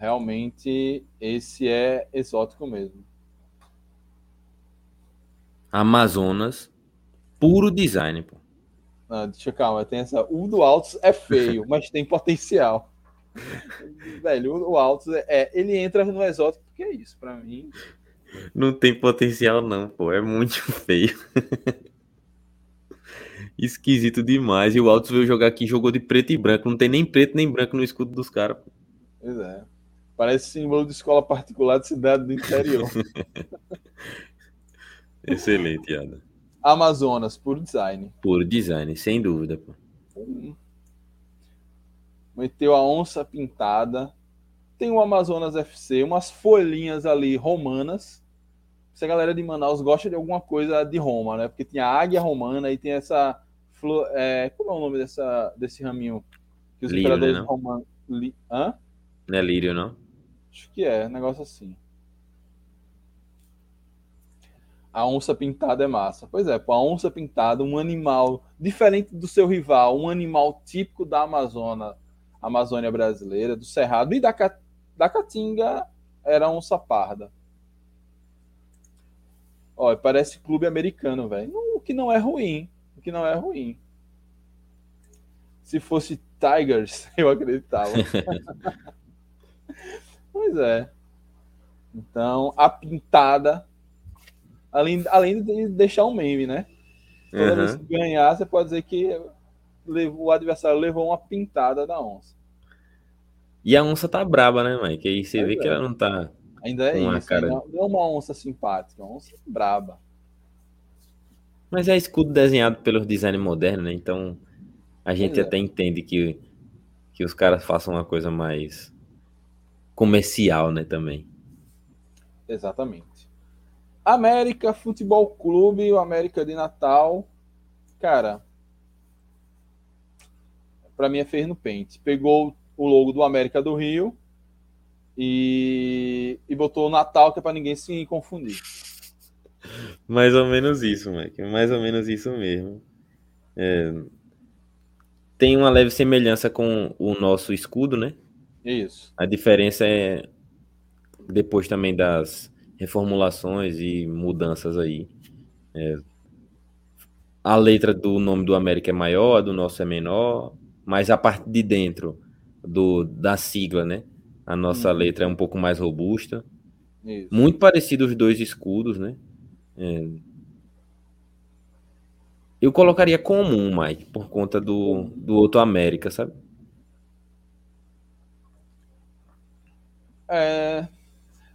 realmente esse é exótico mesmo. Amazonas, puro design, pô. Não, deixa calma, tem essa. O do Altos é feio, <laughs> mas tem potencial. Velho, o Altos é, é, ele entra no exótico porque é isso, para mim. Não tem potencial não, pô, é muito feio. Esquisito demais. E o Altos veio jogar aqui, jogou de preto e branco, não tem nem preto nem branco no escudo dos caras. Pois é. Parece símbolo de escola particular de cidade do interior. <laughs> Excelente, Ada. Amazonas, por design. Por design, sem dúvida. Pô. Meteu a onça pintada. Tem o Amazonas FC, umas folhinhas ali romanas. Se a galera de Manaus gosta de alguma coisa de Roma, né? Porque tem a águia romana e tem essa. Flor, é, como é o nome dessa, desse raminho? Que os Lírio, imperadores né, romanos. Li, hã? Não é lírio, não? Acho que é, negócio assim. A onça pintada é massa. Pois é, a onça pintada, um animal diferente do seu rival, um animal típico da Amazônia, Amazônia brasileira, do Cerrado e da, da Caatinga era a onça parda. Olha, parece clube americano, velho. O que não é ruim. O que não é ruim. Se fosse Tigers, <laughs> eu acreditava. <laughs> Pois é. Então, a pintada, além, além de deixar um meme, né? Toda uhum. vez que ganhar, você pode dizer que o adversário levou uma pintada da onça. E a onça tá braba, né, Mike? Aí você vê é. que ela não tá. Ainda é isso. Cara... Não é uma onça simpática, é uma onça braba. Mas é escudo desenhado pelos design moderno, né? Então a gente é. até entende que, que os caras façam uma coisa mais comercial, né, também. Exatamente. América Futebol Clube, o América de Natal, cara, para mim é fez no pente. Pegou o logo do América do Rio e, e botou o Natal que é para ninguém se confundir. Mais ou menos isso, Mike. Mais ou menos isso mesmo. É... Tem uma leve semelhança com o nosso escudo, né? Isso. A diferença é depois também das reformulações e mudanças aí. É, a letra do nome do América é maior, a do nosso é menor, mas a parte de dentro do, da sigla, né? A nossa hum. letra é um pouco mais robusta. Isso. Muito parecido os dois escudos, né? É. Eu colocaria comum, Mike, por conta do, do outro América, sabe? É.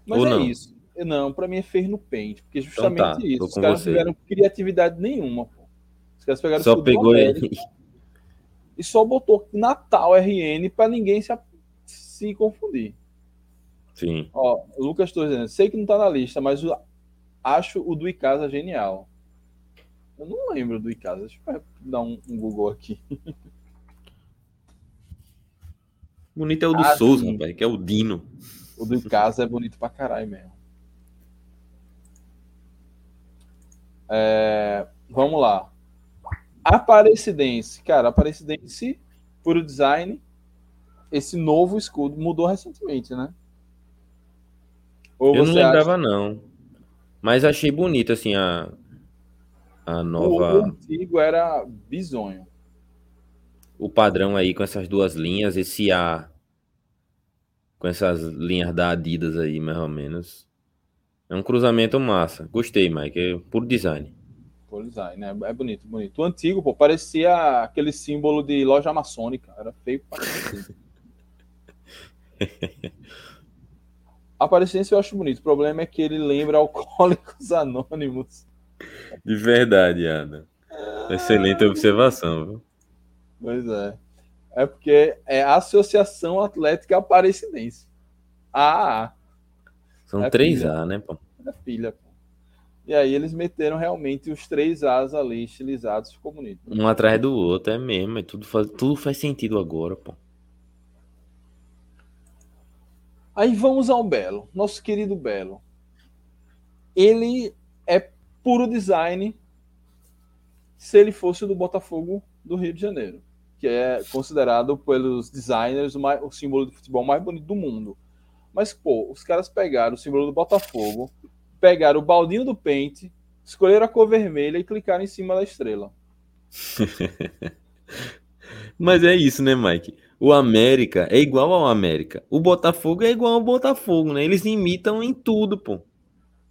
Mas Ou é não? isso. Não, pra mim é feio no pente, porque justamente tá, isso. Os caras você. não tiveram criatividade nenhuma, pô. Os caras pegaram o Só pegou América ele. e só botou Natal RN pra ninguém se, se confundir. Sim. Ó, o Lucas tô dizendo, sei que não tá na lista, mas o- acho o do Icasa genial. Eu não lembro do Icasa. Deixa eu dar um, um Google aqui. Bonito é o do Ah, Souza, sim. rapaz, que é o Dino. O do Icasa é bonito pra caralho mesmo. É, vamos lá. Aparecidense. Cara, Aparecidense, puro design. Esse novo escudo mudou recentemente, né? Ou Eu não você acha- lembrava, não. Mas achei bonito, assim, a, a O, o nova. antigo era bizonho. O padrão aí com essas duas linhas, esse A. Com essas linhas da Adidas aí, mais ou menos. É um cruzamento massa. Gostei, Mike. É puro design. Puro design, né? É bonito, bonito. O antigo, pô, parecia aquele símbolo de loja maçônica. Era feio pra caralho. <laughs> Aparecidense eu acho bonito. O problema é que ele lembra Alcoólicos Anônimos. De verdade, Ana. Excelente observação, viu? Pois é. É porque é Associação Atlética Aparecidense. Ah, São É três pilha. A, né, pô? é filha. Pô. E aí eles meteram realmente os três As ali estilizados. Ficou bonito. Um atrás do outro, é mesmo. É tudo, faz, tudo faz sentido agora, pô. Aí vamos ao Belo, nosso querido Belo. Ele é puro design se ele fosse do Botafogo do Rio de Janeiro, que é considerado pelos designers o, mais- o símbolo de futebol mais bonito do mundo. Mas, pô, os caras pegaram o símbolo do Botafogo, pegaram o baldinho do pente, escolheram a cor vermelha e clicaram em cima da estrela. <laughs> Mas é isso, né, Mike? O América é igual ao América. O Botafogo é igual ao Botafogo, né? Eles imitam em tudo, pô.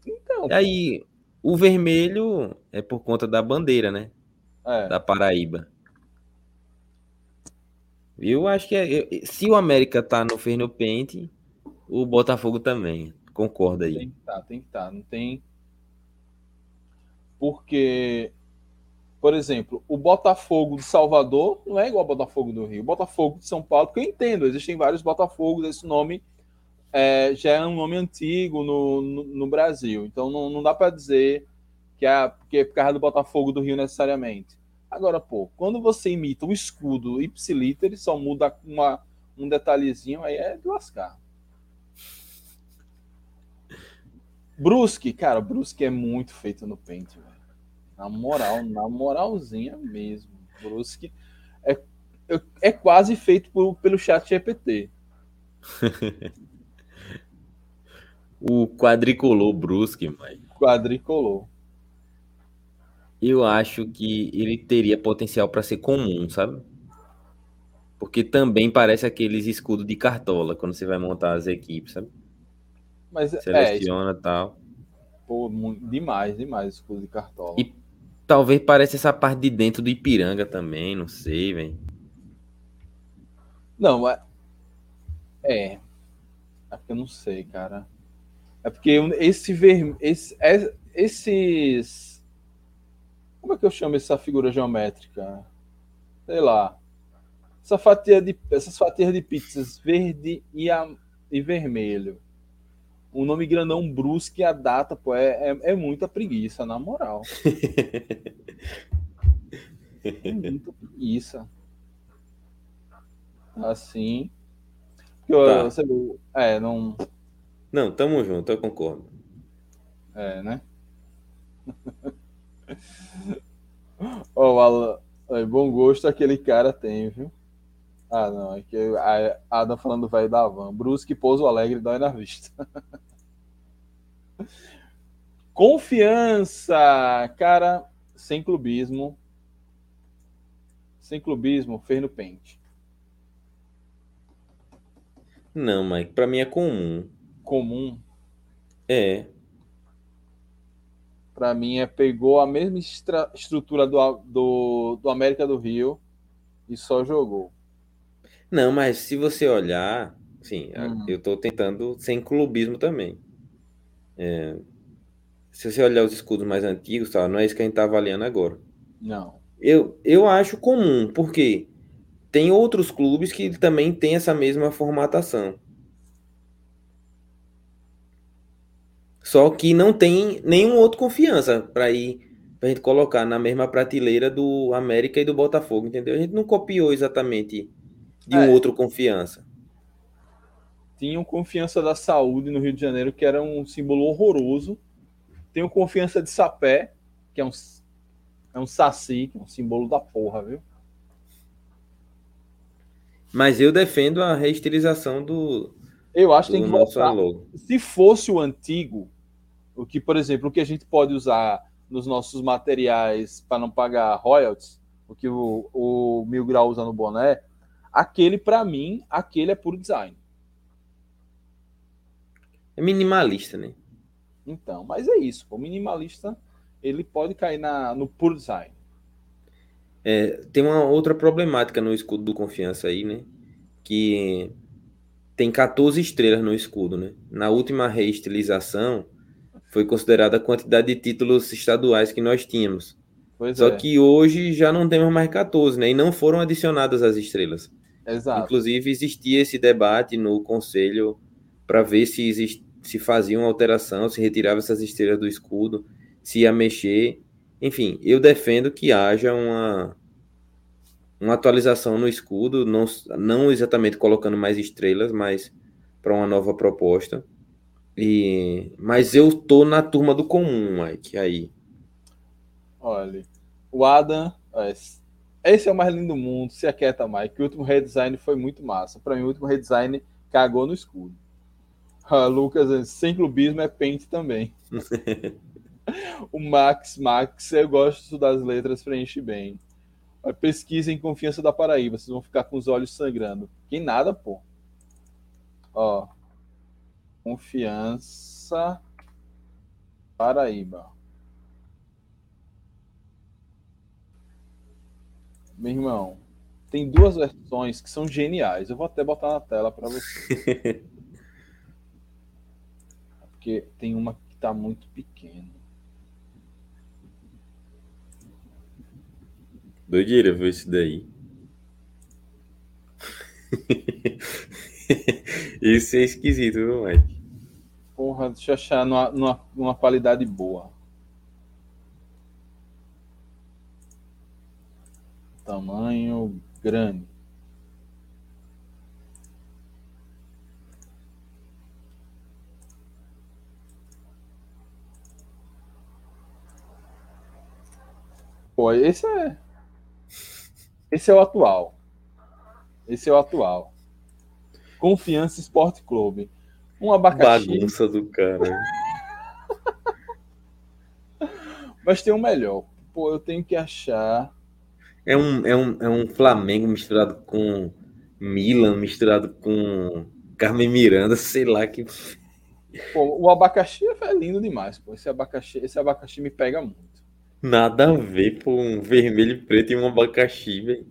Então, E aí, o vermelho é por conta da bandeira, né? é, Da Paraíba. Eu acho que é, se o América tá no Ferno Pente, o Botafogo também. Concorda aí. Tem que estar, tem que estar. Não tem. Porque, por exemplo, o Botafogo de Salvador não é igual ao Botafogo do Rio. O Botafogo de São Paulo, porque eu entendo, existem vários Botafogos, esse nome é, já é um nome antigo no, no, no Brasil. Então não, não dá para dizer que é, que é por causa do Botafogo do Rio necessariamente. Agora, pô, quando você imita o escudo ipsiliter, só muda uma, um detalhezinho, aí é de lascar. Brusque, cara, Brusque é muito feito no pente, velho. Na moral, na moralzinha mesmo. Brusque é, é, quase feito por- pelo chat GPT. <laughs> O quadricolor Brusque, Mike. Quadricolor. Eu acho que ele teria potencial para ser comum, sabe? Porque também parece aqueles escudos de cartola quando você vai montar as equipes, sabe? Mas é, isso, Seleciona e tal. pô, demais, demais escudo de cartola. E- Talvez pareça essa parte de dentro do Ipiranga também, não sei, velho. Não, é. É. É porque eu não sei, cara. É porque esse ver, esse, é- esses. Como é que eu chamo essa figura geométrica? Sei lá. Essa fatia de, essas fatias de pizzas verde e, a, e vermelho. O nome grandão brusque e a data, pô, é, é, é muita preguiça, na moral. É muita preguiça. Assim. Porque, Tá. você é, não. Não, tamo junto, eu concordo. É, né? <laughs> Ó, o Alan, é, bom gosto aquele cara tem, viu? Ah, não, é que a Adam falando do velho da van. Brusque, Pouso Alegre, dói na vista. <laughs> Confiança, cara, sem clubismo. Sem clubismo, fez no pente. Não, Mike, pra mim é comum. Comum. É. Para mim, é pegou a mesma estrutura do, do, do América do Rio e só jogou. Não, mas se você olhar, sim, a- Hum. eu tô tentando sem clubismo também. É, se você olhar os escudos mais antigos, tá, não é isso que a gente tá avaliando agora. Não. Eu, eu acho comum, porque tem outros clubes que também têm essa mesma formatação. Só que não tem nenhum outro confiança para ir pra gente colocar na mesma prateleira do América e do Botafogo, entendeu? A gente não copiou exatamente um É. outro confiança. Tinham confiança da saúde no Rio de Janeiro, que era um símbolo horroroso. Tenho confiança de sapé, que é um, é um saci, que é um símbolo da porra, viu? Mas eu defendo a reestilização do, Eu acho que tem que voltar. logo. Se fosse o antigo, o que, por exemplo, o que a gente pode usar nos nossos materiais para não pagar royalties, o que o, o Mil Grau usa no boné, aquele, para mim, aquele é puro design. É minimalista, né? Então, mas é isso. O minimalista, ele pode cair na, no puro design. É, tem uma outra problemática no escudo do Confiança aí, né? Que tem 14 estrelas no escudo, né? Na última reestilização foi considerada a quantidade de títulos estaduais que nós tínhamos. Pois Só é, que hoje já não temos mais 14, né? E não foram adicionadas as estrelas. Exato. Inclusive, existia esse debate no conselho para ver se, exist... se fazia uma alteração, se retirava essas estrelas do escudo, se ia mexer. Enfim, eu defendo que haja uma, uma atualização no escudo, não, não exatamente colocando mais estrelas, mas para uma nova proposta. E... Mas eu tô na turma do comum, Mike, aí. Olha, o Adam, é, esse é o mais lindo do mundo, se aquieta, Mike. O último redesign foi muito massa. Para mim, o último redesign cagou no escudo. Ah, Lucas, sem clubismo é pente também. <laughs> o Max, Max, eu gosto das letras, preenche bem. Ah, Pesquisem Confiança da Paraíba, vocês vão ficar com os olhos sangrando. Que nada, pô. Ó. Confiança Paraíba. Meu irmão, tem duas versões que são geniais. Eu vou até botar na tela para você. <laughs> Porque tem uma que tá muito pequena. Doideira ver isso daí. <laughs> Isso é esquisito, viu, Mike? Porra, deixa eu achar numa, numa, numa qualidade boa. Tamanho grande. Pô, esse é. Esse é o atual. Esse é o atual. Confiança Esporte Clube. Um abacaxi. Bagunça do cara. <laughs> Mas tem um melhor. Pô, eu tenho que achar. É um, é, um, é um Flamengo misturado com Milan, misturado com Carmen Miranda, sei lá que. <laughs> Pô, o abacaxi é lindo demais, pô. Esse abacaxi, esse abacaxi me pega muito. Nada a ver com um vermelho e preto e um abacaxi, velho.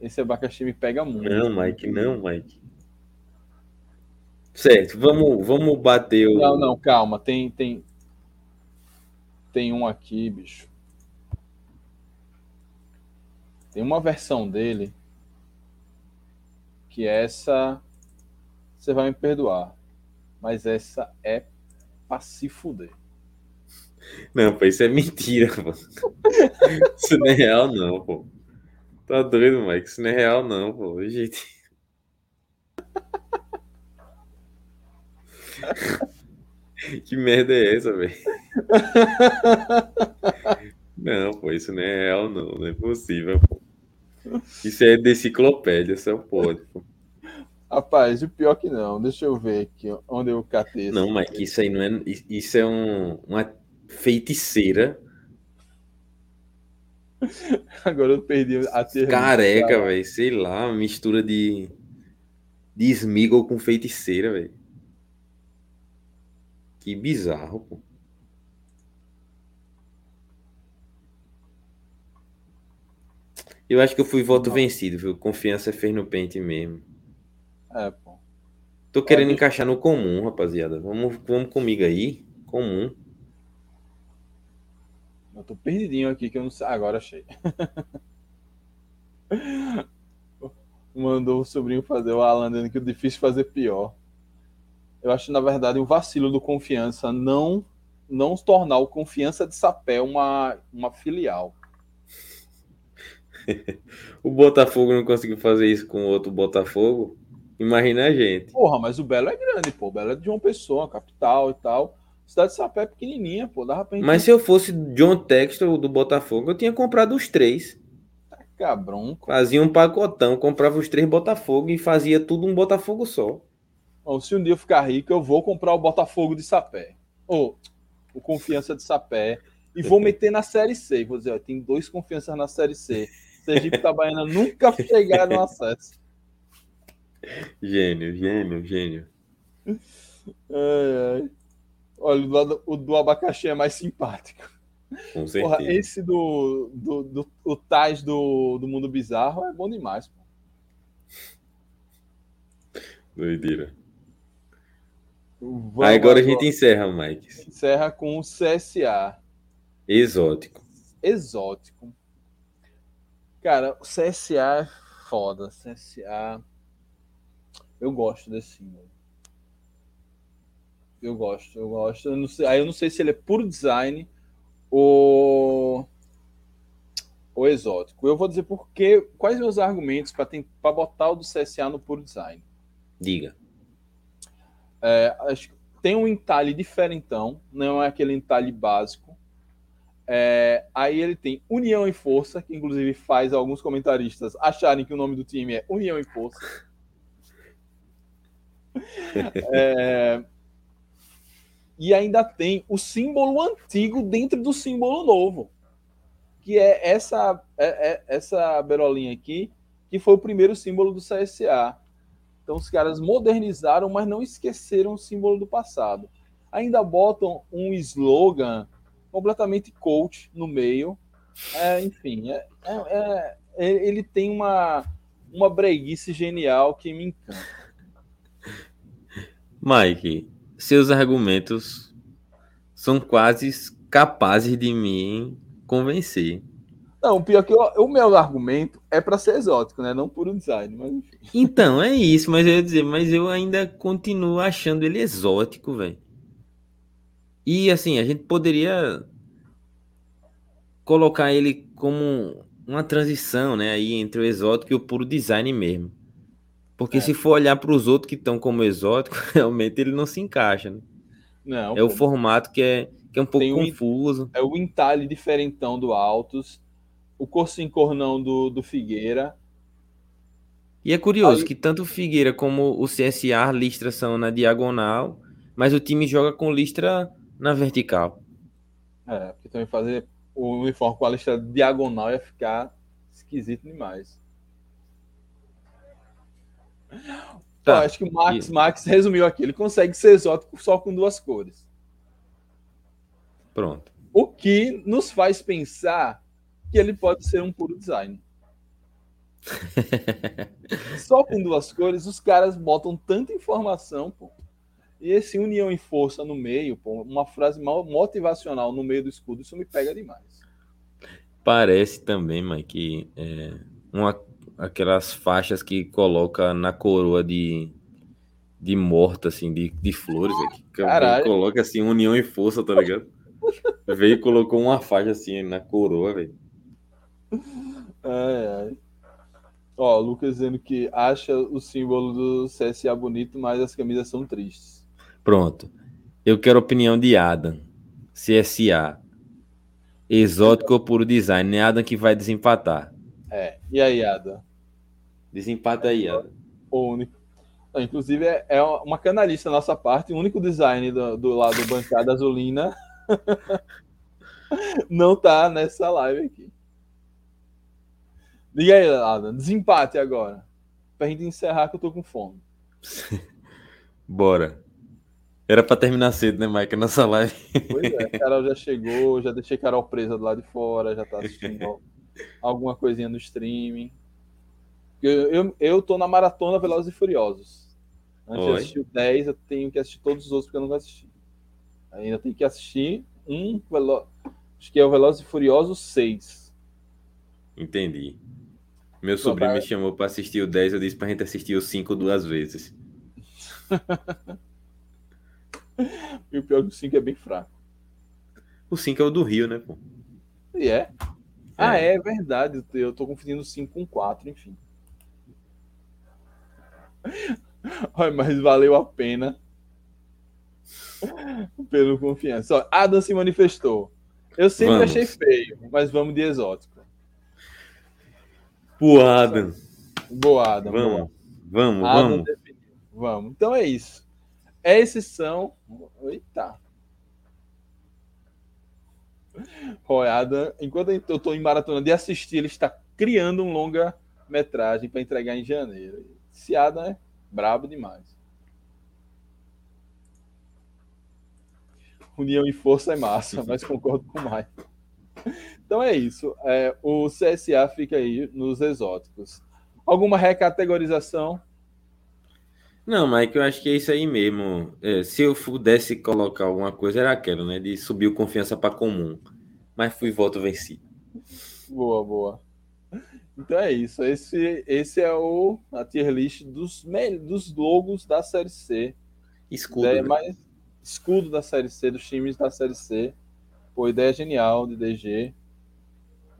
Esse abacaxi me pega muito. Não, Mike, não, Mike. Certo, vamos, vamos bater o. Não, não, calma. Tem, tem, tem um aqui, bicho. Tem uma versão dele que essa você vai me perdoar, mas essa é pra se fuder. Não, pô, isso é mentira, <laughs> pô. Isso não é real, não, pô. Tá doido, Mike? Isso não é real, não, pô. Gente. <laughs> Que merda é essa, velho? <laughs> Não, pô, isso não é real, não. Não é possível, pô. Isso é de enciclopédia, só pode, pô. Rapaz, o pior que não. Deixa eu ver aqui onde eu catei. Não, Mike, isso aí não é. Isso é um, uma feiticeira <laughs> Agora eu perdi a terra. careca, velho. Sei lá, mistura de. de Smeagol com feiticeira, velho. Que bizarro, pô. Eu acho que eu fui voto vencido, viu? Confiança fez no pente mesmo. É, pô. Tô querendo Pode... encaixar no comum, rapaziada. Vamos, vamos comigo aí. Comum. Eu tô perdidinho aqui que eu não sei. Agora achei. <laughs> Mandou o sobrinho fazer o Alan dizendo que o difícil é fazer pior. Eu acho, na verdade, o vacilo do confiança não não tornar o confiança de Sapé uma, uma filial. <laughs> o Botafogo não conseguiu fazer isso com outro Botafogo. Imagina a gente. Porra, mas o Belo é grande, pô. O Belo é de uma pessoa, capital e tal. Cidade de Sapé é pequenininha, pô. Dava pra Mas se eu fosse John Textor do Botafogo, eu tinha comprado os três. Cabrão. Fazia um pacotão, comprava os três Botafogo e fazia tudo um Botafogo só. Bom, se um dia eu ficar rico, eu vou comprar o Botafogo de Sapé. Ou o Confiança de Sapé. E vou <laughs> meter na Série C. Vou dizer, ó, tem dois confianças na Série C. Sergipe e Itabaiana nunca chegaram no acesso. Gênio, gênio, gênio. Ai, ai. Olha, o do, o do abacaxi é mais simpático. Com certeza. Porra, esse do, do, do o Tais do, do Mundo Bizarro é bom demais. Pô. Doideira. Vamos agora a gente encerra, Mike. Encerra com o CSA. Exótico. Exótico. Cara, o CSA é foda. CSA. Eu gosto desse símbolo. Eu gosto, eu gosto. Eu não sei, aí eu não sei se ele é puro design ou, ou exótico. Eu vou dizer porque quais meus argumentos para botar o do CSA no puro design. Diga. É, acho, tem um entalhe diferentão, não é aquele entalhe básico. É, aí ele tem União e Força, que inclusive faz alguns comentaristas acharem que o nome do time é União e Força. <laughs> é, e ainda tem o símbolo antigo dentro do símbolo novo, que é essa é, é, essa berolinha aqui, que foi o primeiro símbolo do CSA. Então os caras modernizaram, mas não esqueceram o símbolo do passado. Ainda botam um slogan completamente coach no meio. É, enfim, é, é, é ele tem uma, uma breguice genial que me encanta. Mike, seus argumentos são quase capazes de me convencer. Não, pior que eu, o meu argumento é para ser exótico, né? Não por um design, mas enfim. Então, é isso, mas eu ia dizer, mas eu ainda continuo achando ele exótico, velho. E assim, a gente poderia colocar ele como uma transição, né, aí entre o exótico e o puro design mesmo. Porque é. se for olhar para os outros que estão como exótico, <laughs> realmente ele não se encaixa. Né? Não, é pô. o formato que é, que é um pouco confuso. é o entalhe diferentão do Altos, o corsim cornão do, do Figueira. E é curioso Aí... que tanto o Figueira como o CSA listra são na diagonal, mas o time joga com listra na vertical. É, porque também fazer o uniforme com a listra diagonal ia ficar esquisito demais. Tá. acho que o Max, e... Max resumiu aqui. Ele consegue ser exótico só com duas cores. Pronto. O que nos faz pensar que ele pode ser um puro design. <laughs> só com duas cores, os caras botam tanta informação, pô. E esse união e força no meio, pô, uma frase motivacional no meio do escudo, isso me pega demais. Parece também, mãe, que é, uma aquelas faixas que coloca na coroa de, de morta, assim, de, de flores. Aqui. Caralho. Coloca assim, união e força, tá ligado? Veio e colocou uma faixa assim na coroa, velho. Ai, ai. Ó, o Lucas dizendo que acha o símbolo do CSA bonito, mas as camisas são tristes. Pronto. Eu quero a opinião de Adam. CSA. Exótico ou puro design? Nem Adam que vai desempatar. É. E aí, Adam? Desempate aí, ó. O único. Inclusive, é, é uma canalista da nossa parte. O único design do, do lado bancada azulina <laughs> não tá nessa live aqui. Diga aí, Adam. Desempate agora. Pra gente encerrar que eu tô com fome. <laughs> Bora. Era para terminar cedo, né, Mike? Nossa live. Pois é, Carol já chegou, já deixei Carol presa do lado de fora, já tá assistindo <laughs> alguma coisinha no streaming. Eu, eu, eu tô na maratona Velozes e Furiosos. Antes Oi. de assistir o 10, eu tenho que assistir todos os outros porque eu não assisti. Ainda tenho que assistir um Velo... Acho que é o Velozes e Furiosos 6. Entendi. Meu sobrinho me chamou para assistir o 10, eu disse pra gente assistir o 5 duas vezes. <laughs> e o pior é que o 5 é bem fraco. O 5 é o do Rio, né, pô? E é? é? Ah, é, é verdade. Eu tô confundindo o 5 com 4, enfim. <laughs> Mas valeu a pena pelo confiança. Adam se manifestou. Eu sempre vamos. achei feio, mas vamos de exótico. Boa, Adam. Boa, Adam. Vamos, boa. vamos, Adam vamos. Vamos. Então é isso. Esses são. Eita. Royada, enquanto eu estou em maratona de assistir, ele está criando um longa-metragem para entregar em janeiro. Esse Adam é brabo demais. União e força é massa, <laughs> mas concordo com o Mike. Então é isso. É, o CSA fica aí nos exóticos. Alguma recategorização? Não, Mike, eu acho que é isso aí mesmo. É, se eu pudesse colocar alguma coisa, era aquela, né? De subir o confiança para comum. Mas fui voto vencido. Boa, boa. Então é isso. Esse, esse é o a tier list dos, dos logos da Série C. Escudo. É, né? mais escudo da Série C, dos times da Série C. Pô, ideia genial de DG.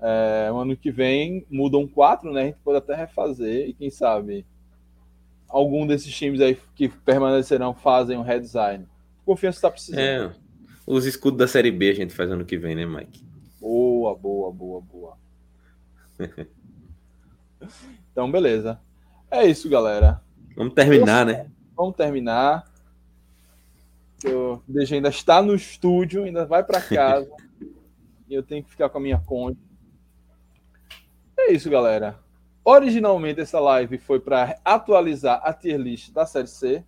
É, ano que vem mudam quatro, né? A gente pode até refazer e quem sabe algum desses times aí que permanecerão fazem um redesign. Confiança está precisando. É, os escudos da Série B a gente faz ano que vem, né, Mike? Boa, boa, boa, boa. <laughs> então, beleza. É isso, galera. Vamos terminar, Eu, né? Vamos terminar. O DG ainda está no estúdio, ainda vai para casa. <laughs> e eu tenho que ficar com a minha conta. É isso, galera. Originalmente essa live foi para atualizar a tier list da Série C.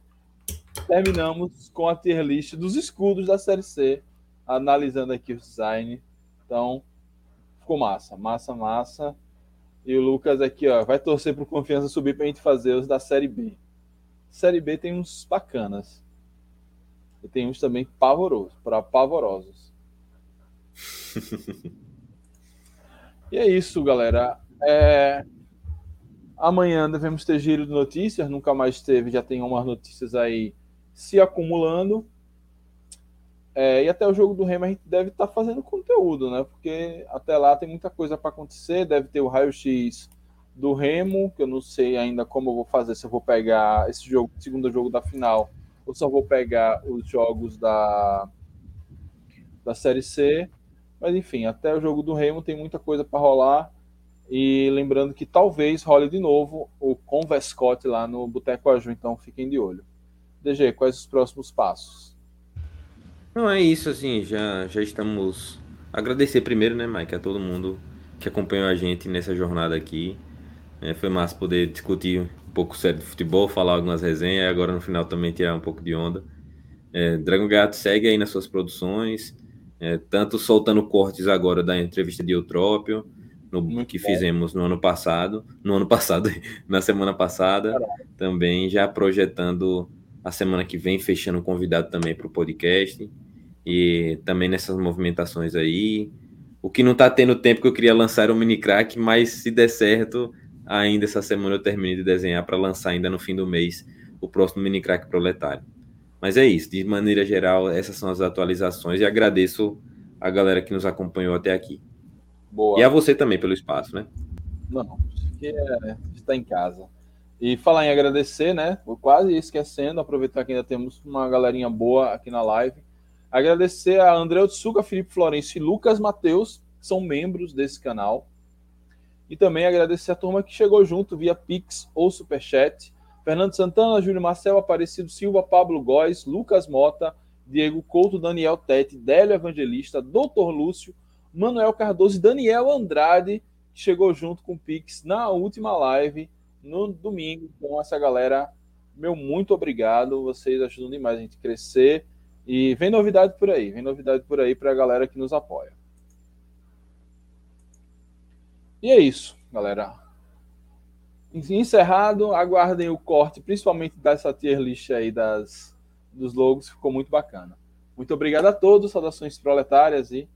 Terminamos com a tier list dos escudos da Série C, analisando aqui o design. Então, ficou massa, massa, massa. E o Lucas aqui, ó, vai torcer pro Confiança subir para a gente fazer os da Série B. Série B tem uns bacanas. E tem uns também pavorosos, para pavorosos. <laughs> e é isso, galera. É... Amanhã devemos ter giro de notícias, nunca mais teve, já tem umas notícias aí se acumulando. É, e até o jogo do Remo a gente deve estar tá fazendo conteúdo, né? Porque até lá tem muita coisa para acontecer. Deve ter o raio-x do Remo, que eu não sei ainda como eu vou fazer, se eu vou pegar esse jogo, segundo jogo da final, ou só vou pegar os jogos da, da Série C. Mas enfim, até o jogo do Remo tem muita coisa para rolar. E lembrando que talvez role de novo o Convescote lá no Boteco Aju, então fiquem de olho. DG, quais os próximos passos? Não, é isso, assim, já, já estamos. Agradecer primeiro, né, Mike, a todo mundo que acompanhou a gente nessa jornada aqui. É, foi massa poder discutir um pouco sério de futebol, falar algumas resenhas agora no final também tirar um pouco de onda. É, Dragon Gato segue aí nas suas produções, é, tanto soltando cortes agora da entrevista de Eutrópio, no, que bom. fizemos no ano passado, no ano <laughs> passado, na semana passada, Caramba. também já projetando a semana que vem, fechando um convidado também para o podcast, e também nessas movimentações aí. O que não está tendo tempo que eu queria lançar o mini crack, mas se der certo, ainda essa semana eu termino de desenhar para lançar ainda no fim do mês o próximo mini crack proletário. Mas é isso, de maneira geral, essas são as atualizações e agradeço a galera que nos acompanhou até aqui. Boa. E a você também pelo espaço, né? Não, que é, está em casa. E falar em agradecer, né? Vou quase esquecendo, aproveitar que ainda temos uma galerinha boa aqui na live. Agradecer a André Otsuka, Felipe Florencio e Lucas Mateus, que são membros desse canal. E também agradecer a turma que chegou junto via Pix ou Superchat. Fernando Santana, Júlio Marcel, Aparecido Silva, Pablo Góes, Lucas Mota, Diego Couto, Daniel Tete, Délio Evangelista, Doutor Lúcio, Manuel Cardoso e Daniel Andrade, que chegou junto com o Pix na última live no domingo. Então, essa galera, meu muito obrigado. Vocês ajudam demais a gente crescer E vem novidade por aí, vem novidade por aí para a galera que nos apoia. E é isso, galera. Encerrado, aguardem o corte, principalmente dessa tier list aí das, dos logos, ficou muito bacana. Muito obrigado a todos, saudações proletárias e